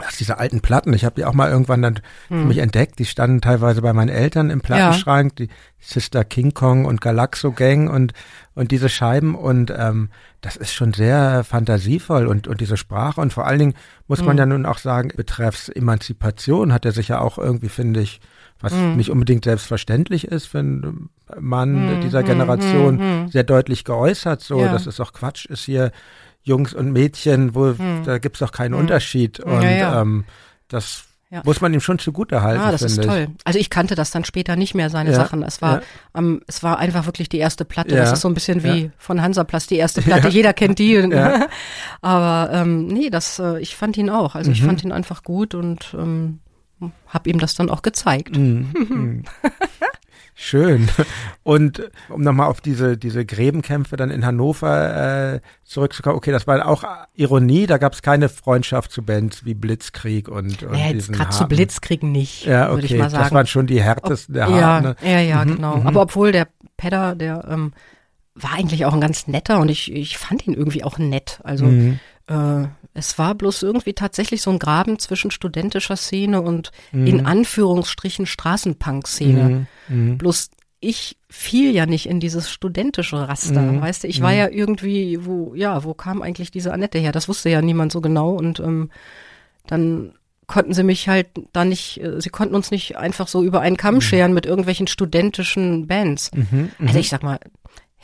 dass diese alten Platten, ich habe die auch mal irgendwann dann hm. für mich entdeckt, die standen teilweise bei meinen Eltern im Plattenschrank, ja. die Sister King Kong und Galaxo Gang und, und diese Scheiben und ähm, das ist schon sehr fantasievoll und, und diese Sprache und vor allen Dingen muss man mhm. ja nun auch sagen, betreffs Emanzipation hat er sich ja auch irgendwie, finde ich, was mhm. nicht unbedingt selbstverständlich ist für einen Mann mhm. dieser mhm. Generation, mhm. sehr deutlich geäußert, so, ja. dass es auch Quatsch ist hier, Jungs und Mädchen, wo, mhm. da gibt's doch keinen Unterschied und ja, ja. Ähm, das ja. Muss man ihm schon zugute halten. Ah, das ist toll. Also ich kannte das dann später nicht mehr, seine ja, Sachen. Es war, ja. ähm, es war einfach wirklich die erste Platte. Das ist so ein bisschen wie von Hansaplatz die erste Platte. Jeder kennt die. Aber ähm, nee, das, äh, ich fand ihn auch. Also mhm. ich fand ihn einfach gut und ähm, habe ihm das dann auch gezeigt. Mhm. Schön. Und um nochmal auf diese, diese Gräbenkämpfe dann in Hannover äh, zurückzukommen, okay, das war auch Ironie, da gab es keine Freundschaft zu Bands wie Blitzkrieg und, und ja, jetzt gerade zu Blitzkrieg nicht, ja, okay. ich mal sagen. Das waren schon die härtesten der ja, Harten. Ne? Ja, ja, mhm, genau. Mhm. Aber obwohl der Pedder, der ähm, war eigentlich auch ein ganz netter und ich, ich fand ihn irgendwie auch nett. Also mhm. äh, es war bloß irgendwie tatsächlich so ein Graben zwischen studentischer Szene und mhm. in Anführungsstrichen Straßenpunk-Szene. Mhm. mhm. Bloß ich fiel ja nicht in dieses studentische Raster, mhm. weißt du, ich war mhm. ja irgendwie, wo, ja, wo kam eigentlich diese Annette her? Das wusste ja niemand so genau und ähm, dann konnten sie mich halt da nicht, äh, sie konnten uns nicht einfach so über einen Kamm mhm. scheren mit irgendwelchen studentischen Bands. Mhm, also ich sag mal,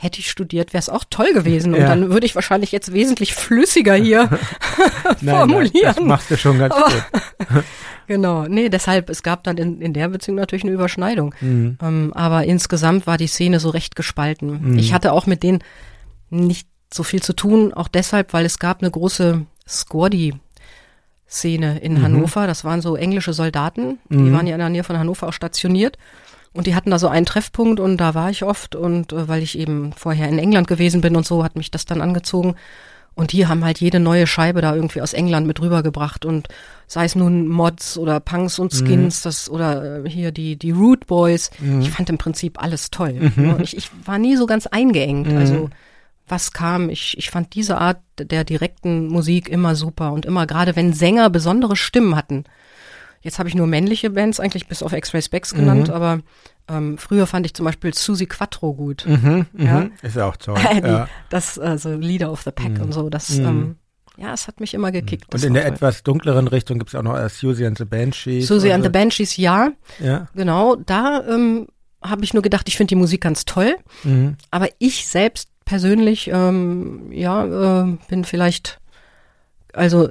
hätte ich studiert, wäre es auch toll gewesen. Und ja. dann würde ich wahrscheinlich jetzt wesentlich flüssiger hier formulieren. Nein, das machst du schon ganz Aber, gut. genau, nee, deshalb, es gab dann in, in der Beziehung natürlich eine Überschneidung. Mhm. Ähm, aber insgesamt war die Szene so recht gespalten. Mhm. Ich hatte auch mit denen nicht so viel zu tun, auch deshalb, weil es gab eine große Scordi Szene in mhm. Hannover. Das waren so englische Soldaten, die mhm. waren ja in der Nähe von Hannover auch stationiert. Und die hatten da so einen Treffpunkt und da war ich oft und äh, weil ich eben vorher in England gewesen bin und so, hat mich das dann angezogen. Und die haben halt jede neue Scheibe da irgendwie aus England mit rübergebracht und sei es nun Mods oder Punks und Skins, mhm. das oder äh, hier die die Root Boys. Mhm. Ich fand im Prinzip alles toll. Mhm. Ich, ich war nie so ganz eingeengt. Mhm. Also was kam, ich, ich fand diese Art der direkten Musik immer super und immer gerade wenn Sänger besondere Stimmen hatten, Jetzt habe ich nur männliche Bands eigentlich bis auf X-Ray Specs genannt, mhm. aber ähm, früher fand ich zum Beispiel Susie Quattro gut. Mhm, mhm. ja? Ist ja auch toll. Die, ja. Das, also Leader of the Pack mhm. und so, das, mhm. ähm, ja, es hat mich immer gekickt. Und in der toll. etwas dunkleren Richtung gibt es auch noch uh, Susie and the Banshees. Susie and the Banshees, ja. Ja. Genau, da ähm, habe ich nur gedacht, ich finde die Musik ganz toll, mhm. aber ich selbst persönlich, ähm, ja, äh, bin vielleicht, also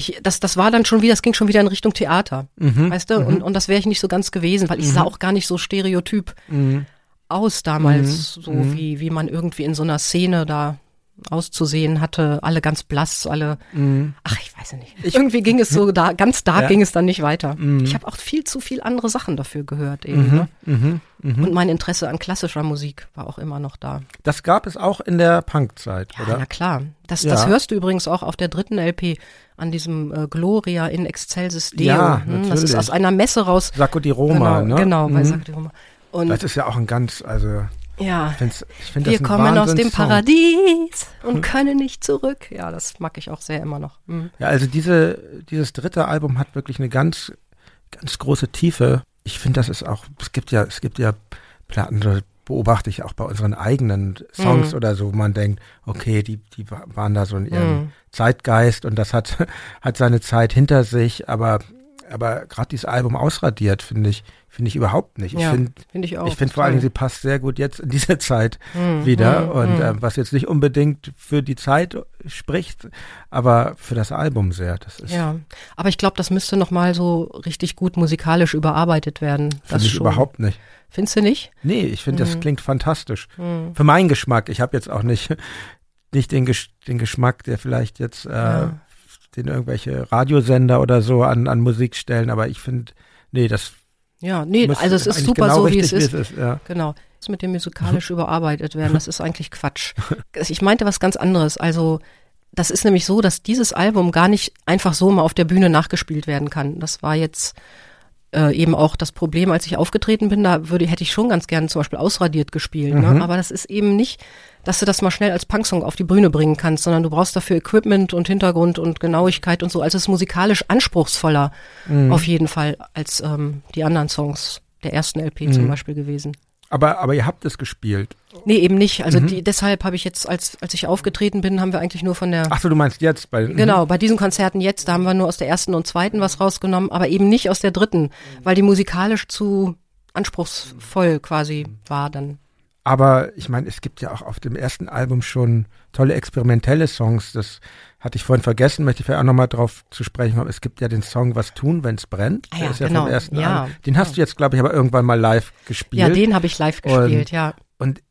ich, das, das war dann schon wieder, das ging schon wieder in Richtung Theater, mhm, weißt du? Mhm. Und, und das wäre ich nicht so ganz gewesen, weil ich mhm. sah auch gar nicht so stereotyp mhm. aus damals, mhm. so mhm. wie, wie man irgendwie in so einer Szene da auszusehen hatte, alle ganz blass, alle, mm. ach, ich weiß nicht. Ich, Irgendwie ging es so da, ganz dark ja. ging es dann nicht weiter. Mm. Ich habe auch viel zu viel andere Sachen dafür gehört eben. Mhm. Ne? Mhm. Mhm. Und mein Interesse an klassischer Musik war auch immer noch da. Das gab es auch in der Punkzeit, ja, oder? Na klar. Das, ja. das hörst du übrigens auch auf der dritten LP an diesem äh, Gloria in Excelsis Deo. Ja, hm, Das ist aus einer Messe raus. Sacco di Roma, genau, ne? Genau, bei mhm. Sacco di Roma. Und das ist ja auch ein ganz, also ja, ich find, wir kommen aus dem Paradies und hm. können nicht zurück. Ja, das mag ich auch sehr immer noch. Mhm. Ja, also diese, dieses dritte Album hat wirklich eine ganz, ganz große Tiefe. Ich finde, das ist auch, es gibt ja, es gibt ja Platten, das beobachte ich auch bei unseren eigenen Songs mhm. oder so, wo man denkt, okay, die, die waren da so in ihrem mhm. Zeitgeist und das hat, hat seine Zeit hinter sich, aber aber gerade dieses Album ausradiert, finde ich, finde ich überhaupt nicht. Ich Ja, finde, finde ich auch. ich finde vor allen. Dingen, sie passt sehr gut jetzt in dieser Zeit Hm, wieder hm, und hm. ähm, was jetzt nicht unbedingt für die Zeit spricht, aber für das Album sehr. Das ist Ja, aber ich glaube, das müsste noch mal so richtig gut musikalisch überarbeitet werden. Finde ich schon. überhaupt nicht. Findest du nicht? Nee, ich finde, das Mhm. klingt fantastisch. Hm. Für meinen Geschmack. Ich habe jetzt auch nicht, nicht den, Gesch den Geschmack, der vielleicht jetzt äh, Ja. den irgendwelche Radiosender oder so an, an Musik stellen, aber ich finde, nee, das Ja, nee, müsste also es ist super genau so, wie richtig, es ist. ja. Genau. Das mit dem musikalisch überarbeitet werden, das ist eigentlich Quatsch. Ich meinte was ganz anderes. Also, das ist nämlich so, dass dieses Album gar nicht einfach so mal auf der Bühne nachgespielt werden kann. Das war jetzt äh, eben auch das Problem, als ich aufgetreten bin, da würde, hätte ich schon ganz gerne zum Beispiel ausradiert gespielt. Mhm. Ne? Aber das ist eben nicht, dass du das mal schnell als Punksong auf die Bühne bringen kannst, sondern du brauchst dafür Equipment und Hintergrund und Genauigkeit und so. Also es ist musikalisch anspruchsvoller Mhm. auf jeden Fall als ähm, die anderen Songs der ersten LP zum Mhm. Beispiel gewesen. Aber, aber ihr habt es gespielt. Nee, eben nicht. Also Mhm. die, deshalb habe ich jetzt, als, als ich aufgetreten bin, haben wir eigentlich nur von der, Ach so, du meinst jetzt bei mhm. genau, bei diesen Konzerten jetzt, da haben wir nur aus der ersten und zweiten was rausgenommen, aber eben nicht aus der dritten, weil die musikalisch zu anspruchsvoll quasi war dann. Aber ich meine, es gibt ja auch auf dem ersten Album schon tolle experimentelle Songs. Das hatte ich vorhin vergessen, möchte ich vielleicht auch nochmal drauf zu sprechen kommen. Es gibt ja den Song Was tun, wenn's brennt. Ah Der ja, ist ja genau. vom ersten Ja. Den hast du jetzt, glaube ich, aber irgendwann mal live gespielt. Ja, den habe ich live gespielt, ja. Und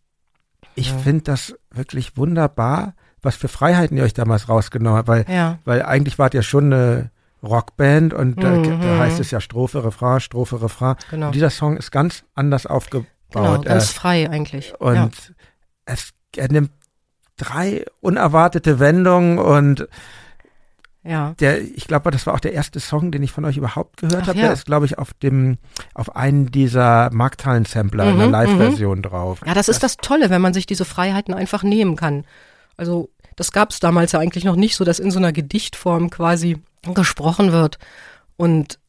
ich Ja. finde das wirklich wunderbar, was für Freiheiten ihr euch damals rausgenommen habt, weil, Ja, weil eigentlich wart ihr schon eine Rockband und da, Mhm. da heißt es ja Strophe, Refrain, Strophe, Refrain. genau. Und dieser Song ist ganz anders aufgebaut. Genau, ganz äh, frei eigentlich. und es er nimmt drei unerwartete Wendungen und ja. der, ich glaube, das war auch der erste Song, den ich von euch überhaupt gehört habe. ja. Der ist, glaube ich, auf dem, auf einen dieser Markthallen-Sampler in der Mhm, Live-Version drauf. Ja, das ist das Tolle, wenn man sich diese Freiheiten einfach nehmen kann. Also das gab es damals ja eigentlich noch nicht so, dass in so einer Gedichtform quasi gesprochen wird. Und,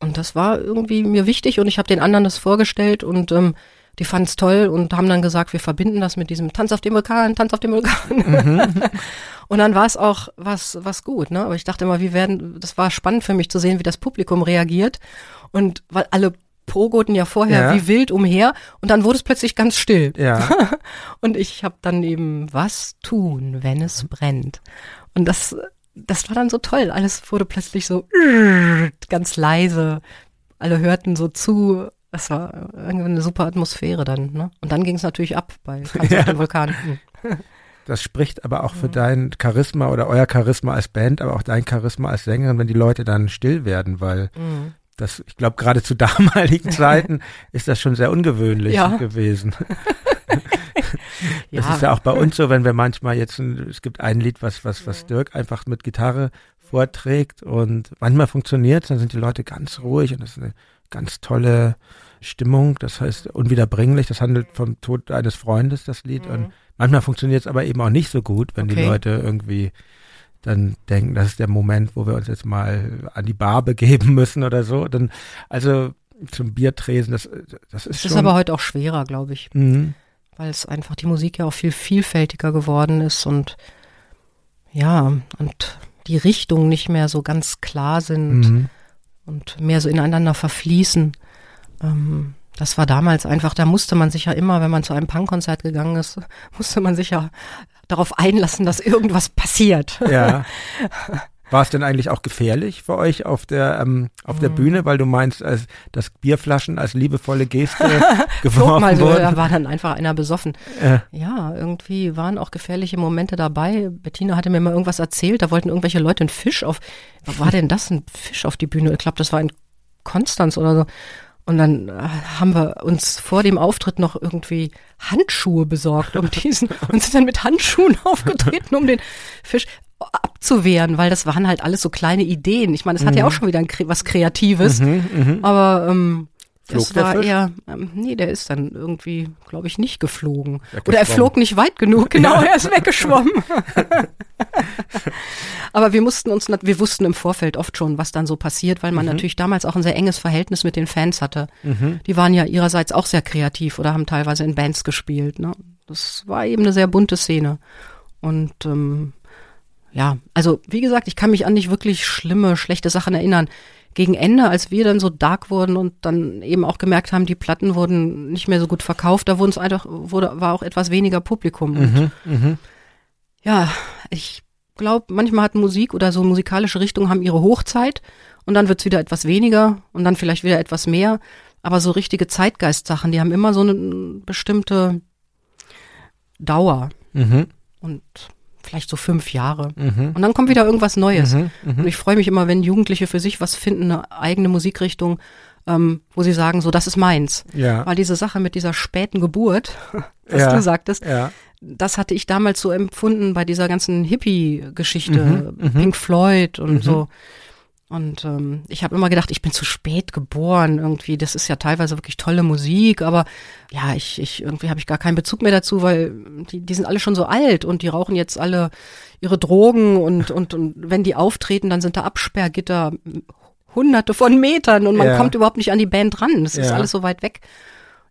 und das war irgendwie mir wichtig und ich habe den anderen das vorgestellt und ähm, die fanden es toll und haben dann gesagt, wir verbinden das mit diesem Tanz auf dem Vulkan, Tanz auf dem Vulkan. Mhm. und dann war es auch was, was gut, ne? Aber ich dachte immer, wie werden, das war spannend für mich zu sehen, wie das Publikum reagiert. Und weil alle pogoten ja vorher Ja. wie wild umher und dann wurde es plötzlich ganz still. Ja, Und ich habe dann eben was tun, wenn es brennt. Und das, das war dann so toll. Alles wurde plötzlich so ganz leise. Alle hörten so zu. Das war irgendwie eine super Atmosphäre dann. Ne? Und dann ging es natürlich ab bei Tanz auf dem Vulkan. Hm. das spricht aber auch für dein Charisma oder euer Charisma als Band, aber auch dein Charisma als Sängerin, wenn die Leute dann still werden, weil Mhm. das, ich glaube, gerade zu damaligen Zeiten ist das schon sehr ungewöhnlich Ja. gewesen. Das Ja. ist ja auch bei uns so, wenn wir manchmal jetzt, es gibt ein Lied, was, was, was Dirk einfach mit Gitarre vorträgt und manchmal funktioniert dann sind die Leute ganz ruhig und das ist eine ganz tolle Stimmung, das heißt unwiederbringlich, das handelt vom Tod eines Freundes, das Lied und manchmal funktioniert es aber eben auch nicht so gut, wenn die Okay. Leute irgendwie dann denken, das ist der Moment, wo wir uns jetzt mal an die Bar begeben müssen oder so, dann, also zum Biertresen, das, das ist Es schon, ist aber heute auch schwerer, glaube ich, Mhm. weil es einfach die Musik ja auch viel vielfältiger geworden ist und ja, und die Richtungen nicht mehr so ganz klar sind. Mhm. Und mehr so ineinander verfließen. Ähm, das war damals einfach, da musste man sich ja immer, wenn man zu einem Punkkonzert gegangen ist, musste man sich ja darauf einlassen, dass irgendwas passiert. Ja. War es denn eigentlich auch gefährlich für euch auf der ähm, auf Mhm. der Bühne, weil du meinst, als, dass Bierflaschen als liebevolle Geste geworfen mal so, da wurden? war dann einfach einer besoffen. Äh, Ja, irgendwie waren auch gefährliche Momente dabei. Bettina hatte mir mal irgendwas erzählt, da wollten irgendwelche Leute einen Fisch auf, war denn das, ein Fisch auf die Bühne? Ich glaube, das war in Konstanz oder so. Und dann äh, haben wir uns vor dem Auftritt noch irgendwie Handschuhe besorgt, um diesen, und sind dann mit Handschuhen aufgetreten, um den Fisch abzuwehren, weil das waren halt alles so kleine Ideen. Ich meine, es hat ja auch schon wieder ein, was Kreatives, mhm, mhm. aber ähm, Flog das der war Fisch? eher, ähm, nee, der ist dann irgendwie, glaube ich, nicht geflogen. Oder er flog nicht weit genug, genau, er ist weggeschwommen. Aber wir mussten uns, wir wussten im Vorfeld oft schon, was dann so passiert, weil man natürlich damals auch ein sehr enges Verhältnis mit den Fans hatte. Mhm. Die waren ja ihrerseits auch sehr kreativ oder haben teilweise in Bands gespielt. Ne? Das war eben eine sehr bunte Szene. Und ähm, ja, also wie gesagt, ich kann mich an nicht wirklich schlimme, schlechte Sachen erinnern. Gegen Ende, als wir dann so dark wurden und dann eben auch gemerkt haben, die Platten wurden nicht mehr so gut verkauft, da wurden es einfach, wurde, war auch etwas weniger Publikum. Mhm, mhm. Ja, ich glaube, manchmal hat Musik oder so musikalische Richtungen haben ihre Hochzeit und dann wird's wieder etwas weniger und dann vielleicht wieder etwas mehr. Aber so richtige Zeitgeist-Sachen, die haben immer so eine bestimmte Dauer. Mhm. Und vielleicht so fünf Jahre. Mhm. Und dann kommt wieder irgendwas Neues. Mhm. Und ich freue mich immer, wenn Jugendliche für sich was finden, eine eigene Musikrichtung, ähm, wo sie sagen, so, das ist meins. Ja. Weil diese Sache mit dieser späten Geburt, was Ja. du sagtest, Ja. das hatte ich damals so empfunden bei dieser ganzen Hippie-Geschichte, Mhm, mhm. Pink Floyd und Mhm. so. Und ähm, ich habe immer gedacht, ich bin zu spät geboren irgendwie. Das ist ja teilweise wirklich tolle Musik, aber ja, ich, ich irgendwie habe ich gar keinen Bezug mehr dazu, weil die, die sind alle schon so alt und die rauchen jetzt alle ihre Drogen und und und wenn die auftreten, dann sind da Absperrgitter hunderte von Metern und man Ja. kommt überhaupt nicht an die Band ran. Das ist Ja. alles so weit weg.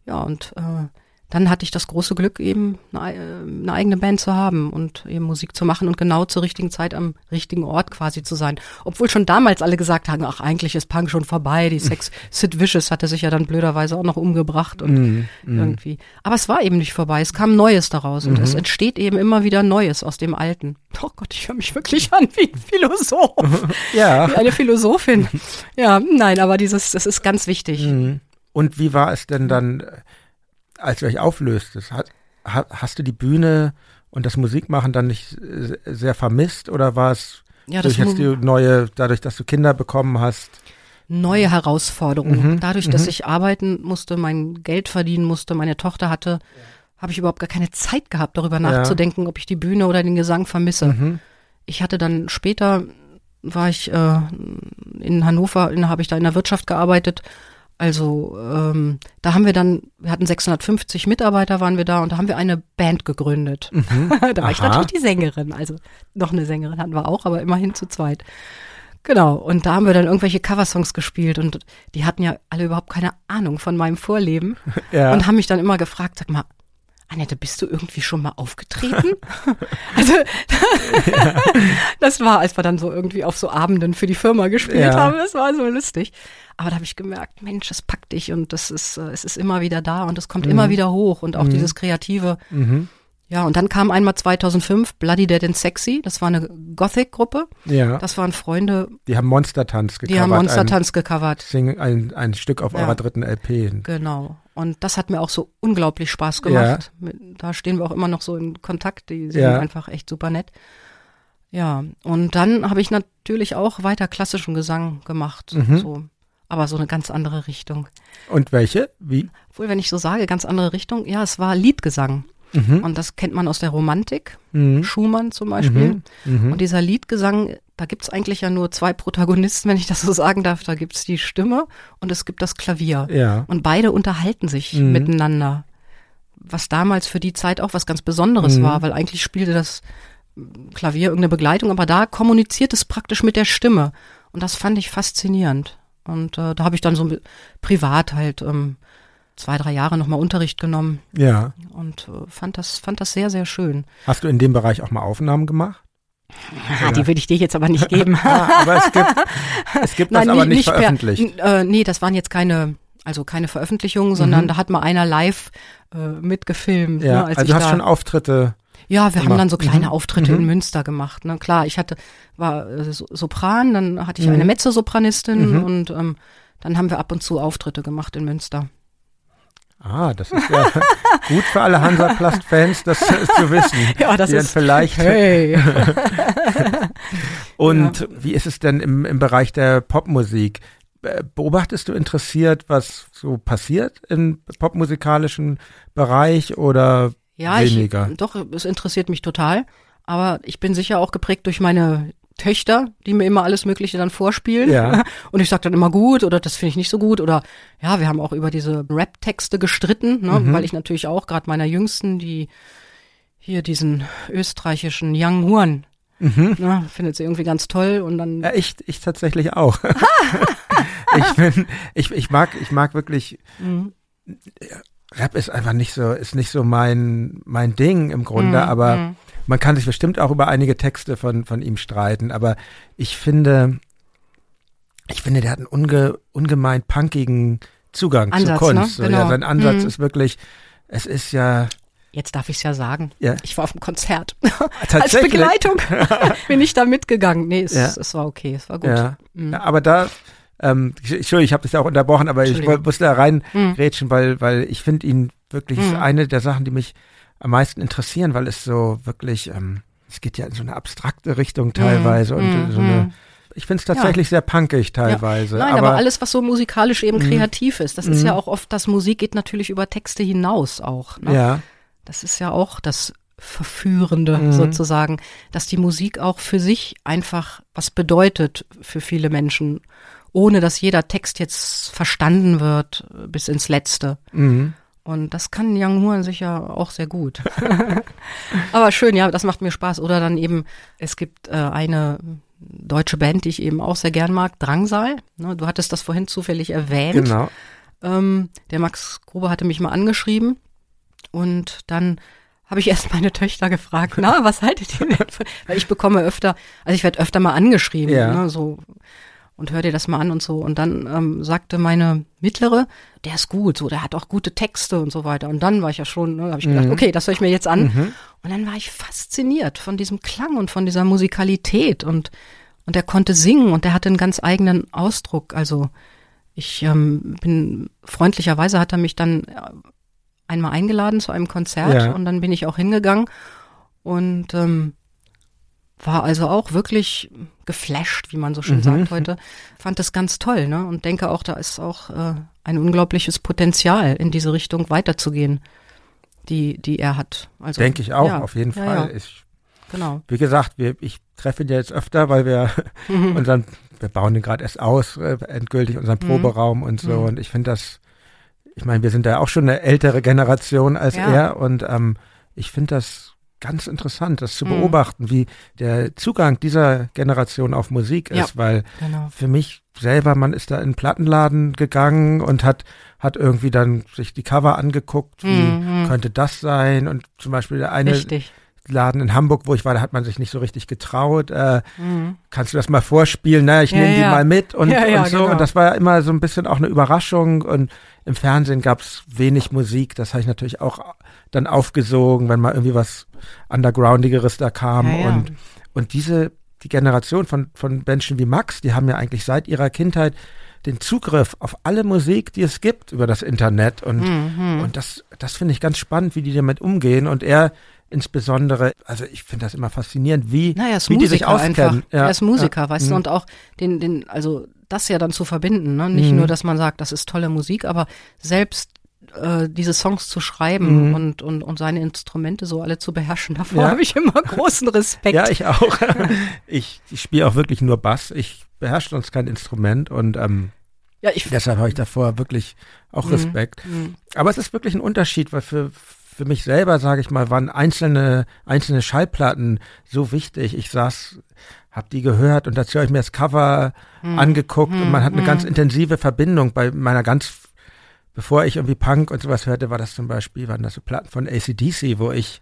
Ja, und äh, dann hatte ich das große Glück, eben eine, äh, eine eigene Band zu haben und eben Musik zu machen und genau zur richtigen Zeit am richtigen Ort quasi zu sein. Obwohl schon damals alle gesagt haben, ach, eigentlich ist Punk schon vorbei. Die Sex, Sid Vicious hatte sich ja dann blöderweise auch noch umgebracht und Mhm. Mhm. irgendwie. Aber es war eben nicht vorbei. Es kam Neues daraus und Mhm. es entsteht eben immer wieder Neues aus dem Alten. Oh Gott, ich höre mich wirklich an wie ein Philosoph, Ja. wie eine Philosophin. Ja, nein, aber dieses, das ist ganz wichtig. Mhm. Und wie war es denn dann, äh, als ihr euch auflöstet? Hat, ha- hast du die Bühne und das Musikmachen dann nicht äh, sehr vermisst oder war es Ja, durch jetzt die neue, dadurch, dass du Kinder bekommen hast? neue Herausforderungen. Mhm, Dadurch, dass mhm. ich arbeiten musste, mein Geld verdienen musste, meine Tochter hatte, habe ich überhaupt gar keine Zeit gehabt, darüber nachzudenken, ob ich die Bühne oder den Gesang vermisse. Mhm. Ich hatte dann später, war ich äh, in Hannover, habe ich da in der Wirtschaft gearbeitet. Also ähm, da haben wir dann, wir hatten 650 Mitarbeiter, waren wir da und da haben wir eine Band gegründet. da war ich Mhm. Aha. natürlich die Sängerin, also noch eine Sängerin hatten wir auch, aber immerhin zu zweit. Genau, und da haben wir dann irgendwelche Coversongs gespielt und die hatten ja alle überhaupt keine Ahnung von meinem Vorleben Ja. und haben mich dann immer gefragt, sag mal, Annette, bist du irgendwie schon mal aufgetreten? also das war, als wir dann so irgendwie auf so Abenden für die Firma gespielt Ja. haben, das war so lustig. Aber da habe ich gemerkt, Mensch, das packt dich und das ist, äh, es ist immer wieder da und es kommt immer wieder hoch und auch Mhm. dieses Kreative. Mhm. Ja, und dann kam einmal 2005 Bloody Dead and Sexy, das war eine Gothic-Gruppe. Ja. Das waren Freunde, Die haben Monstertanz gecovert. die haben Monster-Tanz gecovert. Sing, ein, ein Stück auf Ja. eurer dritten LP. Genau. Und das hat mir auch so unglaublich Spaß gemacht. Mit- Da stehen wir auch immer noch so in Kontakt. Die sind Ja. einfach echt super nett. Ja, und dann habe ich natürlich auch weiter klassischen Gesang gemacht. Mhm. So. Aber so eine ganz andere Richtung. Und welche? Wie? Obwohl, wenn ich so sage, ganz andere Richtung, ja, es war Liedgesang. Mhm. Und das kennt man aus der Romantik, Mhm. Schumann zum Beispiel. Mhm. Mhm. Und dieser Liedgesang, da gibt's eigentlich ja nur zwei Protagonisten, wenn ich das so sagen darf. Da gibt's die Stimme und es gibt das Klavier. Ja. Und beide unterhalten sich Mhm. miteinander. Was damals für die Zeit auch was ganz Besonderes Mhm. war, weil eigentlich spielte das Klavier irgendeine Begleitung, aber da kommuniziert es praktisch mit der Stimme. Und das fand ich faszinierend. Und äh, da habe ich dann so privat halt ähm, zwei, drei Jahre nochmal Unterricht genommen Ja. und äh, fand das, fand das sehr, sehr schön. Hast du in dem Bereich auch mal Aufnahmen gemacht? Ah, die würde ich dir jetzt aber nicht geben. Ah, aber es gibt, es gibt das aber nicht, per- veröffentlicht. n- äh, nee, das waren jetzt keine, also keine Veröffentlichungen, sondern Mhm. da hat mal einer live äh, mitgefilmt. ja, ne, als also ich du hast da, schon Auftritte. ja, wir haben gemacht. dann so kleine Mhm. Auftritte Mhm. in Münster gemacht. Ne? Klar, ich hatte, war äh, so- Sopran, dann hatte ich Mhm. eine Mezzosopranistin Mhm. und ähm, dann haben wir ab und zu Auftritte gemacht in Münster. Ah, das ist ja gut für alle Hansaplast-Fans, das zu wissen. Ja, das ist vielleicht. Hey. Und wie ist es denn im, im Bereich der Popmusik? Äh, Beobachtest du interessiert, was so passiert im popmusikalischen Bereich oder Ja, weniger? Ich, doch, es interessiert mich total. Aber ich bin sicher auch geprägt durch meine Töchter, die mir immer alles Mögliche dann vorspielen. Ja. Und ich sage dann immer gut oder das finde ich nicht so gut. Oder ja, wir haben auch über diese Rap-Texte gestritten, ne? Mhm. weil ich natürlich auch gerade meiner Jüngsten, die hier diesen österreichischen Young Huan, Mhm. ne, findet sie irgendwie ganz toll. Und dann Ja, ich, ich tatsächlich auch. ich bin, ich, ich mag, ich mag wirklich, Mhm. Rap ist einfach nicht so, ist nicht so mein, mein Ding im Grunde, Mhm, aber mhm. Man kann sich bestimmt auch über einige Texte von, von ihm streiten, aber ich finde, ich finde, der hat einen unge, ungemein punkigen Zugang Ansatz, zur Kunst. Ne? Genau. Ja, sein Ansatz mhm. ist wirklich, es ist ja. Jetzt darf ich es ja sagen. Ja. Ich war auf dem Konzert. Als Begleitung bin ich da mitgegangen. Nee, es, Ja. es war okay, es war gut. Ja. Mhm. aber da, ähm, ich- Entschuldigung, ich habe das ja auch unterbrochen, aber ich musste da Mhm. reingrätschen, weil, weil ich finde ihn wirklich, ist Mhm. eine der Sachen, die mich am meisten interessieren, weil es so wirklich, ähm, es geht ja in so eine abstrakte Richtung teilweise und Mhm. so eine, ich finde es tatsächlich sehr punkig teilweise. Nein, aber, aber, alles, was so musikalisch eben Mhm. kreativ ist, das ist Mhm. ja auch oft, das Musik geht natürlich über Texte hinaus auch. Ne? ja, Das ist ja auch das Verführende Mhm. sozusagen, dass die Musik auch für sich einfach was bedeutet für viele Menschen, ohne dass jeder Text jetzt verstanden wird bis ins Letzte. mhm. Und das kann Young Huan sicher auch sehr gut. Aber schön, ja, das macht mir Spaß. Oder dann eben, es gibt äh, eine deutsche Band, die ich eben auch sehr gern mag, Drangsal. Ne, du hattest das vorhin zufällig erwähnt. genau. Ähm, der Max Gruber hatte mich mal angeschrieben und dann habe ich erst meine Töchter gefragt, na, was haltet ihr denn? Von? Weil ich bekomme öfter, also ich werde öfter mal angeschrieben, Ja. ne, so und hör dir das mal an und so. Und dann ähm, sagte meine mittlere, der ist gut, so, der hat auch gute Texte und so weiter. Und dann war ich ja schon, ne, habe ich gedacht, Mhm. okay, das höre ich mir jetzt an. Mhm. Und dann war ich fasziniert von diesem Klang und von dieser Musikalität und und er konnte singen und er hatte einen ganz eigenen Ausdruck. Also ich ähm, bin freundlicherweise hat er mich dann äh, einmal eingeladen zu einem Konzert Ja. und dann bin ich auch hingegangen und ähm, war also auch wirklich geflasht, wie man so schön Mhm. sagt heute. Fand das ganz toll, ne? Und denke auch, da ist auch äh, ein unglaubliches Potenzial, in diese Richtung weiterzugehen, die, die er hat. Also Denke ich auch, ja, auf jeden ja, Fall. Ja, Ich, genau. wie gesagt, wir, ich treffe ihn ja jetzt öfter, weil wir Mhm. unseren, wir bauen den gerade erst aus, äh, endgültig unseren Mhm. Proberaum und so. Mhm. Und ich finde das, ich meine, wir sind da auch schon eine ältere Generation als Ja. er und ähm, ich finde das ganz interessant, das zu Mhm. beobachten, wie der Zugang dieser Generation auf Musik Ja. ist, weil Genau. für mich selber, man ist da in den Plattenladen gegangen und hat, hat irgendwie dann sich die Cover angeguckt, wie Mhm. könnte das sein? Und zum Beispiel der eine Richtig. Laden in Hamburg, wo ich war, da hat man sich nicht so richtig getraut. Äh, Mhm. kannst du das mal vorspielen? Na, ich Ja, nehme die ja. mal mit und, Ja, und so. genau. Und das war ja immer so ein bisschen auch eine Überraschung. Und im Fernsehen gab's wenig Musik. Das habe ich natürlich auch dann aufgesogen, wenn mal irgendwie was Undergroundigeres da kam. Ja, ja. Und, und diese, die Generation von, von Menschen wie Max, die haben ja eigentlich seit ihrer Kindheit den Zugriff auf alle Musik, die es gibt über das Internet. Und, Mhm. und das, das finde ich ganz spannend, wie die damit umgehen. Und er insbesondere, also ich finde das immer faszinierend, wie, Naja, wie die sich Musiker auskennen. Ja, er ist Musiker, weißt du, Mhm. und auch den, den, also das ja dann zu verbinden, ne? Nicht Mhm. nur, dass man sagt, das ist tolle Musik, aber selbst äh, diese Songs zu schreiben Mhm. und, und, und seine Instrumente so alle zu beherrschen, davor Ja. habe ich immer großen Respekt. Ja, ich auch. ich ich spiele auch wirklich nur Bass. Ich beherrsche sonst kein Instrument und ähm, ja, ich deshalb habe ich davor wirklich auch Mhm. Respekt. Mhm. Aber es ist wirklich ein Unterschied, weil für, für mich selber, sage ich mal, waren einzelne, einzelne Schallplatten so wichtig. Ich saß, hab die gehört und dazu habe ich mir das Cover Mhm. angeguckt und man hat eine Mhm. ganz intensive Verbindung bei meiner ganz, bevor ich irgendwie Punk und sowas hörte, war das zum Beispiel, waren das so Platten von ACDC, wo ich,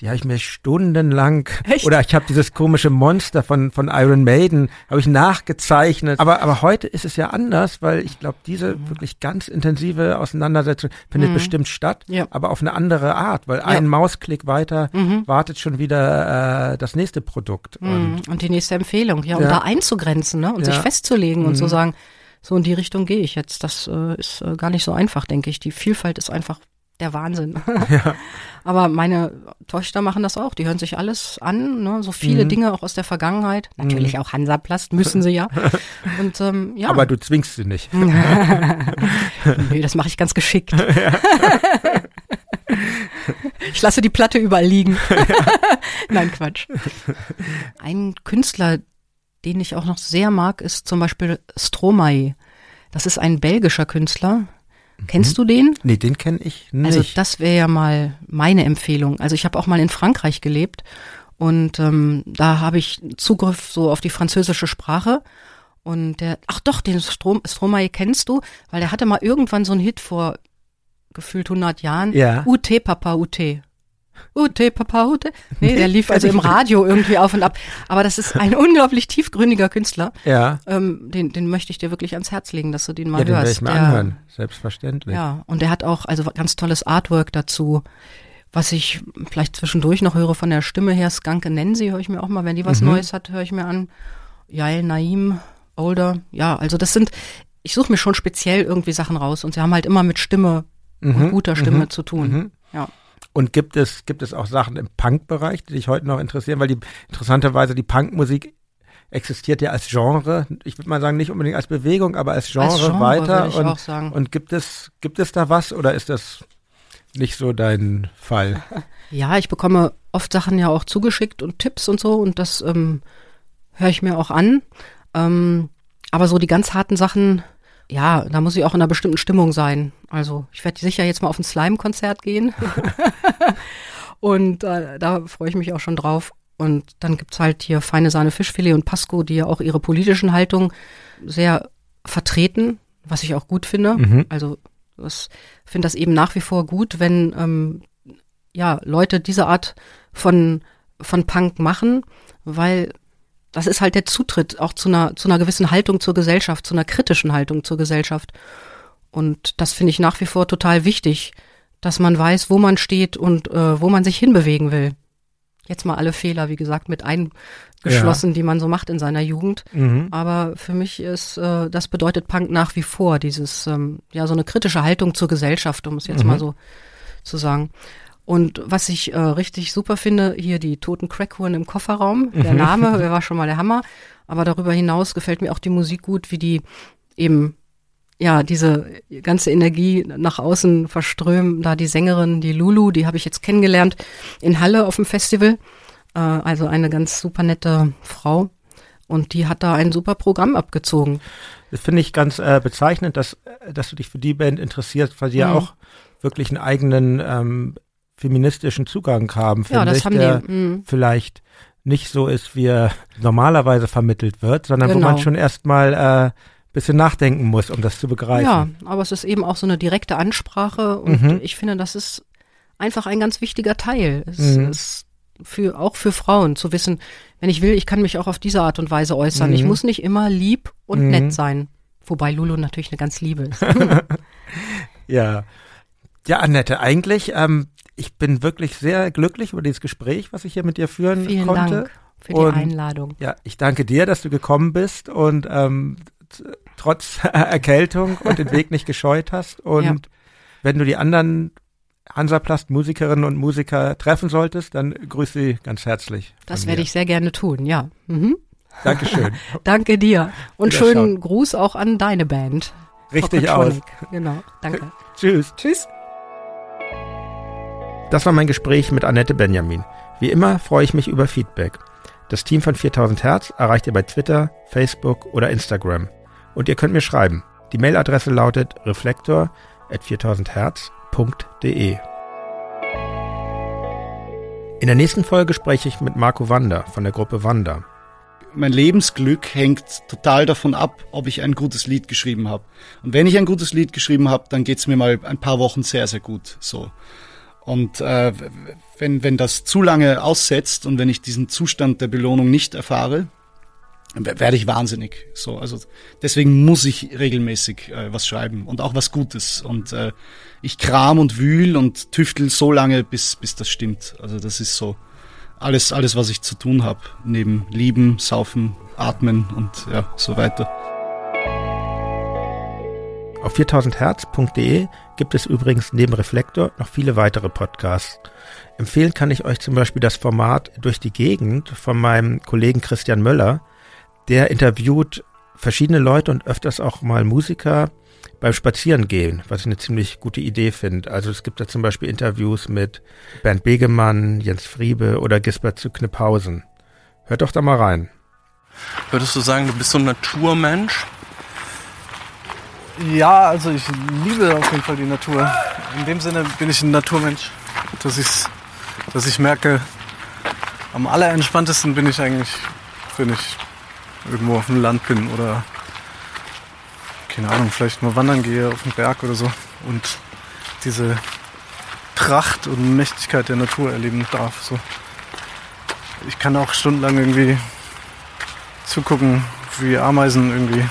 die habe ich mir stundenlang, Echt? oder ich habe dieses komische Monster von, von Iron Maiden, habe ich nachgezeichnet. Aber, aber heute ist es ja anders, weil ich glaube, diese wirklich ganz intensive Auseinandersetzung findet Mhm. bestimmt statt, Ja. aber auf eine andere Art, weil ein Mausklick weiter Mhm. wartet schon wieder äh, das nächste Produkt. Und Mhm. Und die nächste Empfehlung, ja, um Ja. da einzugrenzen ne? und Ja. sich festzulegen und zu Mhm. sagen, so in die Richtung gehe ich jetzt. Das äh, ist äh, gar nicht so einfach, denke ich. Die Vielfalt ist einfach der Wahnsinn. ja. Aber meine Töchter machen das auch. Die hören sich alles an, ne? so viele Mhm. Dinge auch aus der Vergangenheit. Natürlich auch Hansaplast, müssen sie ja. Und ähm, ja. Aber du zwingst sie nicht. Nö, das mache ich ganz geschickt. ich lasse die Platte überall liegen. Nein, Quatsch. Ein Künstler, den ich auch noch sehr mag, ist zum Beispiel Stromae. Das ist ein belgischer Künstler. Kennst du den? Nee, den kenne ich nicht. Also das wäre ja mal meine Empfehlung. Also ich habe auch mal in Frankreich gelebt und ähm, da habe ich Zugriff so auf die französische Sprache. Und der, ach doch, den Strom, Stromae kennst du, weil der hatte mal irgendwann so einen Hit vor gefühlt 100 Jahren. Ja. UT, Papa, UT. Ute, Papa, Ute. Nee, der lief also im Radio irgendwie auf und ab. Aber das ist ein unglaublich tiefgründiger Künstler. Ja. Ähm, den, den möchte ich dir wirklich ans Herz legen, dass du den mal ja, den hörst. werde ich mir der, anhören, selbstverständlich. Ja, und der hat auch also ganz tolles Artwork dazu. Was ich vielleicht zwischendurch noch höre von der Stimme her, Skanke Nancy höre ich mir auch mal, wenn die was Mhm. Neues hat, höre ich mir an. Yael Naim, Older. Ja, also das sind, ich suche mir schon speziell irgendwie Sachen raus und sie haben halt immer mit Stimme und Mhm, guter Stimme mhm, zu tun. mhm. Ja. Und gibt es, gibt es auch Sachen im Punk-Bereich, die dich heute noch interessieren? Weil die interessanterweise die Punkmusik existiert ja als Genre. Ich würde mal sagen, nicht unbedingt als Bewegung, aber als Genre, Als Genre weiter. ich und, auch sagen. und gibt es, gibt es da was oder ist das nicht so dein Fall? Ja, ich bekomme oft Sachen ja auch zugeschickt und Tipps und so und das ähm, höre ich mir auch an. Ähm, aber so die ganz harten Sachen, ja, da muss ich auch in einer bestimmten Stimmung sein. Also ich werde sicher jetzt mal auf ein Slime-Konzert gehen. und äh, da freue ich mich auch schon drauf. Und dann gibt's halt hier feine Sahne Fischfilet und Pasco, die ja auch ihre politischen Haltung sehr vertreten, was ich auch gut finde. Mhm. Also ich finde das eben nach wie vor gut, wenn ähm, ja Leute diese Art von von Punk machen, weil das ist halt der Zutritt auch zu einer zu einer gewissen Haltung zur Gesellschaft, zu einer kritischen Haltung zur Gesellschaft. Und das finde ich nach wie vor total wichtig, dass man weiß, wo man steht und äh, wo man sich hinbewegen will. Jetzt mal alle Fehler, wie gesagt, mit eingeschlossen, die man so macht in seiner Jugend. Mhm. Aber für mich ist, äh, das bedeutet Punk nach wie vor, dieses, ähm, ja, so eine kritische Haltung zur Gesellschaft, um es jetzt Mhm. mal so zu sagen. Und was ich äh, richtig super finde, hier die toten Crackhuren im Kofferraum, der Name, der war schon mal der Hammer. Aber darüber hinaus gefällt mir auch die Musik gut, wie die eben, ja, diese ganze Energie nach außen verströmen. Da die Sängerin, die Lulu, die habe ich jetzt kennengelernt in Halle auf dem Festival. Äh, also eine ganz super nette Frau. Und die hat da ein super Programm abgezogen. Das finde ich ganz äh, bezeichnend, dass, äh, dass du dich für die Band interessierst, weil die ja Mhm. auch wirklich einen eigenen ähm, feministischen Zugang haben, Ja, finde das ich, haben der die. mm. vielleicht nicht so ist, wie er normalerweise vermittelt wird, sondern wo Genau. man schon erstmal äh, bisschen nachdenken muss, um das zu begreifen. Ja, aber es ist eben auch so eine direkte Ansprache und Mhm. ich finde, das ist einfach ein ganz wichtiger Teil. Es Mhm. ist für, auch für Frauen zu wissen, wenn ich will, ich kann mich auch auf diese Art und Weise äußern. Ich Mhm. muss nicht immer lieb und Mhm. nett sein. Wobei Lulu natürlich eine ganz liebe ist. Ja. Ja, Annette, eigentlich, ähm, ich bin wirklich sehr glücklich über dieses Gespräch, was ich hier mit dir führen Vielen konnte. Dank für Und- die Einladung. Ja, ich danke dir, dass du gekommen bist und ähm, trotz Erkältung und den Weg nicht gescheut hast. Und Ja. wenn du die anderen Hansaplast-Musikerinnen und Musiker treffen solltest, dann grüße sie ganz herzlich. Das werde ich sehr gerne tun, ja. Mhm. Dankeschön. Danke dir. Und schönen Gruß auch an deine Band. Richtig aus. Genau, danke. Tschüss. Tschüss. Das war mein Gespräch mit Annette Benjamin. Wie immer freue ich mich über Feedback. Das Team von 4000 Hertz erreicht ihr bei Twitter, Facebook oder Instagram. Und ihr könnt mir schreiben. Die Mailadresse lautet reflektor at 4000herz.de. In der nächsten Folge spreche ich mit Marco Wander von der Gruppe Wander. mein Lebensglück hängt total davon ab, ob ich ein gutes Lied geschrieben habe. Und wenn ich ein gutes Lied geschrieben habe, dann geht's mir mal ein paar Wochen sehr, sehr gut. So. Und äh, wenn, wenn das zu lange aussetzt und wenn ich diesen Zustand der Belohnung nicht erfahre, werde ich wahnsinnig. So, also deswegen muss ich regelmäßig äh, was schreiben und auch was Gutes. Und äh, ich kram und wühl und tüftel so lange, bis, bis das stimmt. Also das ist so alles, alles, was ich zu tun habe, neben Lieben, Saufen, Atmen und ja, so weiter. Auf 4000herz.de gibt es übrigens neben Reflektor noch viele weitere Podcasts. Empfehlen kann ich euch zum Beispiel das Format Durch die Gegend von meinem Kollegen Christian Möller. Der interviewt verschiedene Leute und öfters auch mal Musiker beim Spazierengehen, was ich eine ziemlich gute Idee finde. Also es gibt da zum Beispiel Interviews mit Bernd Begemann, Jens Friebe oder Gisbert zu Kniphausen. Hört doch da mal rein. Würdest du sagen, du bist so ein Naturmensch? Ja, also ich liebe auf jeden Fall die Natur. In dem Sinne bin ich ein Naturmensch, dass ich, dass ich merke, am allerentspanntesten bin ich eigentlich, wenn ich irgendwo auf dem Land bin oder keine Ahnung, vielleicht mal wandern gehe auf den Berg oder so und diese Pracht und Mächtigkeit der Natur erleben darf. So. Ich kann auch stundenlang irgendwie zugucken, wie Ameisen irgendwie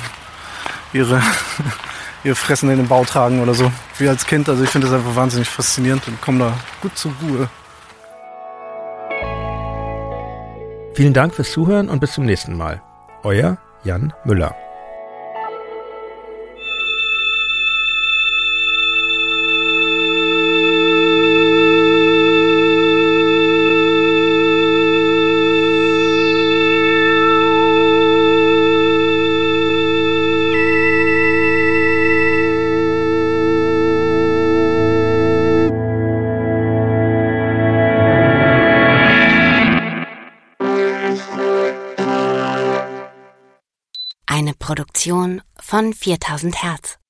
ihre, ihr Fressen in den Bau tragen oder so. Wie als Kind. Also ich finde das einfach wahnsinnig faszinierend und komme da gut zur Ruhe. Vielen Dank fürs Zuhören und bis zum nächsten Mal. Euer Jan Müller. Von 4000 Hertz.